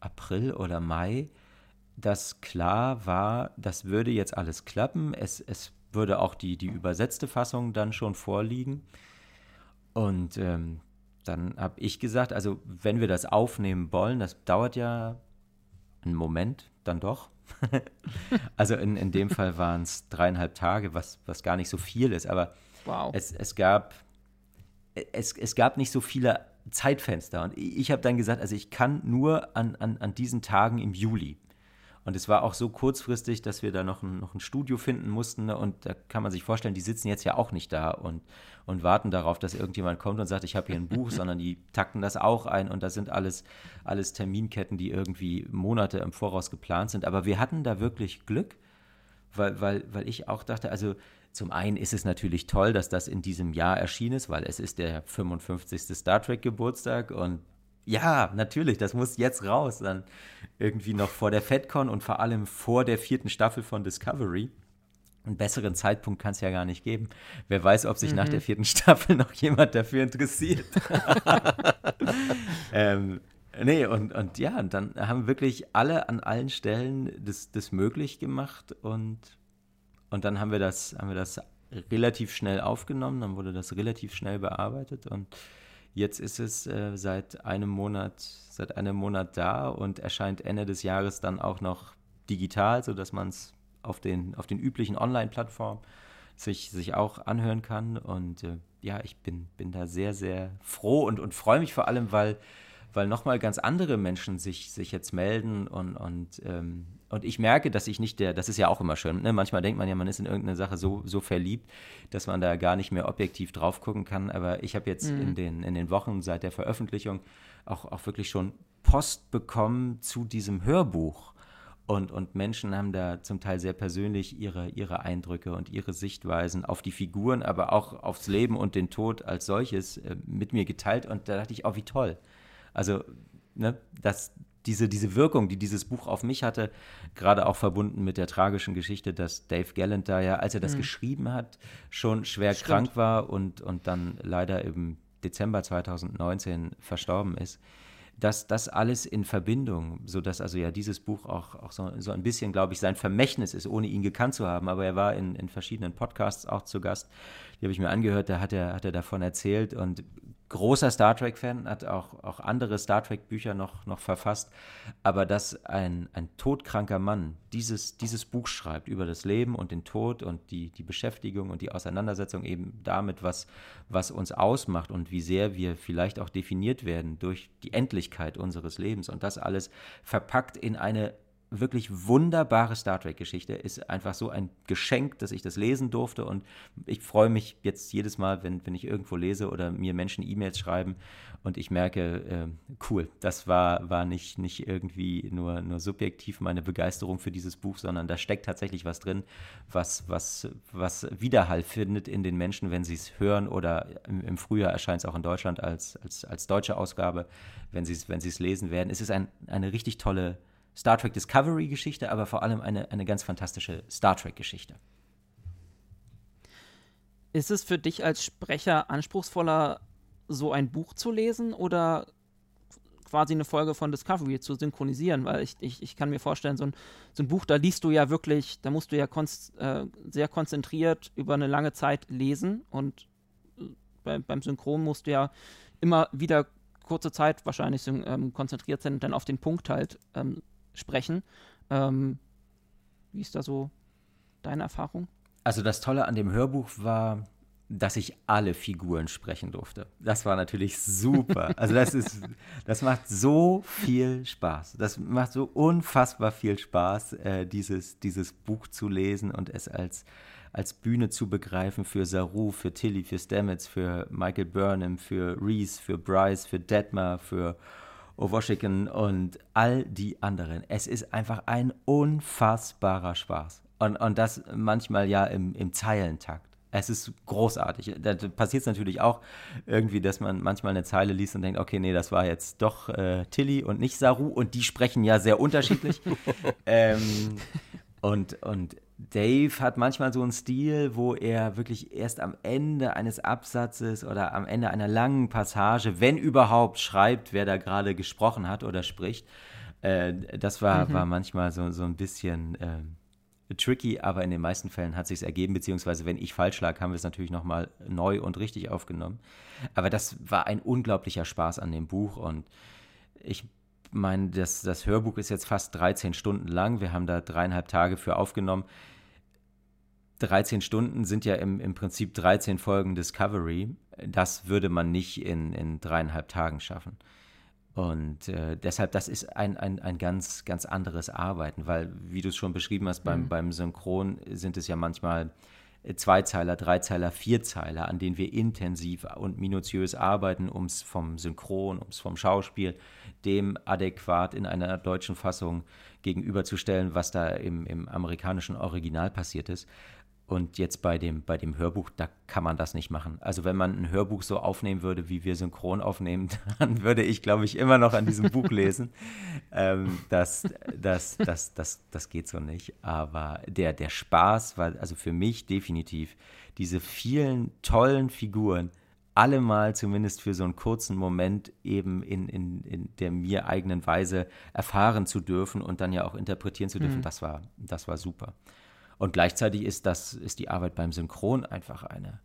April oder Mai, dass klar war, das würde jetzt alles klappen. Es, es würde auch die, die übersetzte Fassung dann schon vorliegen. Und ähm, dann habe ich gesagt, also wenn wir das aufnehmen wollen, das dauert ja einen Moment, dann doch. also in, in dem Fall waren es dreieinhalb Tage, was, was gar nicht so viel ist. Aber wow. es, es gab es, es gab nicht so viele Zeitfenster. Und ich habe dann gesagt, also ich kann nur an, an, an diesen Tagen im Juli. Und es war auch so kurzfristig, dass wir da noch ein, noch ein Studio finden mussten. Und da kann man sich vorstellen, die sitzen jetzt ja auch nicht da und, und warten darauf, dass irgendjemand kommt und sagt, ich habe hier ein Buch, sondern die takten das auch ein. Und das sind alles, alles Terminketten, die irgendwie Monate im Voraus geplant sind. Aber wir hatten da wirklich Glück, weil, weil, weil ich auch dachte, also zum einen ist es natürlich toll, dass das in diesem Jahr erschienen ist, weil es ist der 55. Star Trek Geburtstag und ja, natürlich, das muss jetzt raus, dann irgendwie noch vor der FedCon und vor allem vor der vierten Staffel von Discovery. Einen besseren Zeitpunkt kann es ja gar nicht geben. Wer weiß, ob sich mhm. nach der vierten Staffel noch jemand dafür interessiert. ähm, nee, und, und ja, und dann haben wirklich alle an allen Stellen das, das möglich gemacht und und dann haben wir das, haben wir das relativ schnell aufgenommen, dann wurde das relativ schnell bearbeitet und jetzt ist es äh, seit einem Monat, seit einem Monat da und erscheint Ende des Jahres dann auch noch digital, sodass man es auf den, auf den üblichen Online-Plattformen sich, sich auch anhören kann. Und äh, ja, ich bin, bin da sehr, sehr froh und, und freue mich vor allem, weil, weil nochmal ganz andere Menschen sich, sich jetzt melden und, und ähm, und ich merke, dass ich nicht der, das ist ja auch immer schön, ne? manchmal denkt man ja, man ist in irgendeine Sache so, so verliebt, dass man da gar nicht mehr objektiv drauf gucken kann. Aber ich habe jetzt mhm. in, den, in den Wochen seit der Veröffentlichung auch, auch wirklich schon Post bekommen zu diesem Hörbuch. Und, und Menschen haben da zum Teil sehr persönlich ihre, ihre Eindrücke und ihre Sichtweisen auf die Figuren, aber auch aufs Leben und den Tod als solches äh, mit mir geteilt. Und da dachte ich, oh, wie toll. Also, ne, das, diese, diese Wirkung, die dieses Buch auf mich hatte, gerade auch verbunden mit der tragischen Geschichte, dass Dave Gallant da ja, als er das mhm. geschrieben hat, schon schwer Stimmt. krank war und, und dann leider im Dezember 2019 verstorben ist dass das alles in Verbindung, sodass also ja dieses Buch auch, auch so, so ein bisschen, glaube ich, sein Vermächtnis ist, ohne ihn gekannt zu haben. Aber er war in, in verschiedenen Podcasts auch zu Gast. Die habe ich mir angehört, da hat er, hat er davon erzählt. Und großer Star Trek-Fan, hat auch, auch andere Star Trek-Bücher noch, noch verfasst. Aber dass ein, ein todkranker Mann dieses, dieses Buch schreibt über das Leben und den Tod und die, die Beschäftigung und die Auseinandersetzung eben damit, was, was uns ausmacht und wie sehr wir vielleicht auch definiert werden durch die Endlichkeit unseres Lebens und das alles verpackt in eine wirklich wunderbare Star Trek-Geschichte. Ist einfach so ein Geschenk, dass ich das lesen durfte. Und ich freue mich jetzt jedes Mal, wenn, wenn ich irgendwo lese oder mir Menschen E-Mails schreiben und ich merke, äh, cool, das war, war nicht, nicht irgendwie nur, nur subjektiv meine Begeisterung für dieses Buch, sondern da steckt tatsächlich was drin, was, was, was Widerhall findet in den Menschen, wenn sie es hören oder im, im Frühjahr erscheint es auch in Deutschland als, als, als deutsche Ausgabe, wenn sie es wenn lesen werden. Es ist ein, eine richtig tolle Star Trek Discovery-Geschichte, aber vor allem eine, eine ganz fantastische Star Trek-Geschichte. Ist es für dich als Sprecher anspruchsvoller, so ein Buch zu lesen oder quasi eine Folge von Discovery zu synchronisieren? Weil ich, ich, ich kann mir vorstellen, so ein, so ein Buch, da liest du ja wirklich, da musst du ja konst, äh, sehr konzentriert über eine lange Zeit lesen und äh, bei, beim Synchron musst du ja immer wieder kurze Zeit wahrscheinlich ähm, konzentriert sein und dann auf den Punkt halt ähm, sprechen. Ähm, wie ist da so deine Erfahrung? Also das Tolle an dem Hörbuch war, dass ich alle Figuren sprechen durfte. Das war natürlich super. Also das ist, das macht so viel Spaß. Das macht so unfassbar viel Spaß, äh, dieses, dieses Buch zu lesen und es als, als Bühne zu begreifen für Saru, für Tilly, für Stamets, für Michael Burnham, für Reese, für Bryce, für Detmar, für Washington und all die anderen. Es ist einfach ein unfassbarer Spaß. Und, und das manchmal ja im, im Zeilentakt. Es ist großartig. Da passiert es natürlich auch irgendwie, dass man manchmal eine Zeile liest und denkt, okay, nee, das war jetzt doch äh, Tilly und nicht Saru und die sprechen ja sehr unterschiedlich. ähm, und, und Dave hat manchmal so einen Stil, wo er wirklich erst am Ende eines Absatzes oder am Ende einer langen Passage, wenn überhaupt, schreibt, wer da gerade gesprochen hat oder spricht. Äh, das war, mhm. war manchmal so, so ein bisschen äh, tricky, aber in den meisten Fällen hat sich ergeben, beziehungsweise wenn ich falsch lag, haben wir es natürlich nochmal neu und richtig aufgenommen. Aber das war ein unglaublicher Spaß an dem Buch und ich meine, das, das Hörbuch ist jetzt fast 13 Stunden lang. Wir haben da dreieinhalb Tage für aufgenommen. 13 Stunden sind ja im, im Prinzip 13 Folgen Discovery. Das würde man nicht in, in dreieinhalb Tagen schaffen. Und äh, deshalb, das ist ein, ein, ein ganz, ganz anderes Arbeiten, weil, wie du es schon beschrieben hast, beim, mhm. beim Synchron sind es ja manchmal Zweizeiler, Dreizeiler, Vierzeiler, an denen wir intensiv und minutiös arbeiten, um es vom Synchron, um es vom Schauspiel dem adäquat in einer deutschen Fassung gegenüberzustellen, was da im, im amerikanischen Original passiert ist. Und jetzt bei dem, bei dem Hörbuch, da kann man das nicht machen. Also wenn man ein Hörbuch so aufnehmen würde, wie wir synchron aufnehmen, dann würde ich, glaube ich, immer noch an diesem Buch lesen. Ähm, das, das, das, das, das geht so nicht. Aber der, der Spaß war also für mich definitiv diese vielen tollen Figuren, alle mal zumindest für so einen kurzen Moment eben in, in, in der mir eigenen Weise erfahren zu dürfen und dann ja auch interpretieren zu dürfen, mhm. das, war, das war super. Und gleichzeitig ist das, ist die Arbeit beim Synchron einfach eine,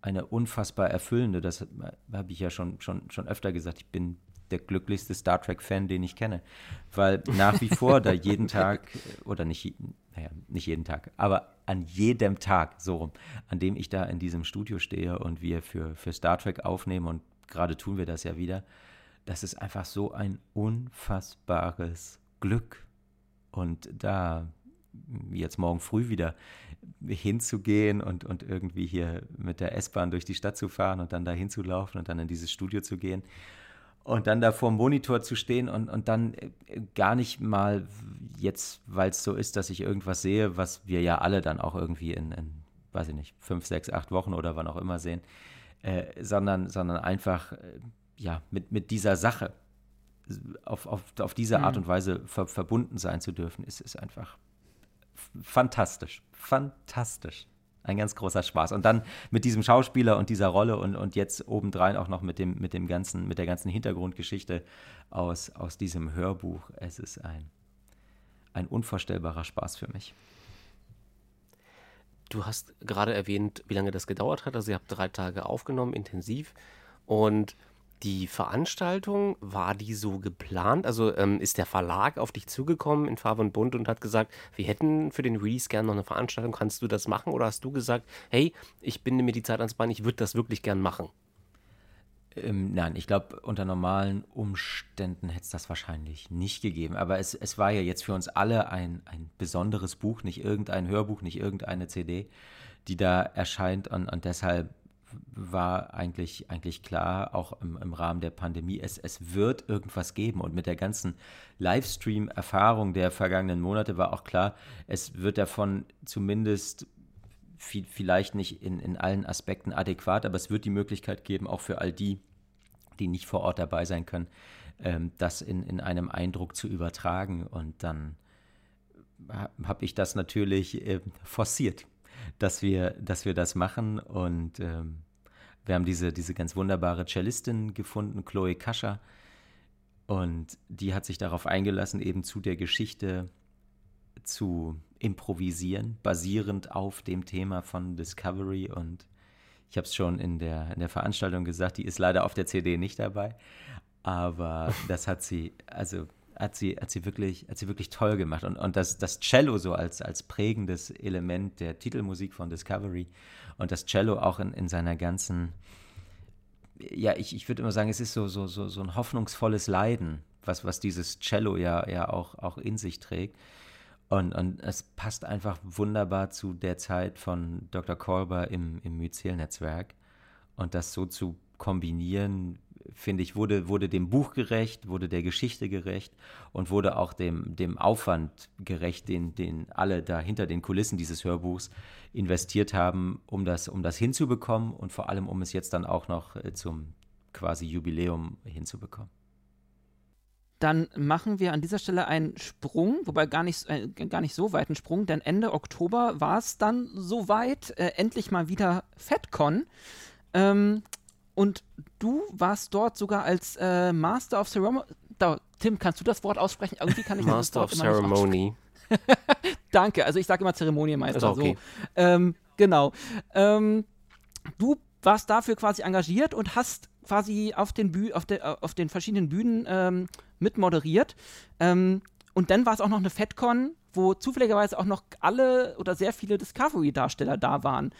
eine unfassbar erfüllende. Das habe ich ja schon, schon, schon öfter gesagt. Ich bin der glücklichste Star Trek-Fan, den ich kenne. Weil nach wie vor da jeden Tag, oder nicht, naja, nicht jeden Tag, aber an jedem Tag, so rum, an dem ich da in diesem Studio stehe und wir für, für Star Trek aufnehmen und gerade tun wir das ja wieder, das ist einfach so ein unfassbares Glück. Und da jetzt morgen früh wieder hinzugehen und, und irgendwie hier mit der S-Bahn durch die Stadt zu fahren und dann da hinzulaufen und dann in dieses Studio zu gehen und dann da vor dem Monitor zu stehen und, und dann äh, gar nicht mal jetzt, weil es so ist, dass ich irgendwas sehe, was wir ja alle dann auch irgendwie in, in weiß ich nicht, fünf, sechs, acht Wochen oder wann auch immer sehen, äh, sondern, sondern einfach äh, ja, mit, mit dieser Sache auf, auf, auf diese Art mhm. und Weise ver verbunden sein zu dürfen, ist es einfach fantastisch. Fantastisch. Ein ganz großer Spaß. Und dann mit diesem Schauspieler und dieser Rolle und, und jetzt obendrein auch noch mit dem, mit dem ganzen, mit der ganzen Hintergrundgeschichte aus, aus diesem Hörbuch. Es ist ein, ein unvorstellbarer Spaß für mich. Du hast gerade erwähnt, wie lange das gedauert hat. Also ihr habt drei Tage aufgenommen, intensiv. Und die Veranstaltung, war die so geplant? Also ähm, ist der Verlag auf dich zugekommen in Farbe und Bunt und hat gesagt, wir hätten für den Release gerne noch eine Veranstaltung, kannst du das machen? Oder hast du gesagt, hey, ich binde mir die Zeit ans Bein, ich würde das wirklich gern machen? Ähm, nein, ich glaube, unter normalen Umständen hätte es das wahrscheinlich nicht gegeben. Aber es, es war ja jetzt für uns alle ein, ein besonderes Buch, nicht irgendein Hörbuch, nicht irgendeine CD, die da erscheint. Und, und deshalb war eigentlich, eigentlich klar, auch im, im Rahmen der Pandemie, es, es wird irgendwas geben. Und mit der ganzen Livestream-Erfahrung der vergangenen Monate war auch klar, es wird davon zumindest vielleicht nicht in, in allen Aspekten adäquat, aber es wird die Möglichkeit geben, auch für all die, die nicht vor Ort dabei sein können, ähm, das in, in einem Eindruck zu übertragen. Und dann habe ich das natürlich äh, forciert dass wir, dass wir das machen. Und ähm, wir haben diese, diese ganz wunderbare Cellistin gefunden, Chloe Kascher. Und die hat sich darauf eingelassen, eben zu der Geschichte zu improvisieren, basierend auf dem Thema von Discovery. Und ich habe es schon in der, in der Veranstaltung gesagt, die ist leider auf der CD nicht dabei. Aber das hat sie, also hat sie, hat sie wirklich, hat sie wirklich toll gemacht. Und, und das, das Cello so als, als prägendes Element der Titelmusik von Discovery und das Cello auch in, in seiner ganzen, ja, ich, ich würde immer sagen, es ist so, so, so, so ein hoffnungsvolles Leiden, was, was dieses Cello ja, ja auch, auch in sich trägt. Und, und es passt einfach wunderbar zu der Zeit von Dr. Kolber im, im Myzel-Netzwerk. Und das so zu kombinieren, finde ich, wurde, wurde dem Buch gerecht, wurde der Geschichte gerecht und wurde auch dem, dem Aufwand gerecht, den, den alle da hinter den Kulissen dieses Hörbuchs investiert haben, um das, um das hinzubekommen und vor allem, um es jetzt dann auch noch äh, zum quasi Jubiläum hinzubekommen. Dann machen wir an dieser Stelle einen Sprung, wobei gar nicht, äh, gar nicht so weit einen Sprung, denn Ende Oktober war es dann soweit, äh, endlich mal wieder FedCon. Ähm, und du warst dort sogar als äh, Master of Ceremony. Tim, kannst du das Wort aussprechen? Irgendwie kann ich Master of Ceremony. Danke, also ich sage immer Zeremonienmeister. Okay. So. Ähm, genau. Ähm, du warst dafür quasi engagiert und hast quasi auf den, Bü auf, de auf den verschiedenen Bühnen ähm, mitmoderiert. Ähm, und dann war es auch noch eine FedCon, wo zufälligerweise auch noch alle oder sehr viele Discovery-Darsteller da waren.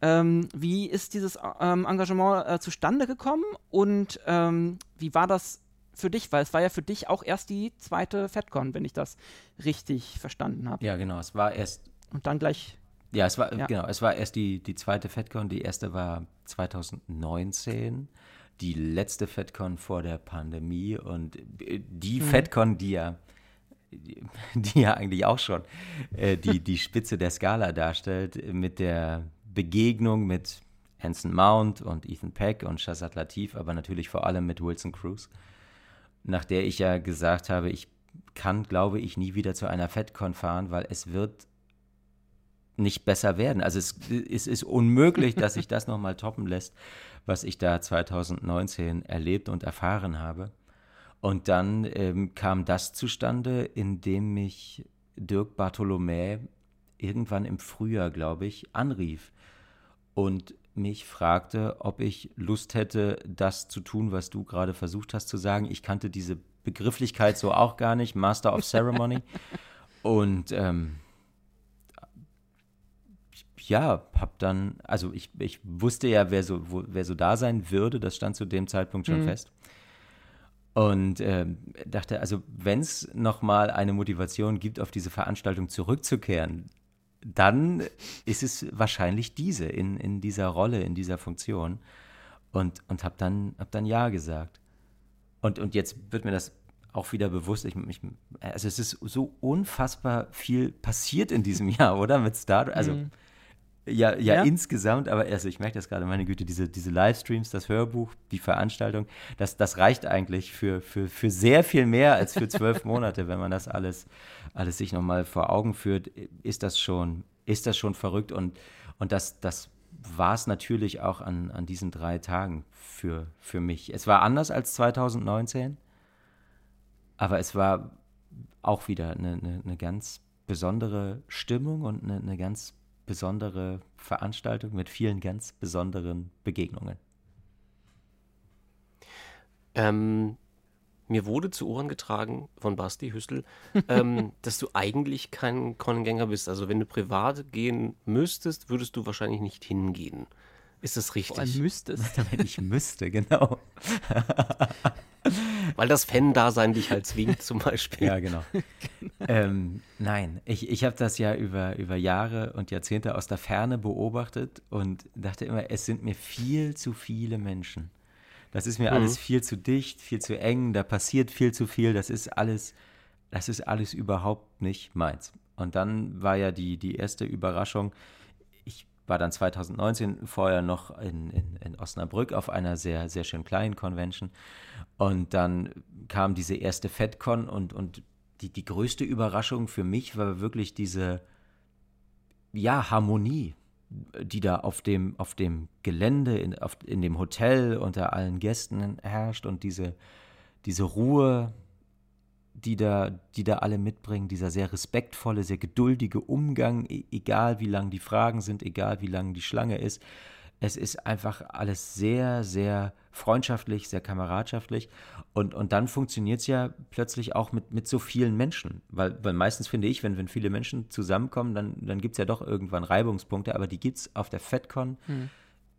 Ähm, wie ist dieses ähm, Engagement äh, zustande gekommen und ähm, wie war das für dich? Weil es war ja für dich auch erst die zweite FedCon, wenn ich das richtig verstanden habe. Ja, genau. Es war erst. Und dann gleich. Ja, es war, ja. genau, es war erst die, die zweite FedCon. Die erste war 2019. Die letzte FedCon vor der Pandemie und äh, die mhm. FedCon, die ja die ja eigentlich auch schon äh, die, die Spitze der Skala darstellt, mit der Begegnung mit Hanson Mount und Ethan Peck und Shazad Latif, aber natürlich vor allem mit Wilson Cruz, nach der ich ja gesagt habe, ich kann, glaube ich, nie wieder zu einer FedCon fahren, weil es wird nicht besser werden. Also es, es ist unmöglich, dass sich das nochmal toppen lässt, was ich da 2019 erlebt und erfahren habe. Und dann ähm, kam das zustande, indem mich Dirk Bartholomä irgendwann im Frühjahr, glaube ich, anrief und mich fragte, ob ich Lust hätte, das zu tun, was du gerade versucht hast zu sagen. Ich kannte diese Begrifflichkeit so auch gar nicht, Master of Ceremony. und ähm, ja, hab dann, also ich, ich wusste ja, wer so, wo, wer so da sein würde, das stand zu dem Zeitpunkt schon mhm. fest. Und äh, dachte, also wenn es nochmal eine Motivation gibt, auf diese Veranstaltung zurückzukehren, dann ist es wahrscheinlich diese, in, in dieser Rolle, in dieser Funktion. Und, und habe dann, hab dann Ja gesagt. Und, und jetzt wird mir das auch wieder bewusst. Ich, ich, also es ist so unfassbar viel passiert in diesem Jahr, oder? Mit Star Also mhm. Ja, ja, ja, insgesamt, aber also ich merke das gerade, meine Güte, diese, diese Livestreams, das Hörbuch, die Veranstaltung, das, das reicht eigentlich für, für, für sehr viel mehr als für zwölf Monate, wenn man das alles, alles sich nochmal vor Augen führt, ist das schon, ist das schon verrückt und, und das, das war es natürlich auch an, an diesen drei Tagen für, für mich. Es war anders als 2019, aber es war auch wieder eine, eine, eine ganz besondere Stimmung und eine, eine ganz besondere Veranstaltung mit vielen ganz besonderen Begegnungen. Ähm, mir wurde zu Ohren getragen von Basti Hüssel, ähm, dass du eigentlich kein Konengänger bist. Also wenn du privat gehen müsstest, würdest du wahrscheinlich nicht hingehen. Ist das richtig? Vor allem müsstest. wenn ich müsste, genau. Weil das Fan-Dasein dich halt zwingt, zum Beispiel. Ja, genau. genau. Ähm, nein, ich, ich habe das ja über, über Jahre und Jahrzehnte aus der Ferne beobachtet und dachte immer, es sind mir viel zu viele Menschen. Das ist mir mhm. alles viel zu dicht, viel zu eng, da passiert viel zu viel, das ist alles, das ist alles überhaupt nicht meins. Und dann war ja die, die erste Überraschung, war dann 2019 vorher noch in, in, in, Osnabrück auf einer sehr, sehr schön kleinen Convention. Und dann kam diese erste FedCon und, und die, die größte Überraschung für mich war wirklich diese, ja, Harmonie, die da auf dem, auf dem Gelände, in, auf, in dem Hotel unter allen Gästen herrscht und diese, diese Ruhe, die da, die da alle mitbringen, dieser sehr respektvolle, sehr geduldige Umgang, e, egal wie lang die Fragen sind, egal wie lang die Schlange ist. Es ist einfach alles sehr, sehr freundschaftlich, sehr kameradschaftlich. Und, und dann funktioniert es ja plötzlich auch mit, mit so vielen Menschen. Weil, weil meistens finde ich, wenn, wenn viele Menschen zusammenkommen, dann, dann gibt es ja doch irgendwann Reibungspunkte, aber die gibt es auf der FedCon hm.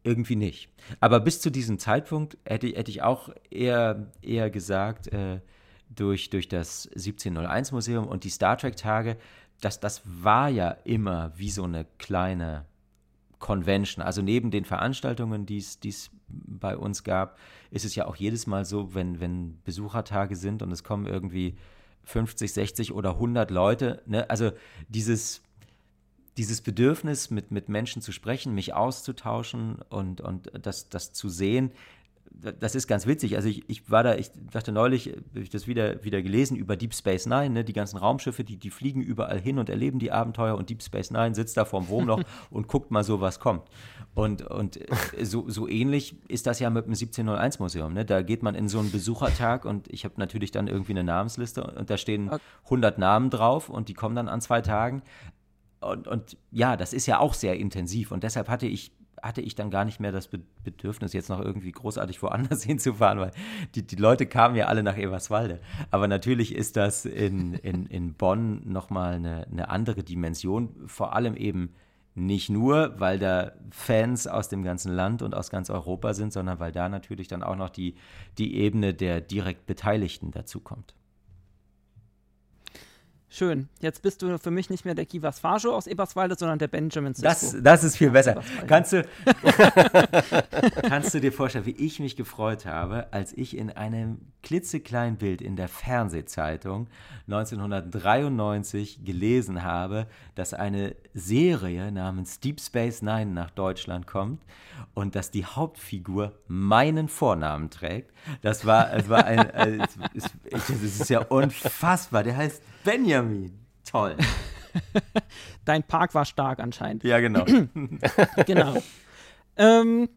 irgendwie nicht. Aber bis zu diesem Zeitpunkt hätte, hätte ich auch eher, eher gesagt, äh, durch, durch das 1701 Museum und die Star Trek Tage, das, das war ja immer wie so eine kleine Convention. Also neben den Veranstaltungen, die es bei uns gab, ist es ja auch jedes Mal so, wenn, wenn Besuchertage sind und es kommen irgendwie 50, 60 oder 100 Leute. Ne? Also dieses, dieses Bedürfnis, mit, mit Menschen zu sprechen, mich auszutauschen und, und das, das zu sehen, das ist ganz witzig. Also ich, ich war da, ich dachte neulich, habe ich das wieder, wieder gelesen über Deep Space Nine, ne? die ganzen Raumschiffe, die, die fliegen überall hin und erleben die Abenteuer und Deep Space Nine sitzt da vorm Wurmloch und guckt mal so, was kommt. Und, und so, so ähnlich ist das ja mit dem 1701 Museum. Ne? Da geht man in so einen Besuchertag und ich habe natürlich dann irgendwie eine Namensliste und da stehen 100 Namen drauf und die kommen dann an zwei Tagen. Und, und ja, das ist ja auch sehr intensiv und deshalb hatte ich hatte ich dann gar nicht mehr das Bedürfnis, jetzt noch irgendwie großartig woanders hinzufahren, weil die, die Leute kamen ja alle nach Eberswalde. Aber natürlich ist das in, in, in Bonn nochmal eine, eine andere Dimension, vor allem eben nicht nur, weil da Fans aus dem ganzen Land und aus ganz Europa sind, sondern weil da natürlich dann auch noch die, die Ebene der direkt Beteiligten dazukommt. Schön. Jetzt bist du für mich nicht mehr der Kivas Fajo aus Eberswalde, sondern der Benjamin Sisko. Das, das ist viel besser. Kannst du, kannst du dir vorstellen, wie ich mich gefreut habe, als ich in einem klitzekleinen Bild in der Fernsehzeitung 1993 gelesen habe, dass eine Serie namens Deep Space Nine nach Deutschland kommt und dass die Hauptfigur meinen Vornamen trägt. Das war, es war ein, es ist ja unfassbar. Der heißt Benjamin. Toll. Dein Park war stark anscheinend. Ja, genau. genau. Ähm,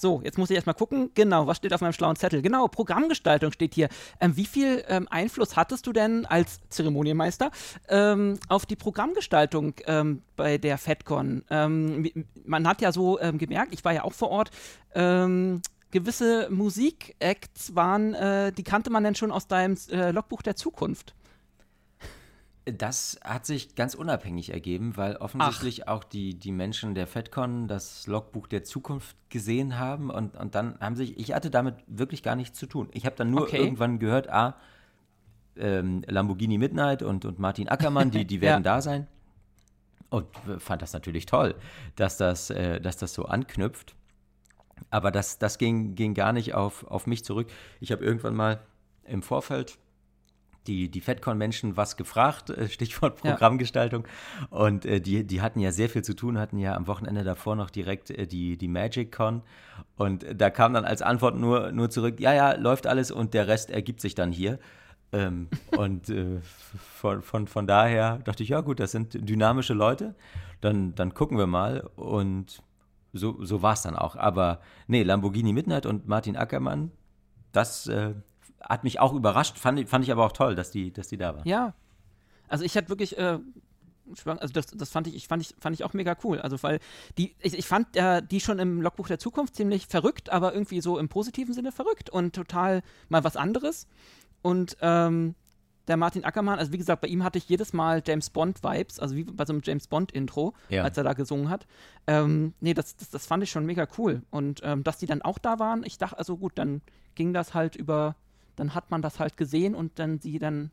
so, jetzt muss ich erstmal gucken. Genau, was steht auf meinem schlauen Zettel? Genau, Programmgestaltung steht hier. Ähm, wie viel ähm, Einfluss hattest du denn als Zeremonienmeister ähm, auf die Programmgestaltung ähm, bei der FedCon? Ähm, man hat ja so ähm, gemerkt, ich war ja auch vor Ort, gewisse Musik-Acts waren, äh, die kannte man denn schon aus deinem äh, Logbuch der Zukunft. Das hat sich ganz unabhängig ergeben, weil offensichtlich Ach. auch die, die Menschen der FedCon das Logbuch der Zukunft gesehen haben und, und dann haben sich, ich hatte damit wirklich gar nichts zu tun. Ich habe dann nur okay. irgendwann gehört, ah, ähm, Lamborghini Midnight und, und Martin Ackermann, die, die werden ja. da sein. Und fand das natürlich toll, dass das, äh, dass das so anknüpft. Aber das, das ging, ging gar nicht auf, auf mich zurück. Ich habe irgendwann mal im Vorfeld die, die FedCon-Menschen was gefragt, äh, Stichwort Programmgestaltung. Ja. Und äh, die, die hatten ja sehr viel zu tun, hatten ja am Wochenende davor noch direkt äh, die, die MagicCon. Und da kam dann als Antwort nur, nur zurück, ja, ja, läuft alles und der Rest ergibt sich dann hier. Ähm, und äh, von, von, von daher dachte ich, ja gut, das sind dynamische Leute, dann, dann gucken wir mal. Und so, so war es dann auch. Aber nee, Lamborghini Midnight und Martin Ackermann, das äh, hat mich auch überrascht, fand, fand ich aber auch toll, dass die, dass die da waren. Ja. Also ich hatte wirklich, äh, also das, das fand ich, ich fand ich, fand ich auch mega cool. Also weil die, ich, ich fand äh, die schon im Logbuch der Zukunft ziemlich verrückt, aber irgendwie so im positiven Sinne verrückt und total mal was anderes. Und ähm, der Martin Ackermann, also wie gesagt, bei ihm hatte ich jedes Mal James Bond-Vibes, also wie bei so einem James Bond-Intro, ja. als er da gesungen hat. Ähm, nee, das, das, das, fand ich schon mega cool. Und ähm, dass die dann auch da waren, ich dachte, also gut, dann ging das halt über dann hat man das halt gesehen und dann sie dann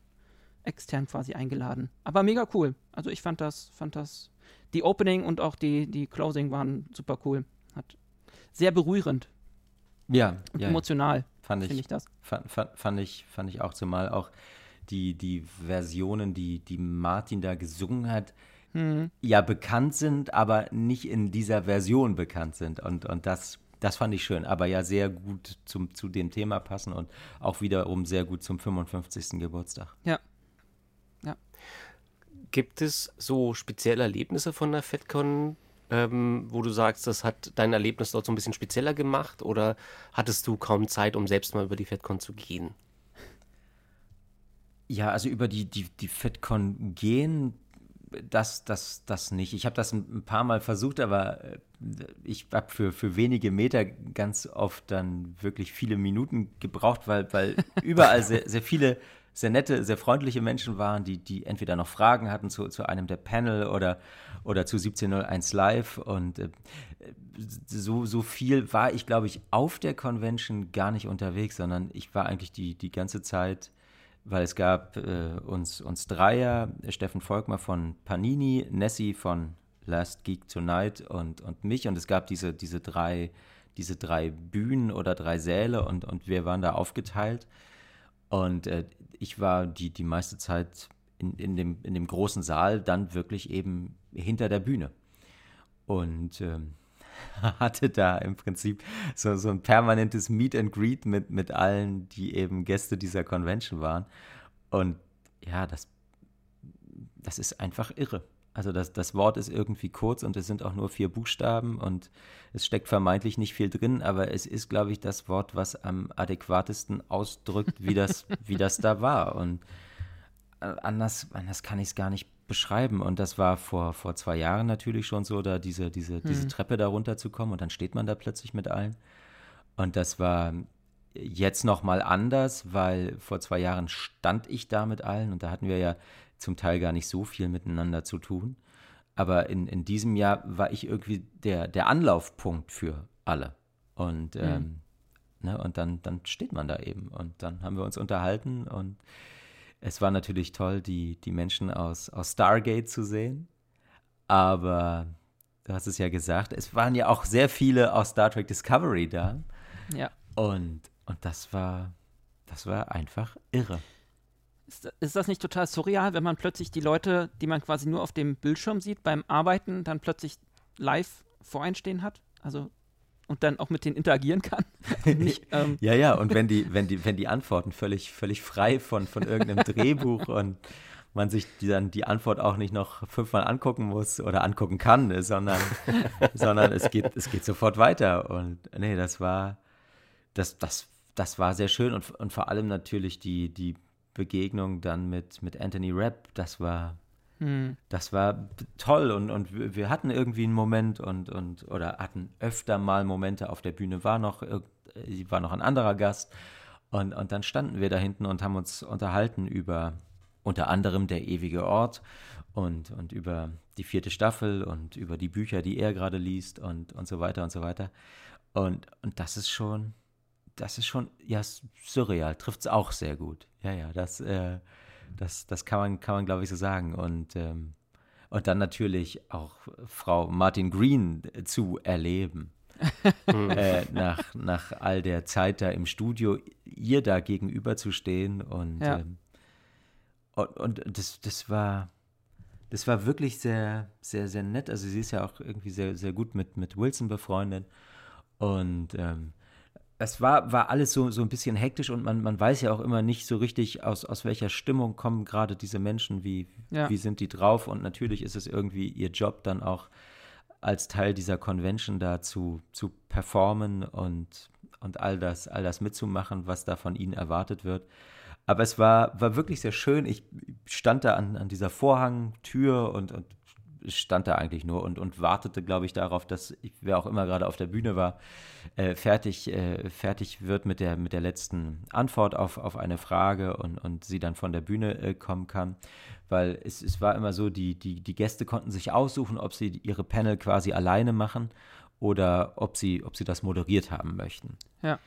extern quasi eingeladen. Aber mega cool. Also ich fand das, fand das, die Opening und auch die, die Closing waren super cool. Hat sehr berührend. Ja, und ja, emotional. Fand ich, ich das. Fand, fand, fand, ich, fand ich auch zumal auch die, die Versionen, die, die Martin da gesungen hat, hm. ja bekannt sind, aber nicht in dieser Version bekannt sind. Und, und das das fand ich schön, aber ja sehr gut zum, zu dem Thema passen und auch wiederum sehr gut zum 55. Geburtstag. Ja. ja. Gibt es so spezielle Erlebnisse von der FedCon, ähm, wo du sagst, das hat dein Erlebnis dort so ein bisschen spezieller gemacht oder hattest du kaum Zeit, um selbst mal über die FedCon zu gehen? Ja, also über die, die, die FedCon gehen das, das, das nicht. Ich habe das ein paar Mal versucht, aber äh, ich habe für, für wenige Meter ganz oft dann wirklich viele Minuten gebraucht, weil, weil überall sehr, sehr viele sehr nette, sehr freundliche Menschen waren, die, die entweder noch Fragen hatten zu, zu einem der Panel oder, oder zu 1701 Live. Und äh, so, so viel war ich, glaube ich, auf der Convention gar nicht unterwegs, sondern ich war eigentlich die, die ganze Zeit weil es gab äh, uns, uns Dreier, Steffen Volkmar von Panini, Nessie von Last Geek Tonight und, und mich. Und es gab diese, diese, drei, diese drei Bühnen oder drei Säle und, und wir waren da aufgeteilt. Und äh, ich war die, die meiste Zeit in, in, dem, in dem großen Saal dann wirklich eben hinter der Bühne. Und ähm, hatte da im Prinzip so, so ein permanentes Meet and Greet mit, mit allen, die eben Gäste dieser Convention waren. Und ja, das, das ist einfach irre. Also das, das Wort ist irgendwie kurz und es sind auch nur vier Buchstaben und es steckt vermeintlich nicht viel drin, aber es ist, glaube ich, das Wort, was am adäquatesten ausdrückt, wie das, wie das da war. Und äh, anders, anders kann ich es gar nicht beschreiben. Und das war vor, vor zwei Jahren natürlich schon so, da diese, diese, hm. diese Treppe da runterzukommen und dann steht man da plötzlich mit allen. Und das war jetzt nochmal anders, weil vor zwei Jahren stand ich da mit allen und da hatten wir ja zum Teil gar nicht so viel miteinander zu tun. Aber in, in diesem Jahr war ich irgendwie der, der Anlaufpunkt für alle. Und, mhm. ähm, ne, und dann, dann steht man da eben. Und dann haben wir uns unterhalten und es war natürlich toll, die, die Menschen aus, aus Stargate zu sehen. Aber du hast es ja gesagt, es waren ja auch sehr viele aus Star Trek Discovery da. Ja. Und, und das war, das war einfach irre. Ist, ist das nicht total surreal, wenn man plötzlich die Leute, die man quasi nur auf dem Bildschirm sieht, beim Arbeiten dann plötzlich live vor einen stehen hat? Also und dann auch mit denen interagieren kann. Nicht, ähm ja, ja, und wenn die, wenn die, wenn die Antworten völlig, völlig frei von, von irgendeinem Drehbuch und man sich die, dann die Antwort auch nicht noch fünfmal angucken muss oder angucken kann, sondern, sondern es geht, es geht sofort weiter. Und nee, das war, das, das, das war sehr schön und, und vor allem natürlich die, die Begegnung dann mit, mit Anthony Rapp, das war, hm. Das war toll und, und wir hatten irgendwie einen Moment und, und oder hatten öfter mal Momente auf der Bühne, war noch, war noch ein anderer Gast und, und dann standen wir da hinten und haben uns unterhalten über unter anderem der ewige Ort und, und über die vierte Staffel und über die Bücher, die er gerade liest und, und so weiter und so weiter. Und, und das ist schon, das ist schon, ja, surreal, trifft es auch sehr gut. Ja, ja, das, äh, das, das kann man, kann man glaube ich, so sagen. Und, ähm, und dann natürlich auch Frau Martin Green zu erleben. äh, nach, nach all der Zeit da im Studio, ihr da gegenüber zu stehen und ja. ähm, und, und das, das war, das war wirklich sehr, sehr, sehr nett. Also sie ist ja auch irgendwie sehr, sehr gut mit, mit Wilson befreundet. Und ähm, es war, war alles so, so ein bisschen hektisch und man, man weiß ja auch immer nicht so richtig, aus, aus welcher Stimmung kommen gerade diese Menschen, wie, ja. wie sind die drauf. Und natürlich ist es irgendwie ihr Job dann auch als Teil dieser Convention da zu, zu performen und, und all das, all das mitzumachen, was da von ihnen erwartet wird. Aber es war, war wirklich sehr schön. Ich stand da an, an dieser Vorhangtür und, und stand da eigentlich nur und, und wartete, glaube ich, darauf, dass wer auch immer gerade auf der Bühne war, äh, fertig, äh, fertig wird mit der, mit der letzten Antwort auf, auf eine Frage und, und sie dann von der Bühne äh, kommen kann. Weil es, es war immer so, die, die, die Gäste konnten sich aussuchen, ob sie ihre Panel quasi alleine machen oder ob sie, ob sie das moderiert haben möchten. Ja.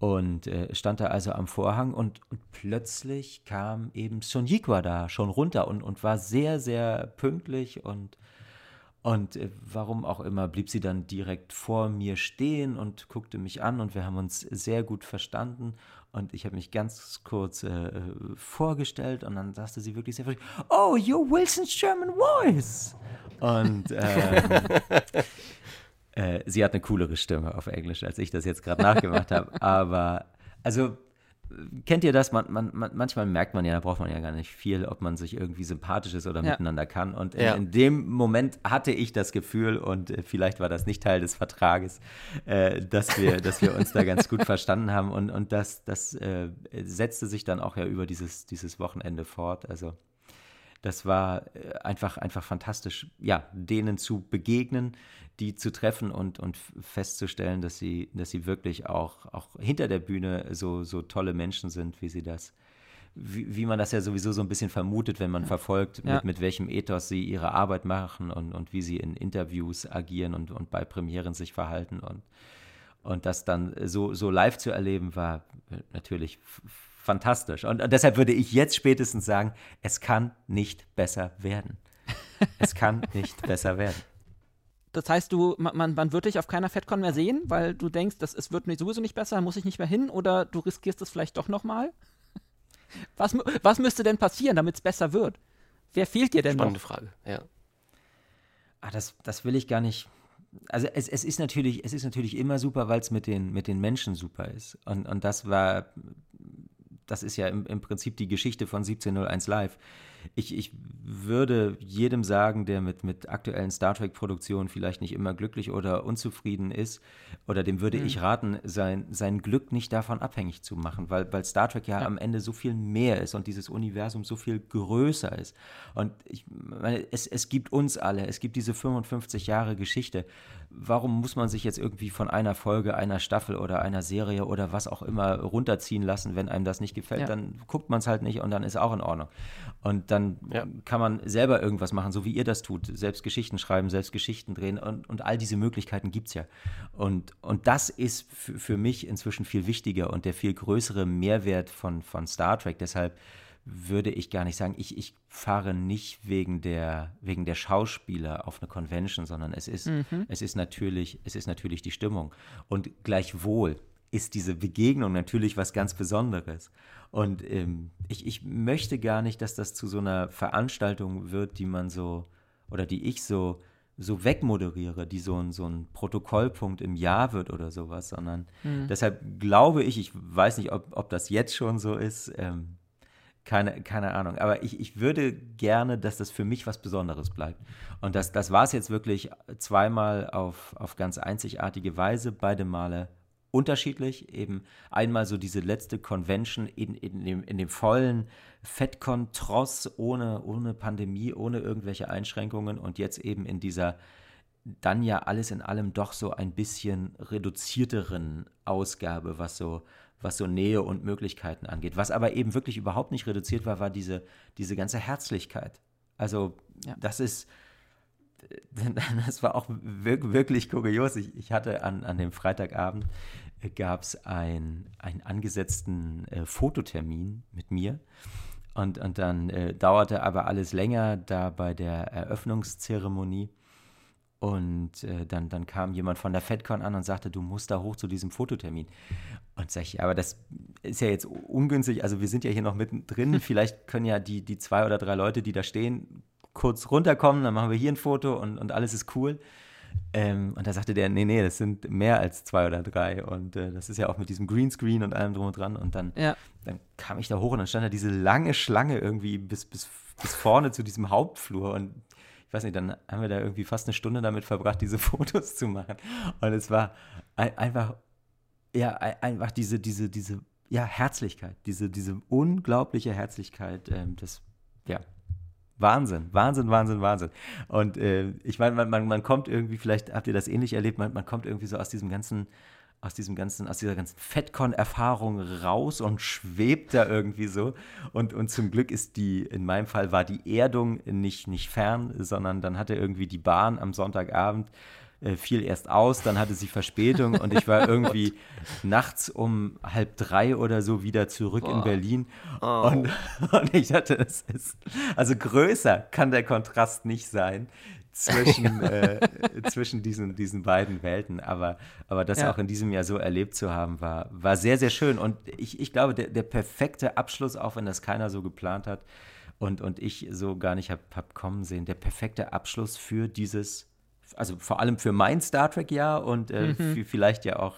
Und äh, stand da also am Vorhang und, und plötzlich kam eben Son Yikwa da schon runter und, und war sehr, sehr pünktlich und, und äh, warum auch immer blieb sie dann direkt vor mir stehen und guckte mich an und wir haben uns sehr gut verstanden und ich habe mich ganz kurz äh, vorgestellt und dann sagte sie wirklich sehr früh, oh, you're Wilson's German voice. Und ähm, äh, sie hat eine coolere Stimme auf Englisch, als ich das jetzt gerade nachgemacht habe. Aber, also, kennt ihr das? Man, man, man, manchmal merkt man ja, da braucht man ja gar nicht viel, ob man sich irgendwie sympathisch ist oder ja. miteinander kann. Und in, ja. in, dem Moment hatte ich das Gefühl, und äh, vielleicht war das nicht Teil des Vertrages, äh, dass, wir, dass wir uns da ganz gut verstanden haben. Und, und das, das äh, setzte sich dann auch ja über dieses, dieses Wochenende fort. Also das war äh, einfach, einfach fantastisch, ja, denen zu begegnen, die zu treffen und, und festzustellen, dass sie, dass sie wirklich auch, auch hinter der Bühne so, so tolle Menschen sind, wie sie das, wie, wie man das ja sowieso so ein bisschen vermutet, wenn man verfolgt, ja. mit, mit welchem Ethos sie ihre Arbeit machen und, und wie sie in Interviews agieren und, und bei Premieren sich verhalten und, und das dann so, so live zu erleben, war natürlich fantastisch. Und, und deshalb würde ich jetzt spätestens sagen, es kann nicht besser werden. es kann nicht besser werden. Das heißt, du, man, man wird dich auf keiner FedCon mehr sehen, weil du denkst, das, es wird sowieso nicht besser, muss ich nicht mehr hin oder du riskierst es vielleicht doch nochmal? Was, was müsste denn passieren, damit es besser wird? Wer fehlt dir denn Spannende noch? Frage, ja. Ah, das, das will ich gar nicht. Also es, es ist natürlich, es ist natürlich immer super, weil es mit den, mit den Menschen super ist. Und, und das war das ist ja im, im Prinzip die Geschichte von 1701 Live. Ich, ich würde jedem sagen, der mit, mit aktuellen Star Trek-Produktionen vielleicht nicht immer glücklich oder unzufrieden ist, oder dem würde mhm. ich raten, sein, sein Glück nicht davon abhängig zu machen, weil, weil Star Trek ja, ja, am Ende so viel mehr ist und dieses Universum so viel größer ist. Und ich meine, es, es gibt uns alle, es gibt diese 55 Jahre Geschichte. Warum muss man sich jetzt irgendwie von einer Folge, einer Staffel oder einer Serie oder was auch immer runterziehen lassen, wenn einem das nicht gefällt? Ja. Dann guckt man es halt nicht und dann ist auch in Ordnung. Und dann ja. kann man selber irgendwas machen, so wie ihr das tut. Selbst Geschichten schreiben, selbst Geschichten drehen und, und all diese Möglichkeiten gibt es ja. Und, und das ist für mich inzwischen viel wichtiger und der viel größere Mehrwert von, von Star Trek. Deshalb würde ich gar nicht sagen, ich, ich fahre nicht wegen der, wegen der Schauspieler auf eine Convention, sondern es ist, mhm. es ist natürlich, es ist natürlich die Stimmung. Und gleichwohl ist diese Begegnung natürlich was ganz Besonderes. Und ähm, ich, ich möchte gar nicht, dass das zu so einer Veranstaltung wird, die man so, oder die ich so, so wegmoderiere, die so ein, so ein Protokollpunkt im Jahr wird oder sowas, sondern mhm. deshalb glaube ich, ich weiß nicht, ob, ob das jetzt schon so ist, ähm, keine, keine Ahnung, aber ich, ich würde gerne, dass das für mich was Besonderes bleibt. Und das, das war es jetzt wirklich zweimal auf, auf ganz einzigartige Weise, beide Male unterschiedlich. Eben einmal so diese letzte Convention in, in, dem, in dem vollen FedCon-Tross, ohne, ohne Pandemie, ohne irgendwelche Einschränkungen und jetzt eben in dieser dann ja alles in allem doch so ein bisschen reduzierteren Ausgabe, was so, was so Nähe und Möglichkeiten angeht. Was aber eben wirklich überhaupt nicht reduziert war, war diese, diese ganze Herzlichkeit. Also ja. das ist, das war auch wirklich kurios. Ich, ich hatte an, an dem Freitagabend äh, gab es ein, einen angesetzten äh, Fototermin mit mir. Und, und dann äh, dauerte aber alles länger da bei der Eröffnungszeremonie. Und äh, dann, dann kam jemand von der FedCon an und sagte, du musst da hoch zu diesem Fototermin. Und sag ich, aber das ist ja jetzt ungünstig. Also wir sind ja hier noch mittendrin. Vielleicht können ja die, die zwei oder drei Leute, die da stehen, kurz runterkommen. Dann machen wir hier ein Foto und, und alles ist cool. Ähm, und da sagte der, nee, nee, das sind mehr als zwei oder drei. Und äh, das ist ja auch mit diesem Greenscreen und allem drum und dran. Und dann, ja. dann kam ich da hoch und dann stand da diese lange Schlange irgendwie bis, bis, bis vorne zu diesem Hauptflur. Und ich weiß nicht, dann haben wir da irgendwie fast eine Stunde damit verbracht, diese Fotos zu machen. Und es war ein, einfach, ja, einfach diese, diese, diese, ja, Herzlichkeit, diese, diese unglaubliche Herzlichkeit, ähm, das, ja, Wahnsinn, Wahnsinn, Wahnsinn, Wahnsinn. Und äh, ich meine, man, man, man kommt irgendwie, vielleicht habt ihr das ähnlich erlebt, man, man kommt irgendwie so aus diesem ganzen aus diesem ganzen, aus dieser ganzen Fettcon-Erfahrung raus und schwebt da irgendwie so. Und, und zum Glück ist die, in meinem Fall war die Erdung nicht, nicht fern, sondern dann hatte irgendwie die Bahn am Sonntagabend äh, fiel erst aus, dann hatte sie Verspätung und ich war irgendwie nachts um halb drei oder so wieder zurück Boah. in Berlin. Oh. Und, und ich dachte, es ist, also größer kann der Kontrast nicht sein zwischen, äh, zwischen diesen, diesen beiden Welten. Aber, aber das ja. auch in diesem Jahr so erlebt zu haben, war, war sehr, sehr schön. Und ich, ich glaube, der, der perfekte Abschluss, auch wenn das keiner so geplant hat und, und ich so gar nicht habe hab kommen sehen, der perfekte Abschluss für dieses, also vor allem für mein Star Trek-Jahr und äh, mhm. für, vielleicht ja auch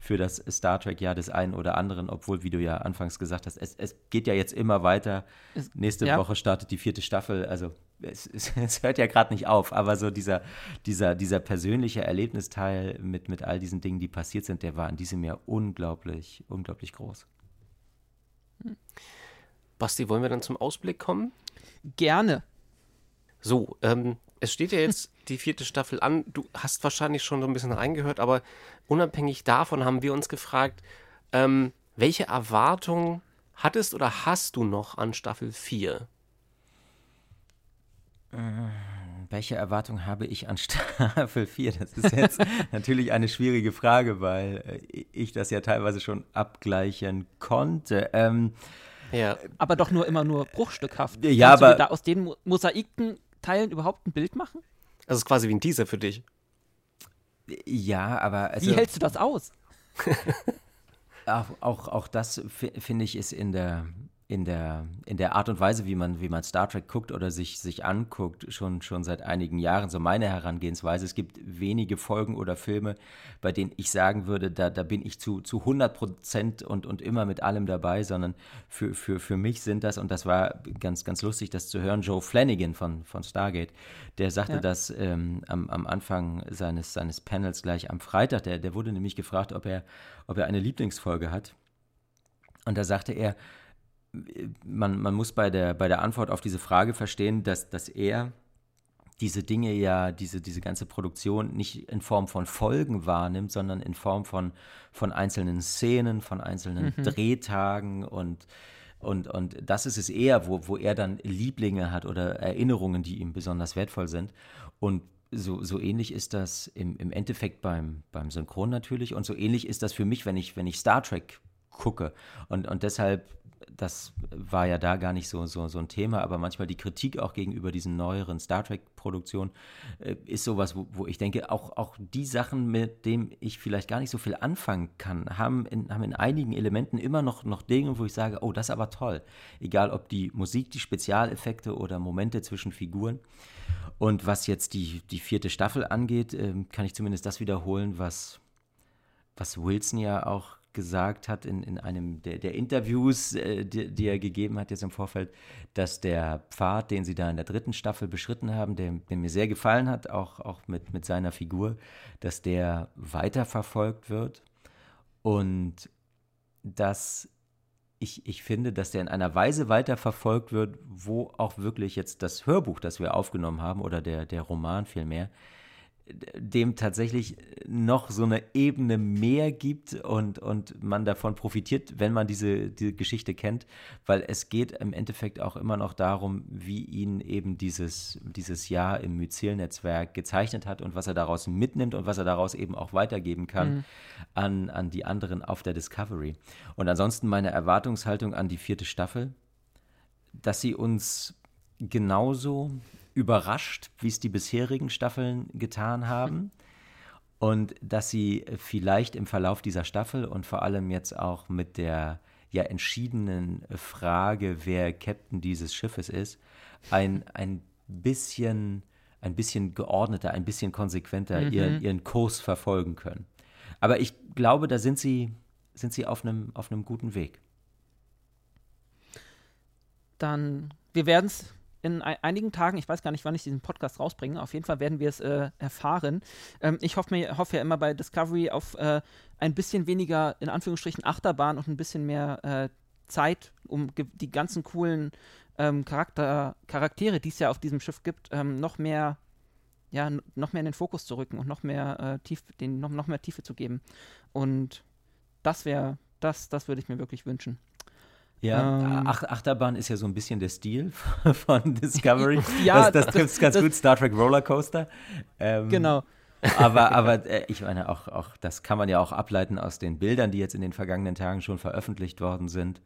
für das Star Trek-Jahr des einen oder anderen, obwohl, wie du ja anfangs gesagt hast, es, es geht ja jetzt immer weiter. Nächste ja. Woche startet die vierte Staffel. Also es, es, es hört ja gerade nicht auf, aber so dieser, dieser, dieser persönliche Erlebnisteil mit, mit all diesen Dingen, die passiert sind, der war in diesem Jahr unglaublich, unglaublich groß. Basti, wollen wir dann zum Ausblick kommen? Gerne. So, ähm, es steht ja jetzt die vierte Staffel an. Du hast wahrscheinlich schon so ein bisschen reingehört, aber unabhängig davon haben wir uns gefragt, ähm, welche Erwartungen hattest oder hast du noch an Staffel 4? Äh, welche Erwartung habe ich an Staffel 4? Das ist jetzt natürlich eine schwierige Frage, weil äh, ich das ja teilweise schon abgleichen konnte. Ähm, ja. Aber doch nur immer nur bruchstückhaft. Ja, Kannst aber du da aus den Mosaikenteilen überhaupt ein Bild machen? Das ist quasi wie ein Teaser für dich. Ja, aber. Also, wie hältst du das aus? auch, auch, auch das finde ich ist in der in der, in der Art und Weise, wie man, wie man Star Trek guckt oder sich, sich anguckt, schon, schon seit einigen Jahren, so meine Herangehensweise. Es gibt wenige Folgen oder Filme, bei denen ich sagen würde, da, da bin ich zu, zu 100 Prozent und, und immer mit allem dabei, sondern für, für, für mich sind das, und das war ganz, ganz lustig, das zu hören, Joe Flanagan von, von Stargate, der sagte ja. das ähm, am, am Anfang seines, seines Panels gleich am Freitag, der, der wurde nämlich gefragt, ob er, ob er eine Lieblingsfolge hat. Und da sagte er, man, man muss bei der, bei der Antwort auf diese Frage verstehen, dass, dass er diese Dinge ja, diese, diese ganze Produktion nicht in Form von Folgen wahrnimmt, sondern in Form von, von einzelnen Szenen, von einzelnen mhm. Drehtagen und, und, und das ist es eher, wo, wo er dann Lieblinge hat oder Erinnerungen, die ihm besonders wertvoll sind. Und so, so ähnlich ist das im, im Endeffekt beim, beim Synchron natürlich und so ähnlich ist das für mich, wenn ich, wenn ich Star Trek gucke. Und, und deshalb das war ja da gar nicht so, so, so ein Thema, aber manchmal die Kritik auch gegenüber diesen neueren Star Trek-Produktionen äh, ist sowas, wo, wo ich denke, auch, auch die Sachen, mit denen ich vielleicht gar nicht so viel anfangen kann, haben in, haben in einigen Elementen immer noch, noch Dinge, wo ich sage, oh, das ist aber toll. Egal ob die Musik, die Spezialeffekte oder Momente zwischen Figuren. Und was jetzt die, die vierte Staffel angeht, äh, kann ich zumindest das wiederholen, was, was Wilson ja auch gesagt hat in, in einem der, der Interviews, äh, die, die, er gegeben hat jetzt im Vorfeld, dass der Pfad, den sie da in der dritten Staffel beschritten haben, der, der mir sehr gefallen hat, auch, auch mit, mit seiner Figur, dass der weiterverfolgt wird. Und dass ich, ich finde, dass der in einer Weise weiterverfolgt wird, wo auch wirklich jetzt das Hörbuch, das wir aufgenommen haben, oder der, der Roman vielmehr, dem tatsächlich noch so eine Ebene mehr gibt und, und man davon profitiert, wenn man diese, diese Geschichte kennt, weil es geht im Endeffekt auch immer noch darum, wie ihn eben dieses, dieses Jahr im Myzel-Netzwerk gezeichnet hat und was er daraus mitnimmt und was er daraus eben auch weitergeben kann mhm. an, an die anderen auf der Discovery. Und ansonsten meine Erwartungshaltung an die vierte Staffel, dass sie uns genauso überrascht, wie es die bisherigen Staffeln getan haben. Und dass sie vielleicht im Verlauf dieser Staffel und vor allem jetzt auch mit der ja entschiedenen Frage, wer Captain dieses Schiffes ist, ein, ein bisschen ein bisschen geordneter, ein bisschen konsequenter mhm. ihren, ihren Kurs verfolgen können. Aber ich glaube, da sind sie, sind sie auf einem, auf einem guten Weg. Dann, wir werden es in einigen Tagen, ich weiß gar nicht, wann ich diesen Podcast rausbringe, auf jeden Fall werden wir es äh, erfahren. Ähm, ich hoffe, mir, hoffe ja immer bei Discovery auf äh, ein bisschen weniger, in Anführungsstrichen, Achterbahn und ein bisschen mehr äh, Zeit, um die ganzen coolen ähm, Charakter, Charaktere, die es ja auf diesem Schiff gibt, ähm, noch mehr ja, noch mehr in den Fokus zu rücken und noch mehr, äh, tief, den, noch, noch mehr Tiefe zu geben. Und das wäre, das, das würde ich mir wirklich wünschen. Ja, ähm, Ach Achterbahn ist ja so ein bisschen der Stil von Discovery. ja, das, das trifft es ganz das, gut, Star Trek Rollercoaster. Ähm, genau. aber aber äh, ich meine, auch, auch das kann man ja auch ableiten aus den Bildern, die jetzt in den vergangenen Tagen schon veröffentlicht worden sind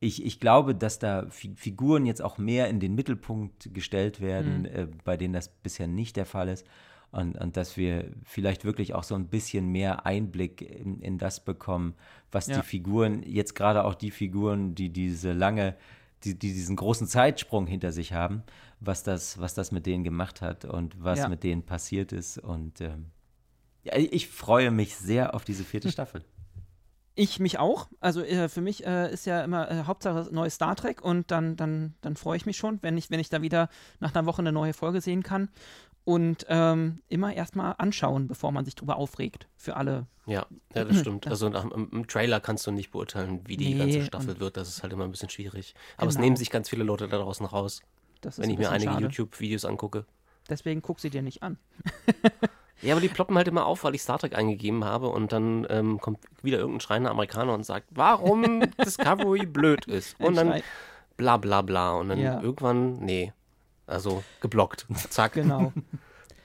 ich, ich glaube, dass da Figuren jetzt auch mehr in den Mittelpunkt gestellt werden, mhm. äh, bei denen das bisher nicht der Fall ist. Und, und, dass wir vielleicht wirklich auch so ein bisschen mehr Einblick in, in das bekommen, was ja. die Figuren, jetzt gerade auch die Figuren, die diese lange, die, die, diesen großen Zeitsprung hinter sich haben, was das, was das mit denen gemacht hat und was ja. mit denen passiert ist. Und ähm, ja, ich freue mich sehr auf diese vierte Staffel. Ich mich auch. Also äh, für mich äh, ist ja immer äh, Hauptsache neues Star Trek und dann, dann, dann freue ich mich schon, wenn ich, wenn ich da wieder nach einer Woche eine neue Folge sehen kann. Und ähm, immer erstmal anschauen, bevor man sich drüber aufregt. Für alle. Ja, ja das stimmt. Also nach, im, im, Trailer kannst du nicht beurteilen, wie die nee, ganze Staffel wird. Das ist halt immer ein bisschen schwierig. Aber genau. es nehmen sich ganz viele Leute da draußen raus. wenn ich mir einige YouTube-Videos angucke. Deswegen guck sie dir nicht an. Ja, aber die ploppen halt immer auf, weil ich Star Trek eingegeben habe und dann ähm, kommt wieder irgendein schreiender Amerikaner und sagt, warum Discovery blöd ist. Und dann bla bla bla. Und dann ja. irgendwann, nee. Also geblockt. Zack. Genau.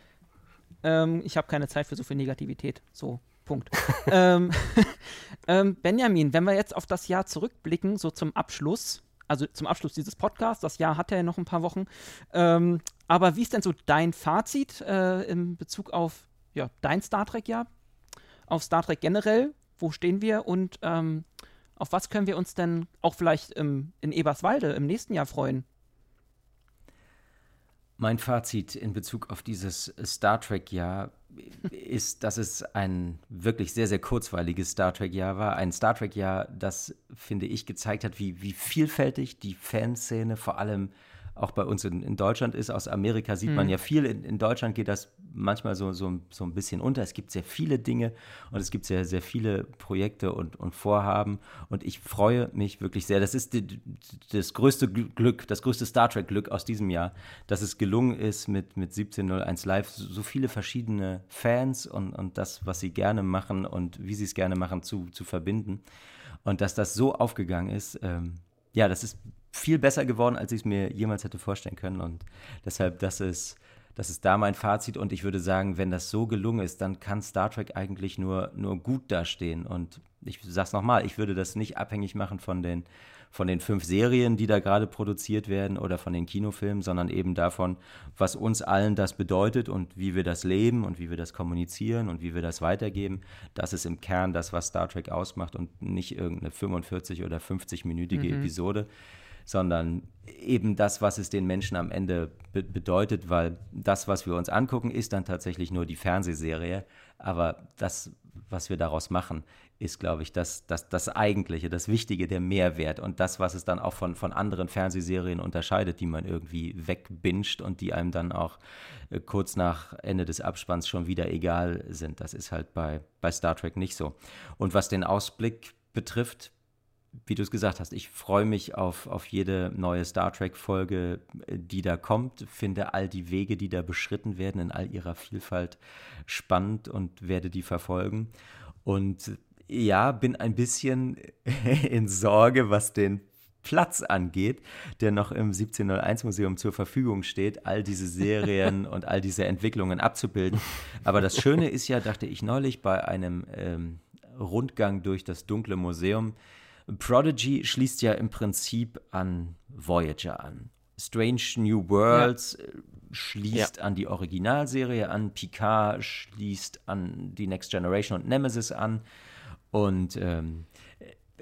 ähm, ich habe keine Zeit für so viel Negativität. So, Punkt. ähm, ähm, Benjamin, wenn wir jetzt auf das Jahr zurückblicken, so zum Abschluss, also zum Abschluss dieses Podcasts, das Jahr hat ja noch ein paar Wochen, ähm, aber wie ist denn so dein Fazit äh, in Bezug auf ja, dein Star Trek-Jahr? Auf Star Trek generell? Wo stehen wir und ähm, auf was können wir uns denn auch vielleicht im, in Eberswalde im nächsten Jahr freuen? Mein Fazit in Bezug auf dieses Star Trek-Jahr ist, dass es ein wirklich sehr, sehr kurzweiliges Star Trek-Jahr war. Ein Star Trek-Jahr, das, finde ich, gezeigt hat, wie, wie vielfältig die Fanszene vor allem auch bei uns in, in Deutschland ist. Aus Amerika sieht mhm. man ja viel. In, in, Deutschland geht das manchmal so, so, so ein bisschen unter. Es gibt sehr viele Dinge und es gibt sehr, sehr viele Projekte und, und Vorhaben. Und ich freue mich wirklich sehr. Das ist die, das größte Glück, das größte Star Trek-Glück aus diesem Jahr, dass es gelungen ist, mit, mit 1701 Live so viele verschiedene Fans und, und das, was sie gerne machen und wie sie es gerne machen, zu, zu verbinden. Und dass das so aufgegangen ist, ähm, ja, das ist viel besser geworden, als ich es mir jemals hätte vorstellen können. Und deshalb, das ist, das ist da mein Fazit. Und ich würde sagen, wenn das so gelungen ist, dann kann Star Trek eigentlich nur, nur gut dastehen. Und ich sage es nochmal, ich würde das nicht abhängig machen von den, von den fünf Serien, die da gerade produziert werden oder von den Kinofilmen, sondern eben davon, was uns allen das bedeutet und wie wir das leben und wie wir das kommunizieren und wie wir das weitergeben. Das ist im Kern das, was Star Trek ausmacht und nicht irgendeine 45 oder 50-minütige mhm. Episode sondern eben das, was es den Menschen am Ende be bedeutet, weil das, was wir uns angucken, ist dann tatsächlich nur die Fernsehserie, aber das, was wir daraus machen, ist, glaube ich, das, das, das Eigentliche, das Wichtige, der Mehrwert und das, was es dann auch von, von anderen Fernsehserien unterscheidet, die man irgendwie wegbinscht und die einem dann auch äh, kurz nach Ende des Abspanns schon wieder egal sind. Das ist halt bei, bei Star Trek nicht so. Und was den Ausblick betrifft, wie du es gesagt hast, ich freue mich auf, auf jede neue Star Trek-Folge, die da kommt, finde all die Wege, die da beschritten werden, in all ihrer Vielfalt spannend und werde die verfolgen. Und ja, bin ein bisschen in Sorge, was den Platz angeht, der noch im 1701 Museum zur Verfügung steht, all diese Serien und all diese Entwicklungen abzubilden. Aber das Schöne ist ja, dachte ich neulich bei einem ähm, Rundgang durch das dunkle Museum, Prodigy schließt ja im Prinzip an Voyager an. Strange New Worlds ja. Äh, schließt ja. an die Originalserie an, Picard schließt an die Next Generation und Nemesis an. Und ähm,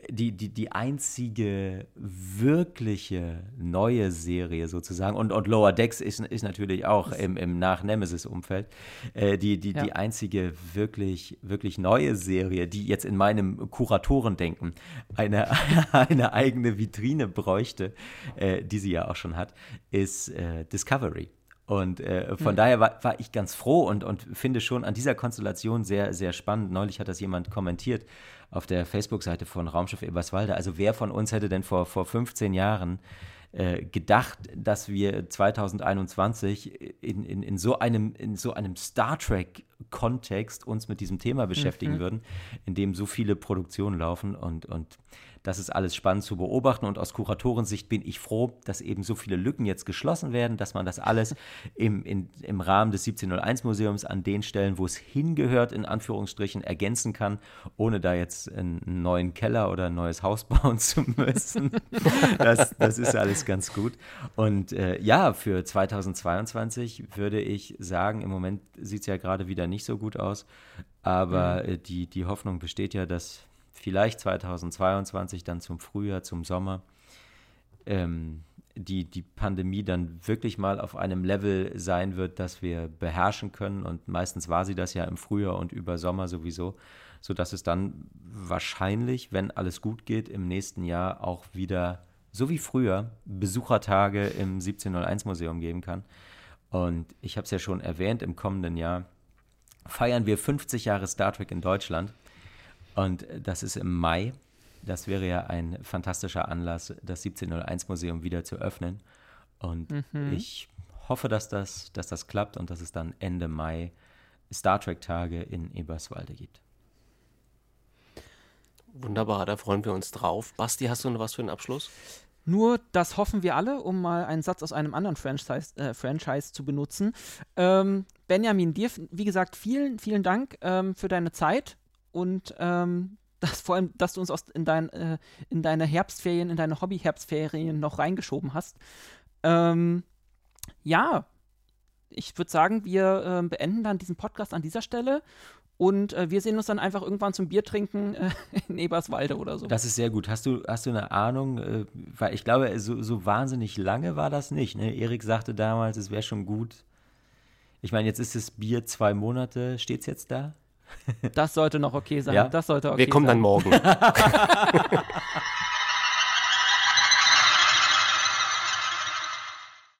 die, die, die einzige wirkliche neue Serie sozusagen, und, und Lower Decks ist, ist natürlich auch im, im Nach-Nemesis-Umfeld, äh, die, die, ja. die einzige wirklich, wirklich neue Serie, die jetzt in meinem Kuratorendenken eine, eine eigene Vitrine bräuchte, äh, die sie ja auch schon hat, ist äh, Discovery. Und äh, von mhm. daher war, war, ich ganz froh und, und finde schon an dieser Konstellation sehr, sehr spannend. Neulich hat das jemand kommentiert auf der Facebook-Seite von Raumschiff Eberswalde. Also wer von uns hätte denn vor, vor 15 Jahren äh, gedacht, dass wir 2021 in, in, in, so einem, in so einem Star Trek-Kontext uns mit diesem Thema beschäftigen mhm. würden, in dem so viele Produktionen laufen und, und das ist alles spannend zu beobachten und aus Kuratorensicht bin ich froh, dass eben so viele Lücken jetzt geschlossen werden, dass man das alles im, in, im Rahmen des 1701 Museums an den Stellen, wo es hingehört, in Anführungsstrichen ergänzen kann, ohne da jetzt einen neuen Keller oder ein neues Haus bauen zu müssen. Das, das ist alles ganz gut. Und äh, ja, für 2022 würde ich sagen, im Moment sieht es ja gerade wieder nicht so gut aus, aber mhm. äh, die, die Hoffnung besteht ja, dass vielleicht 2022 dann zum Frühjahr, zum Sommer, ähm, die, die Pandemie dann wirklich mal auf einem Level sein wird, das wir beherrschen können. Und meistens war sie das ja im Frühjahr und über Sommer sowieso, sodass es dann wahrscheinlich, wenn alles gut geht, im nächsten Jahr auch wieder, so wie früher, Besuchertage im 1701 Museum geben kann. Und ich habe es ja schon erwähnt, im kommenden Jahr feiern wir 50 Jahre Star Trek in Deutschland. Und das ist im Mai. Das wäre ja ein fantastischer Anlass, das 1701 Museum wieder zu öffnen. Und mhm. ich hoffe, dass das, dass das klappt und dass es dann Ende Mai Star Trek-Tage in Eberswalde gibt. Wunderbar, da freuen wir uns drauf. Basti, hast du noch was für den Abschluss? Nur das hoffen wir alle, um mal einen Satz aus einem anderen Franchise, äh, Franchise zu benutzen. Ähm, Benjamin, dir, wie gesagt, vielen, vielen Dank ähm, für deine Zeit und ähm, dass vor allem, dass du uns aus, in, dein, äh, in deine Herbstferien, in deine Hobby-Herbstferien noch reingeschoben hast. Ähm, ja, ich würde sagen, wir äh, beenden dann diesen Podcast an dieser Stelle und äh, wir sehen uns dann einfach irgendwann zum Bier trinken äh, in Eberswalde oder so. Das ist sehr gut. Hast du, hast du eine Ahnung? Äh, weil ich glaube, so, so wahnsinnig lange war das nicht. Ne? Erik sagte damals, es wäre schon gut. Ich meine, jetzt ist das Bier zwei Monate. Steht es jetzt da? Das sollte noch okay sein. Ja? Das sollte okay Wir kommen sein. dann morgen.